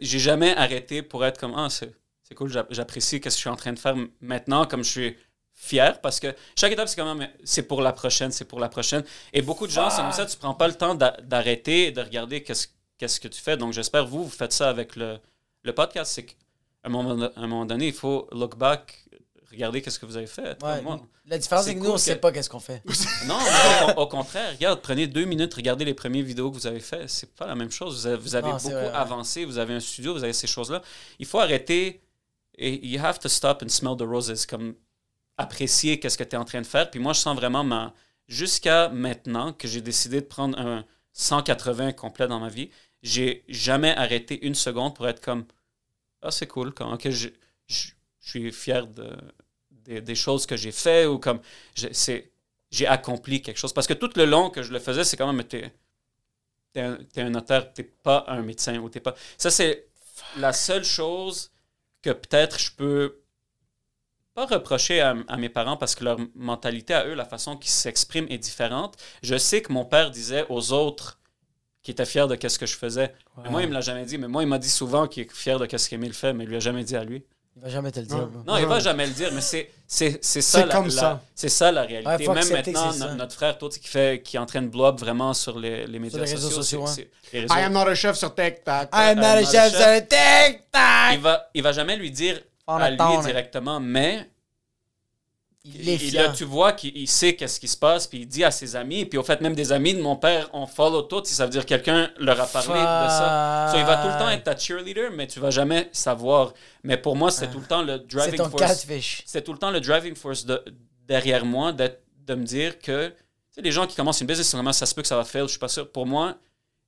j'ai jamais arrêté pour être comme Ah, c'est, c'est cool, j'a- j'apprécie ce que je suis en train de faire maintenant, comme je suis fier, parce que chaque étape, c'est mais c'est pour la prochaine, c'est pour la prochaine. Et beaucoup de gens, c'est comme ça, tu prends pas le temps d'a- d'arrêter et de regarder qu'est-ce, qu'est-ce que tu fais. Donc, j'espère vous, vous faites ça avec le, le podcast. C'est qu'à un moment, à un moment donné, il faut look back, regarder qu'est-ce que vous avez fait. Ouais, moi. La différence, C'est que nous, cool on que- sait pas qu'est-ce qu'on fait. Non, mais au, au contraire, regarde, prenez deux minutes, regardez les premières vidéos que vous avez faites. C'est pas la même chose. Vous avez, vous avez Non, c'est beaucoup vrai, ouais. avancé, vous avez un studio, vous avez ces choses-là. Il faut arrêter et you have to stop and smell the roses, comme apprécier qu'est-ce que tu es en train de faire. Puis moi, je sens vraiment ma. Jusqu'à maintenant que j'ai décidé de prendre un 180 complet dans ma vie, j'ai jamais arrêté une seconde pour être comme Ah, c'est cool, comme, ok, je, je, je suis fier de, des, des choses que j'ai fait ou comme j'ai accompli quelque chose. Parce que tout le long que je le faisais, c'est quand même, t'es es un, t'es un notaire, t'es pas un médecin ou t'es pas. Ça, c'est la seule chose que peut-être je peux pas reprocher à, à mes parents parce que leur mentalité à eux, la façon qu'ils s'expriment est différente. Je sais que mon père disait aux autres qu'il était fier de ce que je faisais. Mais moi, il me l'a jamais dit. Mais moi, il m'a dit souvent qu'il est fier de ce qu'Émile fait, mais il lui a jamais dit à lui. Il va jamais te le dire. Ouais. bro. Non, il va jamais le dire, mais c'est c'est c'est ça C'est la- comme la- ça. C'est ça la réalité. Ouais, Même maintenant, no- notre frère, toi, qui fait qui est en train de blow up vraiment sur les, les médias les réseaux sociaux. sociaux, réseaux- I am not a chef sur TikTok. I'm not I'm a not a chef sur TikTok! il va il va jamais lui dire On à lui directement, mais Il est fier. là, tu vois qu'il il sait qu'est-ce qui se passe, puis il dit à ses amis, puis au fait, même des amis de mon père, on follow tout, ça veut dire que quelqu'un leur a parlé de ça. So, il va tout le temps être ta cheerleader, mais tu vas jamais savoir. Mais pour moi, c'est tout le temps le C'est driving ton force. c'était tout le temps le driving force de, derrière moi de me dire que tu sais, les gens qui commencent une business, vraiment ça se peut que ça va fail, je suis pas sûr. Pour moi,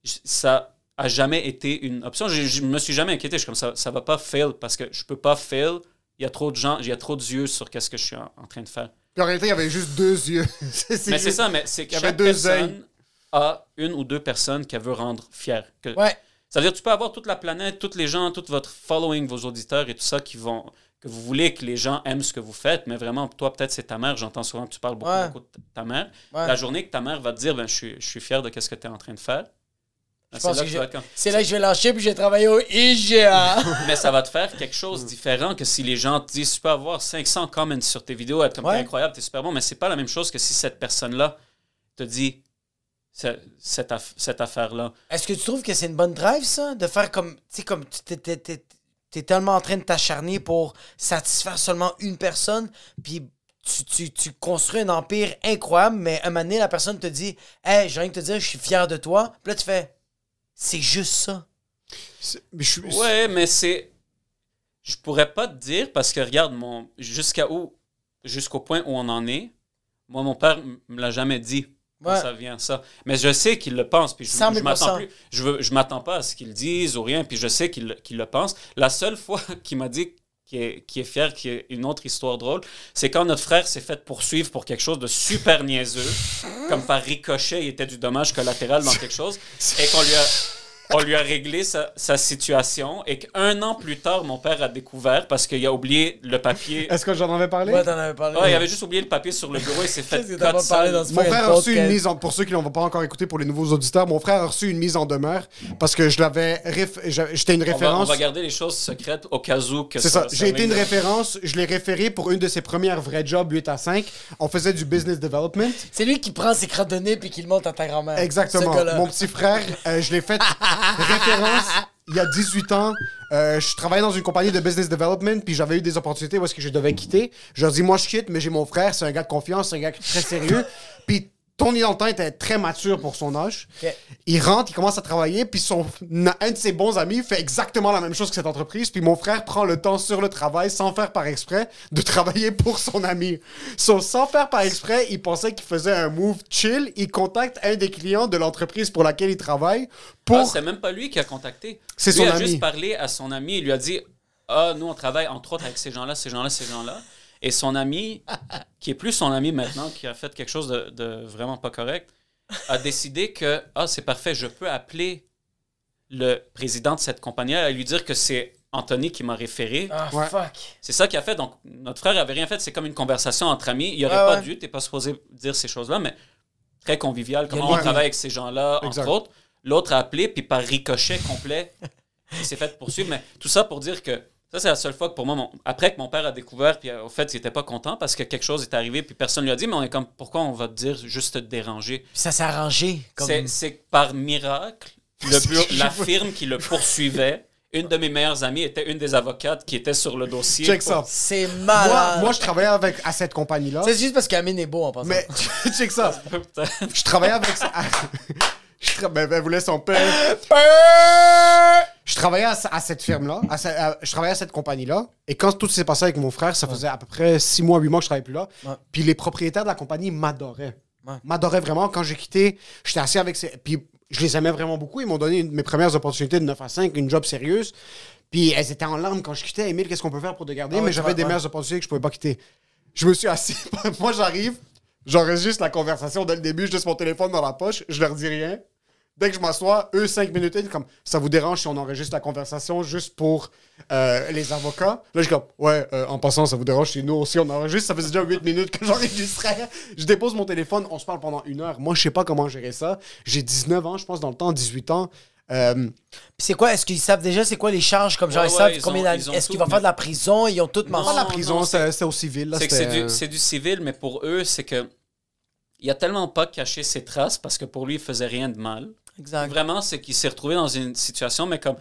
ça a jamais été une option. Je, je me suis jamais inquiété. Je suis comme ça, ça va pas fail parce que je peux pas fail. Il y a trop de gens, il y a trop d'yeux sur qu'est-ce que je suis en, en train de faire. Puis en réalité, il y avait juste deux yeux. Mais c'est ça, mais c'est que Il y avait chaque deux personne œils. à une ou deux personnes qu'elle veut rendre fières. Que- Ouais. C'est-à-dire, tu peux avoir toute la planète, tous les gens, tout votre following, vos auditeurs et tout ça qui vont que vous voulez que les gens aiment ce que vous faites, mais vraiment, toi, peut-être c'est ta mère. J'entends souvent que tu parles beaucoup, Ouais. beaucoup de ta mère. Ouais. La journée que ta mère va te dire, ben, je, suis, je suis fier de ce que tu es en train de faire. Pense c'est là que je- vas être comme- C'est là que je vais lâcher, puis je vais travailler au IGA. mais ça va te faire quelque chose de différent que si les gens te disent tu peux avoir 500 comments sur tes vidéos, être comme Ouais. t'es incroyable, t'es super bon, mais c'est pas la même chose que si cette personne-là te dit ce- cette, aff- cette affaire-là. Est-ce que tu trouves que c'est une bonne drive, ça? De faire comme. Tu sais, comme tu t'es tellement en train de t'acharner pour satisfaire seulement une personne, puis tu, tu- tu construis un empire incroyable, mais un moment donné, la personne te dit Hey, j'ai rien que te dire, je suis fier de toi. Puis là, tu fais C'est juste ça. Mais je suis- Ouais, mais c'est. Je pourrais pas te dire parce que regarde, mon jusqu'à où, jusqu'au point où on en est, moi, mon père me l'a jamais dit. Ouais. Ça vient ça. Mais je sais qu'il le pense. Puis je, 100 000 je m'attends plus. Je, veux, je m'attends pas à ce qu'il dise ou rien. Puis je sais qu'il le pense. La seule fois qu'il m'a dit qu'il est, est fier, qu'il y a une autre histoire drôle, c'est quand notre frère s'est fait poursuivre pour quelque chose de super niaiseux, comme par ricochet, il était du dommage collatéral dans quelque chose, et qu'on lui a, on lui a réglé sa, sa situation, et qu'un an plus tard, mon père a découvert parce qu'il a oublié le papier. Est-ce que j'en avais parlé? Ouais, t'en avais parlé. Ouais, il avait juste oublié le papier sur le bureau et s'est fait cut pas parlé sale. dans ce Mon frère a reçu une mise en... Pour ceux qui l'ont pas encore écouté, pour les nouveaux auditeurs, mon frère a reçu une mise en demeure parce que je l'avais... réf- J'étais une On va, on référence... va garder les choses secrètes au cas où que C'est ça. J'ai été une référence. référence. Je l'ai référé pour une de ses premières vrais jobs 8 à 5. On faisait du business development. C'est lui qui prend ses crottes de nez puis qui le monte à ta grand-mère. Exactement. Mon petit frère, euh, je l'ai fait référence il y a 18 ans. Euh, je travaillais dans une compagnie de business development, puis j'avais eu des opportunités où est-ce que je devais quitter. Je leur dis, moi, je quitte, mais j'ai mon frère, c'est un gars de confiance, c'est un gars très sérieux. puis Tony Dantin était très mature pour son âge. Il rentre, il commence à travailler, puis son, un de ses bons amis fait exactement la même chose que cette entreprise. Puis mon frère prend le temps sur le travail, sans faire par exprès, de travailler pour son ami. So, sans faire par exprès, il pensait qu'il faisait un move chill. Il contacte un des clients de l'entreprise pour laquelle il travaille pour... Ah, c'est même pas lui qui a contacté. C'est son a ami. juste parlé à son ami. Il lui a dit Ah, nous, on travaille entre autres avec ces gens-là, ces gens-là, ces gens-là. Et son ami, qui est plus son ami maintenant, qui a fait quelque chose de, de vraiment pas correct, a décidé que Ah, c'est parfait, je peux appeler le président de cette compagnie-là et lui dire que c'est Anthony qui m'a référé. Ah, Ouais. fuck. C'est ça qu'il a fait. Donc, notre frère avait rien fait. C'est comme une conversation entre amis. Il aurait Ouais, pas ouais. dû, t'es pas supposé dire ces choses-là, mais très convivial. Comment on travaille avec ces gens-là, entre Exact. autres. L'autre a appelé, puis par ricochet complet, il s'est fait poursuivre. Mais tout ça pour dire que ça, c'est la seule fois que pour moi, mon- après que mon père a découvert, puis euh, au fait, il était pas content parce que quelque chose est arrivé, puis personne lui a dit, mais on est comme, pourquoi on va te dire juste te déranger? Puis ça s'est arrangé. Comme... C'est que par miracle, le bureau- la firme qui le poursuivait, une de mes meilleures amies était une des avocates qui était sur le dossier. Check pour- ça. C'est Moi, malade. moi, je travaillais avec, à cette compagnie-là. C'est juste parce qu'Amine est beau en passant. Mais, check ça. Je travaillais avec... je tra- ben, ben, vous laissez son père. Je travaillais à, à cette firme-là, à je travaillais à cette compagnie-là, et quand tout s'est passé avec mon frère, ça faisait à peu près 6 mois, 8 mois que je travaillais plus là. Ouais. Puis les propriétaires de la compagnie m'adoraient. Ouais. M'adoraient vraiment. Quand j'ai quitté, j'étais assis avec ces... Puis je les aimais vraiment beaucoup. Ils m'ont donné une- mes premières opportunités de 9 à 5, une job sérieuse. Puis elles étaient en larmes quand je quittais. Emile, qu'est-ce qu'on peut faire pour te garder? Ah Mais j'avais des meilleures opportunités que je pouvais pas quitter. Je me suis assis. Moi, j'arrive, j'enregistre la conversation dès le début, je laisse mon téléphone dans la poche, je leur dis rien. Dès que je m'assois, eux, cinq minutes, in, comme ça vous dérange si on enregistre la conversation juste pour euh, les avocats? Là, je suis comme, ouais, euh, en passant, ça vous dérange si nous aussi on enregistre? Ça faisait déjà huit minutes que j'enregistrais. Je dépose mon téléphone, on se parle pendant une heure. Moi, je sais pas comment gérer ça. J'ai 19 ans, je pense, dans le temps, 18 ans. Euh, Puis c'est quoi Est-ce qu'ils savent déjà c'est quoi les charges Comme genre, Ouais, ils ouais, savent ils combien d'années- ils Est-ce qu'ils vont faire de la prison? Ils ont tout Non, pas mentionné. la prison, c'est- au civil. là, C'est que c'est c'était, du, du civil, mais pour eux, c'est que il a tellement pas caché ses traces parce que pour lui, il faisait rien de mal. Exact. Vraiment, c'est qu'il s'est retrouvé dans une situation, mais comme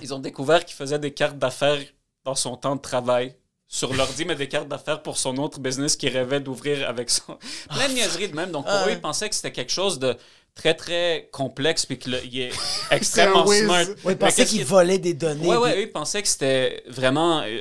ils ont découvert qu'il faisait des cartes d'affaires dans son temps de travail sur l'ordi, mais des cartes d'affaires pour son autre business qu'il rêvait d'ouvrir avec son. Plein de niaiseries de même. Donc pour Ah eux, ouais. ils pensaient que c'était quelque chose de très, très complexe, puis qu'il est extrêmement whiz. smart. Oui, Mais ils pensaient qu'il- volaient des données. Ouais, ouais, puis- eux, ils pensaient que c'était vraiment euh,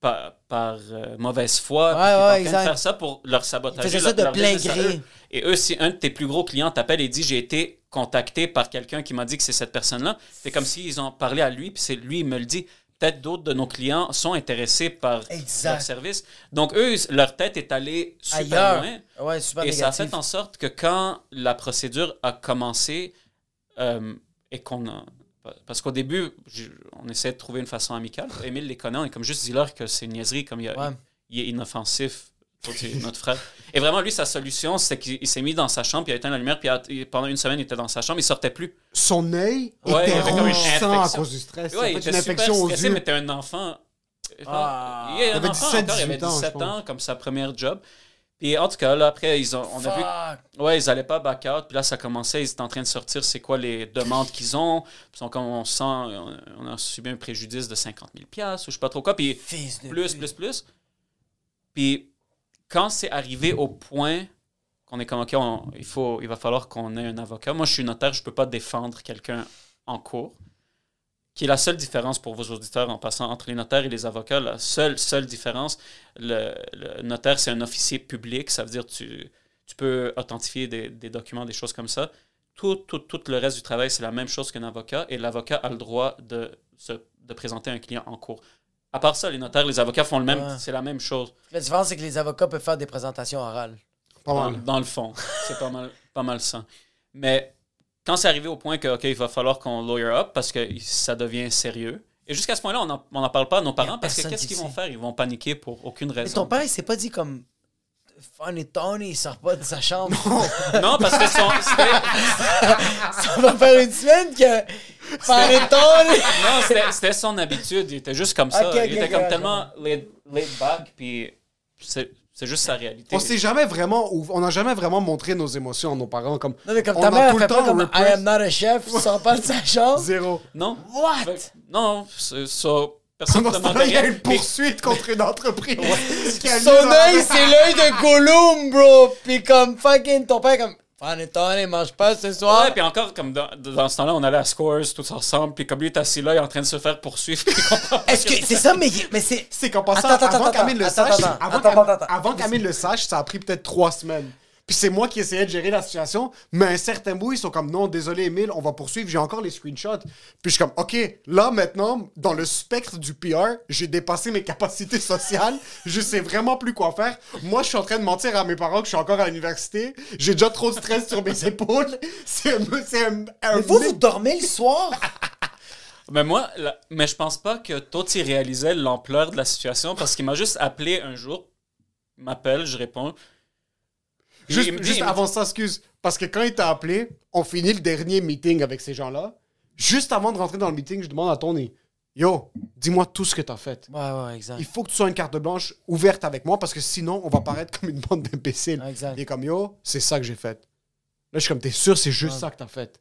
par, par, euh, mauvaise foi. Ouais, étaient en ouais, train de exact. faire ça pour leur sabotager. Ils faisaient ça de plein gré. Et eux, si un de tes plus gros clients t'appelle et dit J'ai été contacté par quelqu'un qui m'a dit que c'est cette personne-là, c'est comme s'ils ont parlé à lui, puis c'est lui, il me le dit. peut-être d'autres de nos clients sont intéressés par leur service. Donc, eux, leur tête est allée super Ailleurs. loin. Ouais, super Et ça a fait en sorte que quand la procédure a commencé euh, et qu'on a. Parce qu'au début, on essayait de trouver une façon amicale. Émile les connaît, on est comme juste dis-leur que c'est une niaiserie, comme il, a- Ouais. il est inoffensif. Notre frère. Et vraiment, lui, sa solution, c'est qu'il il s'est mis dans sa chambre, puis il a éteint la lumière, puis a- pendant une semaine, il était dans sa chambre, il sortait plus. Son œil Ouais, était il avait comme une rougeant à cause du stress. Ouais, il était une super infection aux yeux. mais t'es un enfant. Ah. il un avait enfant 17, encore, il avait 18 ans, je 17 pense. ans, comme sa première job. Puis en tout cas, là, après, ils ont, on a vu. Ouais, ils allaient pas back out. Puis là, ça commençait. Ils étaient en train de sortir c'est quoi les demandes qu'ils ont. Puis comme on sent, on, on a subi un préjudice de 50 000 piastres ou je sais pas trop quoi. Puis Fils de plus, pute. plus, plus. Puis quand c'est arrivé au point qu'on est comme, OK, il, faut, il va falloir qu'on ait un avocat. Moi, je suis notaire, je peux pas défendre quelqu'un en cours. Qui est la seule différence pour vos auditeurs en passant entre les notaires et les avocats. La seule, seule différence, le, notaire, c'est un officier public. Ça veut dire tu, tu peux authentifier des, des documents, des choses comme ça. Tout, tout, tout le reste du travail, c'est la même chose qu'un avocat. Et l'avocat a le droit de, se, de présenter un client en cours. À part ça, les notaires, les avocats font le même, Ouais. c'est la même chose. La différence, c'est que les avocats peuvent faire des présentations orales. Pas Dans, mal. dans le fond. C'est pas mal, pas mal ça. Mais quand c'est arrivé au point que, OK, il va falloir qu'on lawyer up parce que ça devient sérieux. Et jusqu'à ce point-là, on n'en parle pas à nos parents parce que personne qu'est-ce qui qu'ils vont sait. faire? Ils vont paniquer pour aucune Mais raison. ton père, il s'est pas dit comme. Funny Tony, il sort pas de sa chambre. Non, parce que son, c'était- Ça va faire une semaine que. Non, c'était- son habitude. Il était juste comme ça. Ok, ok, il était comme tellement laid, laid back, puis c'est c'est juste sa réalité. On s'est jamais vraiment, on n'a jamais vraiment montré nos émotions à nos parents comme. Non, mais comme on ta mère tout fait le temps comme I repress- am not a chef, il sort pas de sa chambre. Zéro. Non? What? Fait- Non, c'est ça. Personne ne demandait temps-là, il y a rien. une poursuite contre une entreprise. Son œil, c'est l'œil de Gollum, bro! Pis comme fucking ton père, comme. Funny Tony, mange pas ce soir. Ouais, puis encore, comme dans, dans ce temps-là, on allait à Scores tous ensemble, puis comme lui est assis là, il est en train de se faire poursuivre, il Est-ce que c'est ça, mais, mais c'est. C'est qu'en passant, Attends, attends, avant attends, qu'Amine le attends, sache, attends, avant attends, qu'Am- attends, attends. avant qu'Amine le sache, ça a pris peut-être trois semaines. Puis c'est moi qui essayais de gérer la situation, mais à un certain bout, ils sont comme non, désolé Emile, on va poursuivre, j'ai encore les screenshots. Puis je suis comme OK, là maintenant, dans le spectre du PR, j'ai dépassé mes capacités sociales, je sais vraiment plus quoi faire. Moi, je suis en train de mentir à mes parents que je suis encore à l'université, j'ai déjà trop de stress sur mes épaules. C'est un, c'est un, un Mais vous, vous dormez le soir? Mais moi, la- mais je pense pas que Toti réalisait l'ampleur de la situation parce qu'il m'a juste appelé un jour, il m'appelle, je réponds. Juste, avant ça, excuse. Parce que quand il t'a appelé, on finit le dernier meeting avec ces gens-là. Juste avant de rentrer dans le meeting, je demande à Tony Yo, dis-moi tout ce que t'as fait. Ouais, ouais, exact. Il faut que tu sois une carte blanche ouverte avec moi parce que sinon, on va paraître comme une bande d'imbéciles. Exact. Il est comme Yo, c'est ça que j'ai fait. Là, je suis comme T'es sûr, c'est juste Ouais. ça que t'as fait?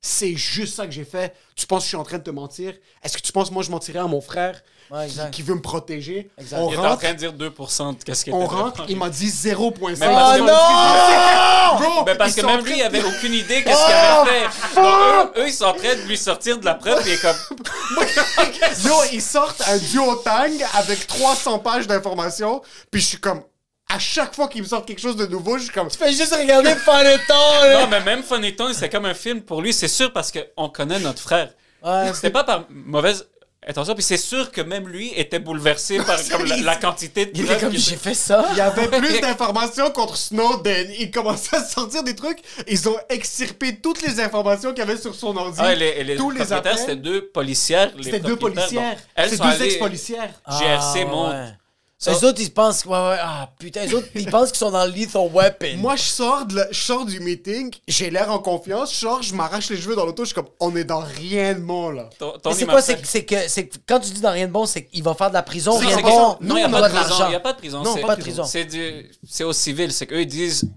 C'est juste ça que j'ai fait? Tu penses que je suis en train de te mentir? Est-ce que tu penses que moi je mentirais à mon frère? Ouais, qui, qui veut me protéger Exact. On Il était en rentre, train de dire 2% de qu'est-ce qu'il on rentre, il m'a dit 0.5. Mais parce Oh que- non! Bro, Ben parce que même en lui, il de- avait aucune idée qu'est-ce qu'il avait fait. Donc, eux, eux, ils sont en train de lui sortir de la preuve, et il est comme. Yo, ils sortent un duotang avec 300 pages d'informations, puis je suis comme, à chaque fois qu'ils me sortent quelque chose de nouveau, je suis comme, Fais juste regarder Panettone, là. Non, mais même Phoneton, c'était comme un film pour lui, c'est sûr, parce qu'on connaît notre frère. Ouais. C'était pas par mauvaise intention, puis c'est sûr que même lui était bouleversé par comme, la, la quantité de Il était comme, j'ai fait ça. il y avait plus d'informations contre Snowden. Il commençait à sortir des trucs. Ils ont extirpé toutes les informations qu'il y avait sur son ordi. Ah, les, les tous les propriétaires, appels. c'était deux policières. C'était deux policières. C'est deux allées- ex-policières. GRC Ah, monte. ouais. Ça- Eux autres, ils pensent. Ouais, ouais. Ah, putain, eux autres, ils pensent qu'ils sont dans le Lethal Weapon. Moi, je sors, de la- je sors du meeting, j'ai l'air en confiance, je sors, je m'arrache les cheveux dans l'auto, je suis comme, on est dans rien de bon, là. Ton- Mais c'est quoi, c'est que, c'est que, c'est que quand tu dis dans rien de bon, c'est qu'il va faire de la prison, Non, rien c'est de que bon. Non, il n'y a on pas de prison. l'argent. Il n'y a pas de prison. Non, c'est- pas de prison. C'est du- c'est au civil. C'est qu'eux, ils disent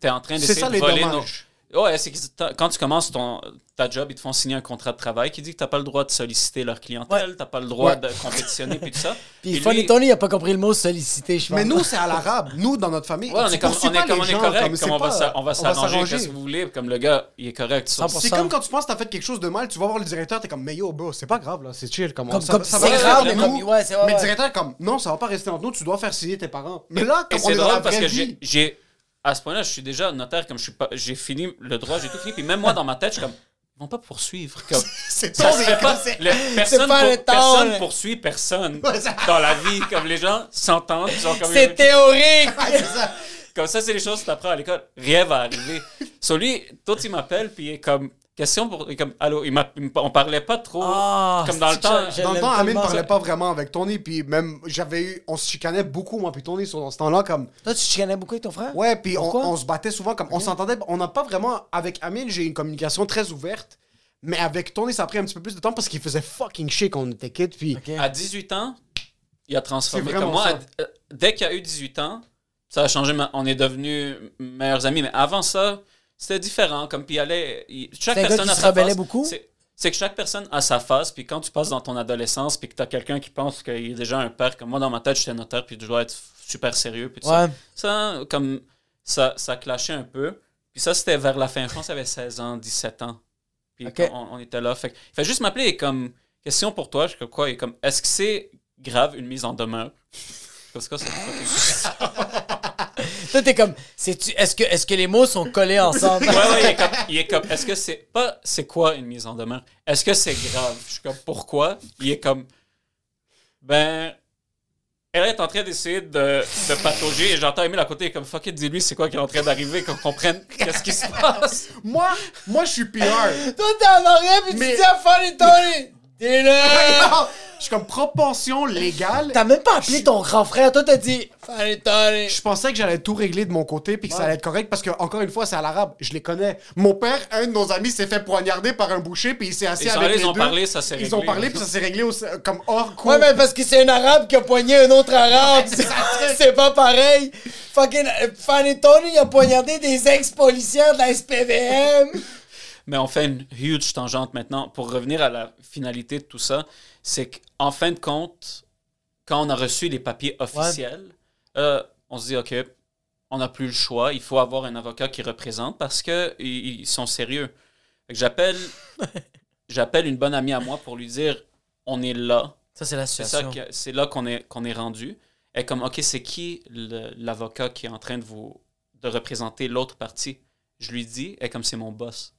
t'es en train C'est d'essayer ça de les voler dommages. Ouais, c'est que quand tu commences ton, ta job, ils te font signer un contrat de travail qui dit que tu n'as pas le droit de solliciter leur clientèle, tu n'as pas le droit Ouais. de compétitionner, puis tout ça. Puis Puis Funny lui- Tony, il a pas compris le mot solliciter, je pense. Mais nous, c'est à l'arabe. Nous, dans notre famille, Ouais, on tu est comme, poursuis on pas est, comme les on est gens, correct, comme on, va pas- on va s'arranger, qu'est-ce que vous voulez, comme le gars, il est correct. ça. 100%. C'est comme quand tu penses que t'as fait quelque chose de mal, tu vas voir le directeur, t'es comme, mais yo, bro, c'est pas grave, là, c'est chill. Comme, Comme- ça, comme ça va grave, rester mais nous. ouais, ouais, le ouais. directeur est comme, non, ça va pas rester entre nous, tu dois faire signer tes parents. Mais là, comme on est dans drôle la parce vraie que j'ai- à ce point-là, je suis déjà notaire, comme je suis pas, j'ai fini le droit, j'ai tout fini. Puis même moi, dans ma tête, je suis comme, ils vont pas poursuivre. Comme, C'est ça se fait pas. Le- personne, pas pour- le temps, personne là. poursuit personne dans la vie. Comme les gens s'entendent, ils ont comme C'est théorique! ça. Comme ça, c'est les choses que tu apprends à l'école. Rien va arriver. Sur lui, toi, il m'appelle, puis il est comme. Question pour. Comme, allô, il m'a- il me- on parlait pas trop. Ah, comme dans le c'est temps. que je- je Dans le l'aime temps, Amine tellement, parlait ça. pas vraiment avec Tony, puis même, j'avais eu, on se chicanait beaucoup, moi, puis Tony, sur dans ce temps-là, comme, Toi, tu te connais beaucoup avec ton frère? ouais, puis on, Pourquoi? on se battait souvent, comme, on s'entendait, on n'a pas vraiment, avec Amine, j'ai une communication très ouverte, mais avec Tony, ça a pris un petit peu plus de temps parce qu'il faisait fucking shit quand on était kids, puis Ok. À 18 ans, il a transformé. C'est Comme moi, ça. à- euh, dès qu'il a eu 18 ans, ça a changé. ma- On est devenus meilleurs amis. Mais avant ça, c'était différent. Comme puis il allait. il- chaque C'est un gars personne qui a se sa rebellait phase. beaucoup? C'est- que chaque personne a sa phase, puis quand tu passes dans ton adolescence, puis que tu as quelqu'un qui pense qu'il est déjà un père, comme moi dans ma tête, j'étais notaire, puis je dois être super sérieux, puis tout ça. Ouais. Ça, comme, ça, ça clashait un peu. Puis ça, c'était vers la fin. Je pense avait 16 ans, 17 ans. Puis on, on était là. Fait, que- il fait juste m'appeler comme, question pour toi, je comme quoi, et comme, est-ce que c'est grave une mise en demeure? Ça, Toi, t'es comme, est-ce que, est-ce que les mots sont collés ensemble? Ouais, ouais, il est comme, il est comme est-ce que c'est pas, c'est quoi une mise en demeure? Est-ce que c'est grave? Je suis comme, pourquoi? Il est comme, ben, elle est en train d'essayer de, de patauger et j'entends Emile à côté, il est comme, fuck it, dis-lui, c'est quoi qui est en train d'arriver, qu'on comprenne qu'est-ce qui se passe. moi, moi, je suis PR. Toi, t'es en arrière, puis Mais- tu dis à Funny Tony! T'es là! je suis comme propension légale. T'as même pas appelé ton grand frère. Toi, t'as dit Funny Tony! Je pensais que j'allais tout régler de mon côté puis que ça allait être correct parce que encore une fois c'est à l'arabe, je les connais. Mon père, un de nos amis s'est fait poignarder par un boucher puis il s'est assis Ils sont avec allés, les ils ont deux. parlé, ça s'est Ils ont réglé. parlé puis ça s'est réglé au- comme hors cours. Ouais, mais parce que c'est un arabe qui a poigné un autre arabe. c'est pas pareil. Fucking euh, Funny Tony a poignardé des ex-policiers de la SPVM. Mais on fait une huge tangente maintenant. Pour revenir à la finalité de tout ça, c'est qu'en fin de compte, quand on a reçu les papiers officiels, euh, on se dit, OK, on n'a plus le choix. Il faut avoir un avocat qui représente parce qu'ils ils sont sérieux. J'appelle j'appelle une bonne amie à moi pour lui dire, on est là. Ça, c'est la situation. c'est là qu'on est, qu'on est rendu. Et comme, OK, c'est qui l'avocat qui est en train de vous de représenter l'autre partie? Je lui dis, et comme c'est mon boss.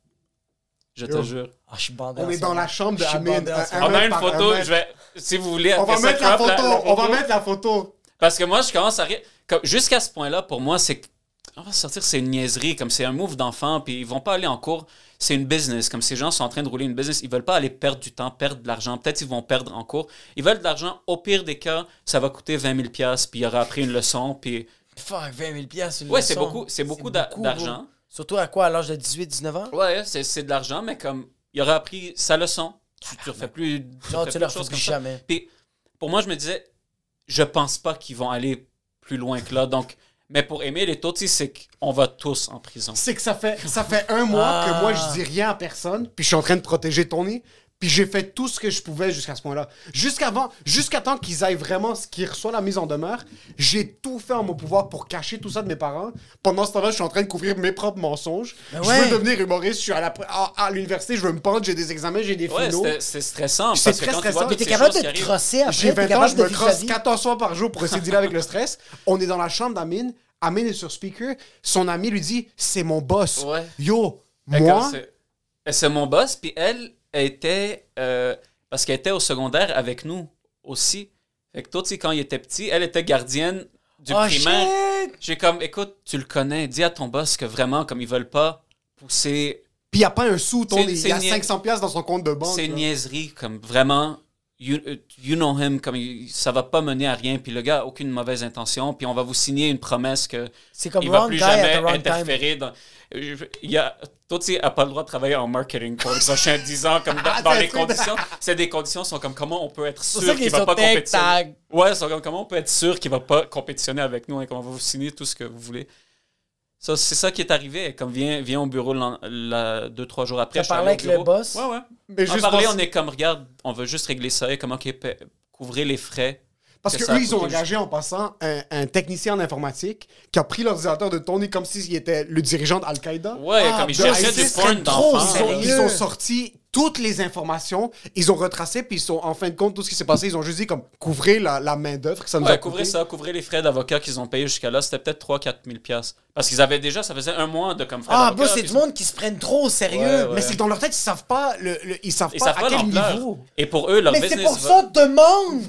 Je te Yo. jure. Ah, je suis bandé On est dans la chambre de Je suis Amine. bandé un On a une photo, je vais, si vous voulez, On va ça, mettre la crop, photo, on va mettre la photo. Parce que moi, je commence à rire. Comme, Jusqu'à ce point-là, pour moi, c'est on va sortir, c'est une niaiserie, comme c'est un move d'enfant, puis ils vont pas aller en cours. C'est une business, comme ces gens sont en train de rouler une business, ils veulent pas aller perdre du temps, perdre de l'argent. Peut-être ils vont perdre en cours. Ils veulent de l'argent. Au pire des cas, ça va coûter 20 000 pièces, puis il aura appris une leçon, puis Fuck, 20 000 piastres, une ouais, c'est leçon. beaucoup, c'est beaucoup d'a- beaucoup, d'argent. Surtout à quoi, à l'âge de 18-19 ans? Ouais, c'est c'est de l'argent, mais comme il aura appris sa leçon, tu, tu refais plus, tu refais plus leur comme ça. jamais. Puis pour moi, je me disais, je pense pas qu'ils vont aller plus loin que là. Donc, mais pour aimer les Totis, c'est qu'on va tous en prison. C'est que ça fait, ça fait un mois Ah. que moi, je dis rien à personne, puis je suis en train de protéger Tony, puis j'ai fait tout ce que je pouvais jusqu'à ce point-là. Jusqu'avant, jusqu'à temps qu'ils aillent vraiment, ce qu'ils reçoivent la mise en demeure, j'ai tout fait en mon pouvoir pour cacher tout ça de mes parents. Pendant ce temps-là, je suis en train de couvrir mes propres mensonges. Ben Je ouais. veux devenir humoriste, je suis à, la- à, à l'université, je veux me pendre, j'ai des examens, j'ai des finaux. c'est stressant. C'est très quand tu stressant. vois Mais T'es ces capable de te crosser après, J'ai t'es 20 ans, je me crosse vie. 14 fois par jour pour essayer de dealer avec le stress. On est dans la chambre d'Amine. Amine est sur speaker. Son ami lui dit C'est mon boss. Ouais. Yo, moi. C'est mon boss, puis elle était. euh, parce qu'elle était au secondaire avec nous aussi. Fait que toi, tu sais, quand il était petit, elle était gardienne du Oh primaire. J'ai comme, écoute, tu le connais, dis à ton boss que vraiment, comme ils veulent pas pousser Puis il n'y a pas un sou, ton, il y a nia- 500$ piastres dans son compte de banque. C'est une niaiserie, comme vraiment. You, euh, you know him, comme ça va pas mener à rien, puis le gars a aucune mauvaise intention, puis on va vous signer une promesse que C'est comme il va plus jamais interférer dans. euh, Il y a, toi, tu n'a pas le droit de travailler en marketing pour les prochains 10 ans, comme dans, Ah, dans les conditions. C'est des conditions sont comme comment on peut être sûr qu'il est va pas compétitionner? Ouais, c'est comme comment on peut être sûr qu'il va pas compétitionner avec nous et qu'on va vous signer tout ce que vous voulez? Ça, c'est ça qui est arrivé. Comme viens, viens au bureau l'an- la- deux, trois jours après. Suis parlé avec le boss? Ouais, ouais. Mais En juste on est comme, regarde, on veut juste régler ça et comment couvrir les frais. Parce que eux, ils ont engagé en passant un, un technicien en informatique qui a pris l'ordinateur de Tony comme s'il était le dirigeant d'Al-Qaïda. Ouais, Ah, comme ils de cherchaient ISIS, du porn d'enfants. Ils ont sorti toutes les informations. Ils ont retracé, puis ils sont, en fin de compte, tout ce qui s'est passé, ils ont juste dit comme couvrez la, la main-d'œuvre que ça nous a Ouais, coûté. couvrez ça, couvrez les frais d'avocat qu'ils ont payés jusqu'à là. C'était peut-être 3-4 000 piastres. Parce qu'ils avaient déjà, ça faisait un mois de comme frais Ah, bro, c'est du monde qui se prennent trop au sérieux. Ouais, ouais. Mais c'est que dans leur tête, ils savent pas, le, le- ils savent Ils pas savent à pas quel niveau. Et pour eux, leur Mais business c'est pour va- ça, demande!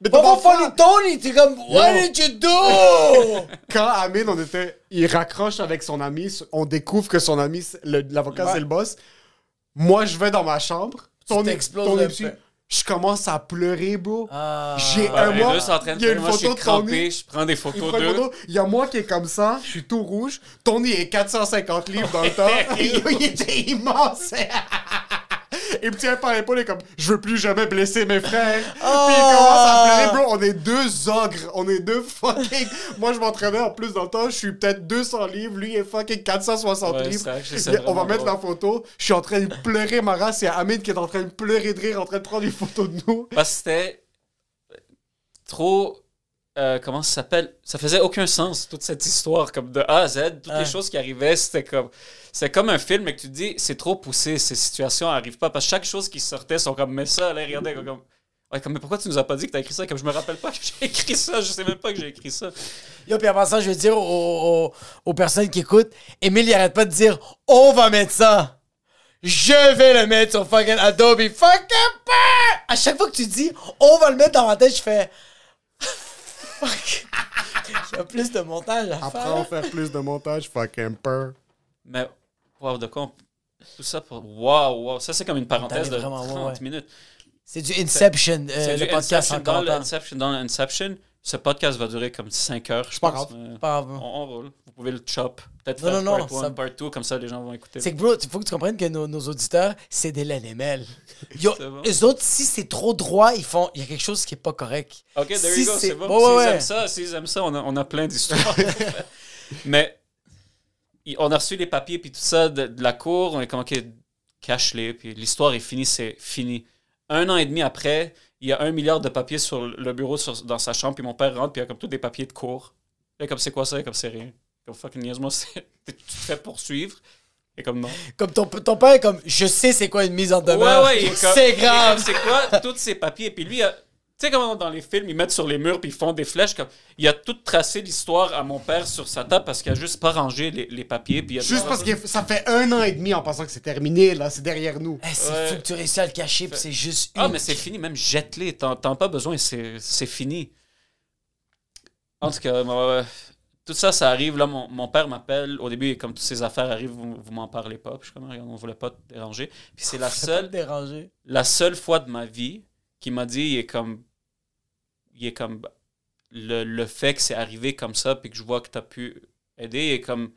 Mais Va demande voir pas. Funny Tony, t'es comme, what did you do? Quand Amine, on était, il raccroche avec son ami, on découvre que son ami, l'avocat, Ouais. c'est le boss. Moi, je vais dans ma chambre. Ton, ton je commence à pleurer, bro. Ah. J'ai Ouais, un mois. Il y a une moi, je suis photo de Tony. je prends des Il photos d'eux. photo. Il y a moi qui est comme ça, je suis tout rouge. Tony est 450 livres dans le temps. il était immense. Il me tient par l'épaule et comme je veux plus jamais blesser mes frères. Puis il commence à pleurer, bro. On est deux ogres. On est deux fucking. Moi, je m'entraînais en plus dans le temps. Je suis peut-être 200 livres. Lui, il est fucking 460 Ouais, livres. vrai On va mettre la photo. Je suis en train de pleurer ma race. Il y a Amine qui est en train de pleurer de rire, en train de prendre une photo de nous. Parce que c'était trop. Euh, comment ça s'appelle? Ça faisait aucun sens, toute cette histoire, comme de A à Z. Toutes les choses qui arrivaient, c'était comme. C'est comme un film, et que tu te dis, c'est trop poussé, ces situations n'arrivent pas. Parce que chaque chose qui sortait sont comme, mais ça, là, regardez, comme. Ouais, comme, mais pourquoi tu nous as pas dit que t'as écrit ça? Comme je me rappelle pas que j'ai écrit ça, je sais même pas que j'ai écrit ça. Yo, puis avant ça, je veux dire aux, aux- aux personnes qui écoutent, Emile, il arrête pas de dire on va mettre ça. Je vais le mettre sur fucking Adobe fucking Peur! À chaque fois que tu dis on va le mettre dans ma tête, je fais fuck. Il y a plus de montage à Après, faire. on fait plus de montage. Fucking peur. Mais, wow, de quoi on- Tout ça pour. Waouh, wow. Ça, c'est comme une parenthèse de allé vraiment, 30 ouais, ouais. minutes. C'est du Inception, euh, C'est le du podcast Inception en dans le 40 ans. Inception. Dans le Inception, ce podcast va durer comme 5 heures, je pas pense. grave. mais Pas grave. On, on roule. Vous pouvez le chop. Peut-être Non, faire non, part non, 1, ça- part 2, comme ça les gens vont écouter. C'est que, bro, il faut que tu comprennes que nos, nos auditeurs, c'est des LNML. Yo, bon. eux autres, si c'est trop droit, ils font. Il y a quelque chose qui est pas correct. Ok, there Si you go, c'est- bon. Ouais, s'ils ouais, ouais. aiment ça, s'ils aiment ça, on a, on a plein d'histoires. Mais on a reçu les papiers puis tout ça de, de la cour, on est comme, ok, cache-les, puis l'histoire est finie, c'est fini. Un an et demi après, il y a un milliard de papiers sur le bureau sur- dans sa chambre, puis mon père rentre, puis il y a comme tous des papiers de cour. Et comme, c'est quoi ça? Et comme, c'est rien. Comme, fucking niaise-moi, tu te fais poursuivre. Et comme, non. Comme ton, ton père est comme je sais c'est quoi une mise en demeure. Ouais, ouais, c'est grave. C'est quoi tous ces papiers? Puis lui, il a- tu sais comment dans les films, ils mettent sur les murs puis ils font des flèches. Comme, il a tout tracé l'histoire à mon père sur sa table parce qu'il a juste pas rangé les, les papiers. Puis il a Juste parce que ça fait un an et demi en pensant que c'est terminé, là, c'est derrière nous. Eh, c'est Ouais. fou que tu réussis à le cacher, puis c'est juste Ah, une- mais c'est fini, même jette-les. T'en as pas besoin, c'est c'est fini. En tout cas, tout ça, ça arrive. Là, mon, mon père m'appelle. Au début, comme toutes ces affaires arrivent, vous, vous m'en parlez pas. Puis je suis comme, regarde, on voulait pas te déranger. Puis c'est la Faut pas te seule. déranger. la seule fois de ma vie qui m'a dit il est comme il est comme le, le fait que c'est arrivé comme ça puis que je vois que tu as pu aider et comme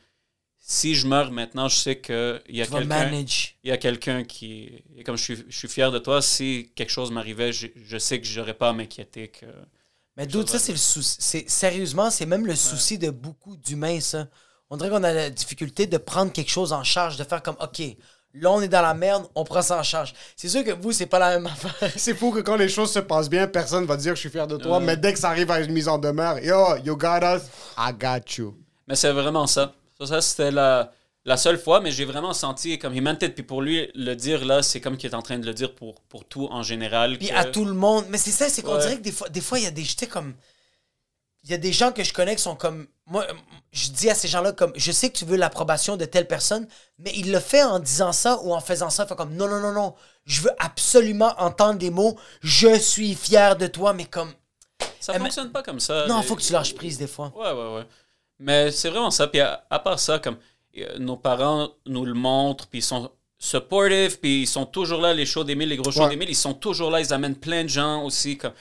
si je meurs maintenant je sais que il y a quelqu'un il y a quelqu'un qui et comme je suis, je suis fier de toi si quelque chose m'arrivait je, je sais que j'aurais pas à m'inquiéter que Mais d'autres, ça, c'est le souci. c'est- Sérieusement, c'est même le souci de beaucoup d'humains, ça. On dirait qu'on a la difficulté de prendre quelque chose en charge, de faire comme, OK, là, on est dans la merde, on prend ça en charge. C'est sûr que vous, c'est pas la même affaire. C'est fou que quand les choses se passent bien, personne va dire je suis fier de toi, Ouais. mais dès que ça arrive à une mise en demeure, yo, you got us, I got you. Mais c'est vraiment ça. Ça, ça, c'était la, la seule fois, mais j'ai vraiment senti comme il mentait. Puis pour lui, le dire là, c'est comme qu'il est en train de le dire pour, pour tout en général. Puis que- à tout le monde. Mais c'est ça, c'est qu'on Ouais. dirait que des fois, des fois, il y a des. j'étais comme. Il y a des gens que je connais qui sont comme. Moi, euh, je dis à ces gens-là comme. Je sais que tu veux l'approbation de telle personne, mais il le fait en disant ça ou en faisant ça. Il fait comme. Non, non, non, non. Je veux absolument entendre des mots. Je suis fier de toi, mais comme. Ça mais- fonctionne pas comme ça. Non, Les- faut que tu lâches prise des fois. Ouais, ouais, ouais. Mais c'est vraiment ça. Puis à, à part ça, comme euh, nos parents nous le montrent, puis ils sont supportive, puis ils sont toujours là, les shows d'Emile, les gros shows Ouais. d'Emile, ils sont toujours là, ils amènent plein de gens aussi. Comme...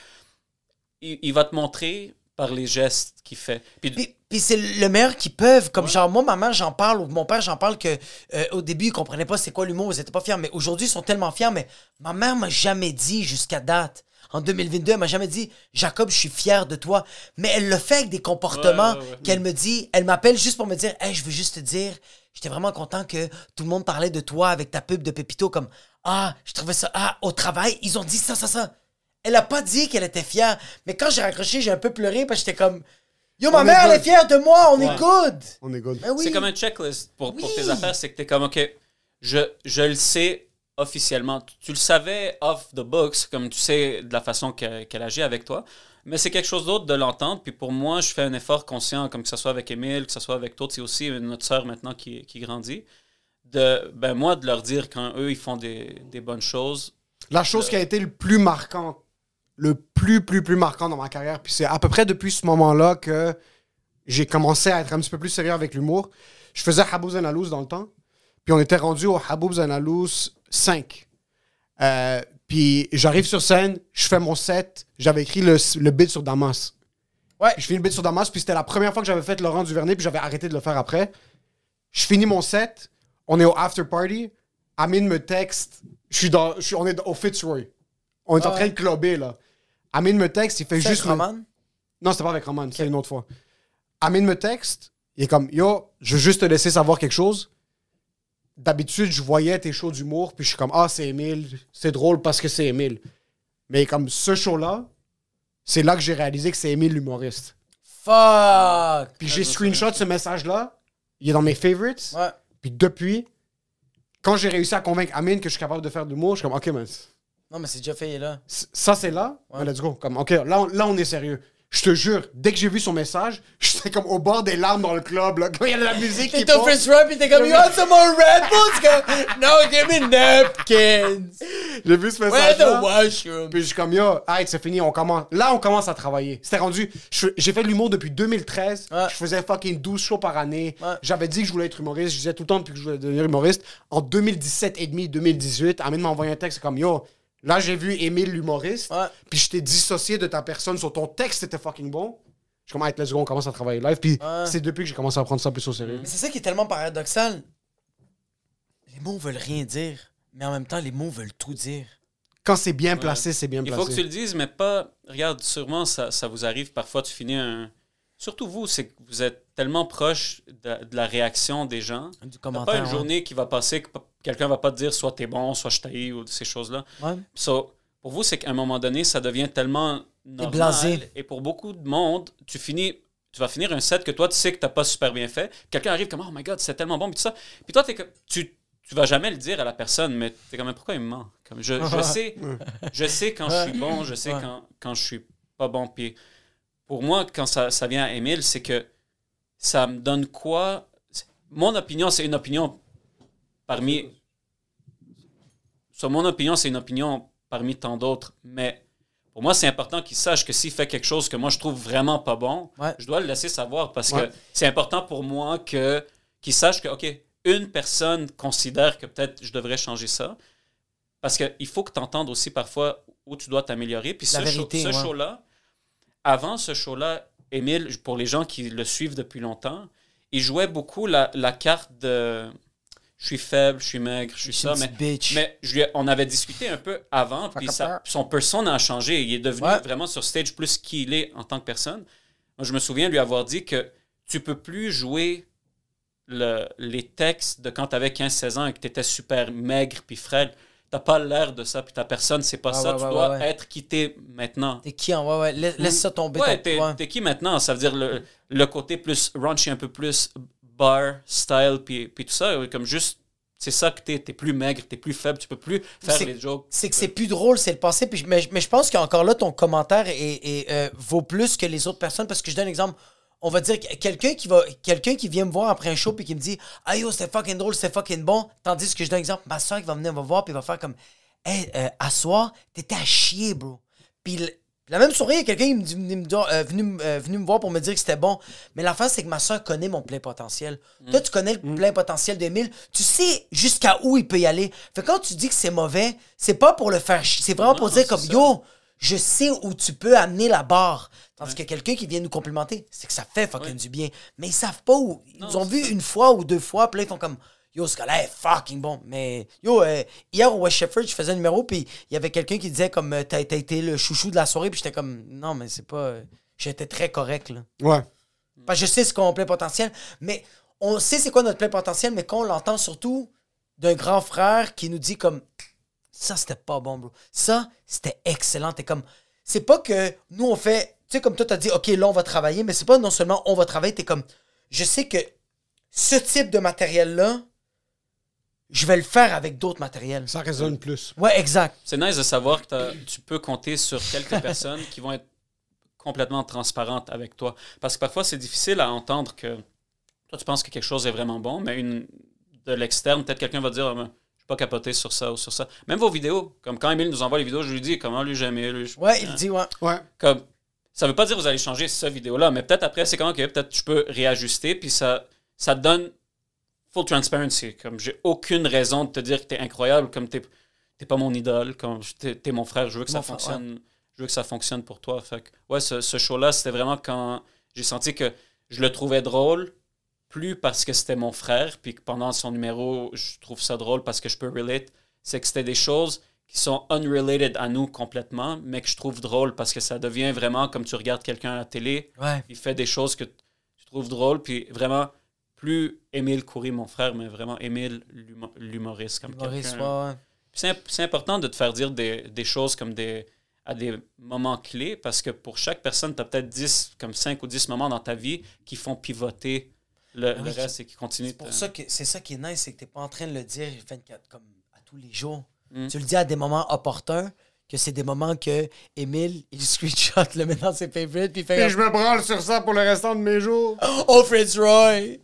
Il, il va te montrer par les gestes qu'il fait. Puis, Puis, puis c'est le meilleur qu'ils peuvent. Comme genre, moi, ma mère, j'en parle, ou mon père, j'en parle que euh, au début, ils comprenaient pas c'est quoi l'humour, ils étaient pas fiers. Mais aujourd'hui, ils sont tellement fiers. Mais ma mère m'a jamais dit jusqu'à date. En 2022, elle m'a jamais dit Jacob, je suis fier de toi. Mais elle le fait avec des comportements Ouais, ouais, ouais. qu'elle me dit. Elle m'appelle juste pour me dire Hey, je veux juste te dire, j'étais vraiment content que tout le monde parlait de toi avec ta pub de Pépito. Comme Ah, je trouvais ça. Ah, au travail, ils ont dit ça, ça, ça. Elle a pas dit qu'elle était fière. Mais quand j'ai raccroché, j'ai un peu pleuré parce que j'étais comme Yo, ma On est mère, elle est fière de moi, on Ouais. est good. On est good. Ben oui. C'est comme un checklist pour, pour Oui. tes affaires. C'est que t'es comme, OK, je, je le sais officiellement. Tu, tu le savais off the books, comme tu sais de la façon que- qu'elle agit avec toi. Mais c'est quelque chose d'autre de l'entendre. Puis pour moi, je fais un effort conscient, comme que ce soit avec Émile, que ce soit avec toi. C'est aussi notre sœur maintenant qui, qui grandit. De, ben moi, de leur dire quand eux, ils font des, des bonnes choses. La chose qui a été le plus marquant, le plus, plus, plus marquant dans ma carrière, puis c'est à peu près depuis ce moment-là que j'ai commencé à être un petit peu plus sérieux avec l'humour. Je faisais Habouz dans le temps, puis on était rendu au Habouz Zanalouz 5. Euh, puis j'arrive sur scène, je fais mon set, j'avais écrit le, le beat sur Damas. Ouais. Je finis le beat sur Damas, puis c'était la première fois que j'avais fait Laurent Duvernay, puis j'avais arrêté de le faire après. Je finis mon set, on est au after party, Amine me texte, je suis dans, je suis- on est au Fitzroy. On est en Ouais. train de clubber, là. Amine me texte, il fait juste... avec Roman? Non, c'était pas avec Roman, c'est une autre fois. Amine me texte, il est comme, yo, je veux juste te laisser savoir quelque chose. D'habitude, je voyais tes shows d'humour, puis je suis comme, ah, c'est Émile, c'est drôle parce que c'est Émile. Mais comme ce show-là, c'est là que j'ai réalisé que c'est Émile l'humoriste. Fuck! Puis j'ai screenshot ce message-là, il est dans mes favorites. Ouais. Puis depuis, quand j'ai réussi à convaincre Amine que je suis capable de faire de l'humour, je suis comme, ok, man, Non, mais c'est déjà fait, il est là. ça c'est là, Ouais. mais let's go. Comme, ok, là on, là on est sérieux. Je te jure, dès que j'ai vu son message, j'étais comme au bord des larmes dans le club, là, quand il y a de la musique qui T'es au t'es comme, you want some more Red Bulls? Comme, no, give me napkins. J'ai vu ce Where message the washroom? Puis je suis comme, yo, hey, c'est fini, on commence. Là, on commence à travailler. C'était rendu. J'ai fait de l'humour depuis 2013. Ouais. Je faisais fucking 12 shows par année. Ouais. J'avais dit que je voulais être humoriste. Je disais tout le temps depuis que je voulais devenir humoriste. En 2017 et demi, 2018, Amine m'a envoyé un texte comme, yo, là, j'ai vu Émile l'humoriste. Ouais. Puis je t'ai dissocié de ta personne sur ton texte, c'était fucking bon. Je suis comme, hey, let's go, on commence à travailler live. Puis Ouais. c'est depuis que j'ai commencé à prendre ça plus au sérieux. Mais c'est ça qui est tellement paradoxal. Les mots veulent rien dire, mais en même temps, les mots veulent tout dire. Quand c'est bien placé, c'est bien Il placé. faut que tu le dises, mais pas. Regarde, sûrement, ça, ça vous arrive parfois, tu finis un. Surtout vous, c'est que vous êtes tellement proche de, de la réaction des gens. Du T'as commentaire. pas une ouais. journée qui va passer que p- quelqu'un va pas te dire soit t'es bon, soit je t'haïs ou ces choses-là. Ouais. So, pour vous, c'est qu'à un moment donné, ça devient tellement normal. blasé. Et pour beaucoup de monde, tu finis, tu vas finir un set que toi, tu sais que t'as pas super bien fait. Quelqu'un arrive comme, oh my god, c'est tellement bon, puis tout ça. Puis toi, tu, tu vas jamais le dire à la personne, mais t'es comme, pourquoi il me ment? Comme, je, je sais, je sais quand je suis bon, je sais Ouais. quand, quand je suis pas bon. Puis pour moi, quand ça, ça vient à Émile, c'est que ça me donne quoi? Mon opinion, c'est une opinion parmi. Sur mon opinion, c'est une opinion parmi tant d'autres. Mais pour moi, c'est important qu'il sache que s'il fait quelque chose que moi je trouve vraiment pas bon, Ouais. je dois le laisser savoir parce Ouais. que c'est important pour moi que qu'il sache que, OK, une personne considère que peut-être je devrais changer ça. Parce qu'il faut que tu entendes aussi parfois où tu dois t'améliorer. Puis La ce, show- vérité, ce ouais. show-là, avant ce show-là, Émile, pour les gens qui le suivent depuis longtemps, il jouait beaucoup la, la carte de je suis faible, je suis maigre, je suis ça. Mais, bitch. mais je lui ai- on avait discuté un peu avant, puis ça- son persona a changé. Il est devenu Ouais. vraiment sur stage plus qui il est en tant que personne. Moi, je me souviens lui avoir dit que tu peux plus jouer le- les textes de quand tu avais 15-16 ans et que tu étais super maigre puis frêle. T'as pas l'air de ça, puis ta personne, c'est pas ça. ouais, tu ouais, dois être quitté maintenant. T'es qui en ouais, ouais. Laisse, laisse ça tomber. T'es ouais. t'es qui maintenant? Ça veut dire le, le côté plus raunchy, un peu plus bar style, puis, puis tout ça. Comme juste, c'est ça que t'es. T'es plus maigre, t'es plus faible, tu peux plus faire C'est- les jokes. C'est que c'est plus drôle, c'est le passé. Puis, je- mais, mais je pense qu'encore là, ton commentaire est, est, euh, vaut plus que les autres personnes. Parce que je donne un exemple. On va dire que quelqu'un qui va quelqu'un qui vient me voir après un show puis qui me dit Ah yo, c'était fucking drôle, c'était fucking bon. Tandis que je donne un exemple, ma soeur qui va venir me voir puis va faire comme Hey, euh, à soir, t'étais à chier, bro. Puis la même soirée, il y a quelqu'un dit- venu, me euh, venu, euh, venu me voir pour me dire que c'était bon. Mais l'affaire, c'est que ma soeur connaît mon plein potentiel. Toi, tu connais le plein potentiel d'Emile. Tu sais jusqu'à où il peut y aller. Fait que quand tu dis que c'est mauvais, c'est pas pour le faire chier. C'est vraiment pour dire comme ça. Yo, je sais où tu peux amener la barre. Tandis que quelqu'un qui vient nous complimenter, c'est que ça fait fucking Ouais. du bien. Mais ils savent pas où. Ils Non, ont vu ça. une fois ou deux fois, puis là, ils font comme Yo, ce gars-là est fucking bon. Mais yo, euh, hier au West Shefford, je faisais un numéro, puis il y avait quelqu'un qui disait comme euh, T'as été le chouchou de la soirée, puis j'étais comme Non, mais c'est pas. euh, J'étais très correct, là. Ouais. Parce que je sais ce qu'on a plein potentiel, mais on sait c'est quoi notre plein potentiel, mais quand on l'entend surtout d'un grand frère qui nous dit comme ça c'était pas bon, bro. Ça c'était excellent. T'es comme c'est pas que nous on fait, tu sais comme toi t'as dit ok là on va travailler, mais c'est pas non seulement on va travailler, t'es comme je sais que ce type de matériel là, je vais le faire avec d'autres matériels. Ça résonne plus. Ouais, exact. C'est nice de savoir que t'as- tu peux compter sur quelques personnes qui vont être complètement transparentes avec toi. Parce que parfois, c'est difficile à entendre que toi, tu penses que quelque chose est vraiment bon, mais une, de l'externe, peut-être quelqu'un va dire Ah, Je suis pas capoté sur ça ou sur ça. Même vos vidéos, comme quand Emile nous envoie les vidéos, je lui dis comment lui j'ai aimé. Lui, je- Ouais, il dit, ouais. Ouais. comme ça veut pas dire que vous allez changer cette vidéo-là, mais peut-être après, c'est comme, OK, peut-être je peux réajuster, puis ça, ça te donne full transparency. Comme j'ai aucune raison de te dire que t'es incroyable, comme t'es t'es pas mon idole, comme t'es t'es mon frère, je veux que ça frère, fonctionne. Je veux que ça fonctionne pour toi. Fait que, ouais, ce, ce show-là, c'était vraiment quand j'ai senti que je le trouvais drôle, plus parce que c'était mon frère, puis que pendant son numéro, je trouve ça drôle parce que je peux relate. C'est que c'était des choses qui sont unrelated à nous complètement, mais que je trouve drôle parce que ça devient vraiment comme tu regardes quelqu'un à la télé, Ouais. il fait des choses que tu trouves drôles, puis vraiment, plus Émile Coury, mon frère, mais vraiment Émile, l'humo- l'humoriste. Comme quelqu'un- ouais, C'est imp- c'est important de te faire dire des, des choses comme des à des moments clés parce que pour chaque personne, tu as peut-être 10, comme 5 ou 10 moments dans ta vie qui font pivoter le, Ah le reste et qui continuent. C'est pour ça que c'est ça qui est nice, c'est que t'es pas en train de le dire 24 comme à tous les jours. Mm. Tu le dis à des moments opportuns, que c'est des moments que Emile, il screenshot, le met dans ses favorites, puis il fait Et je me branle sur ça pour le restant de mes jours. Oh Fritz Roy!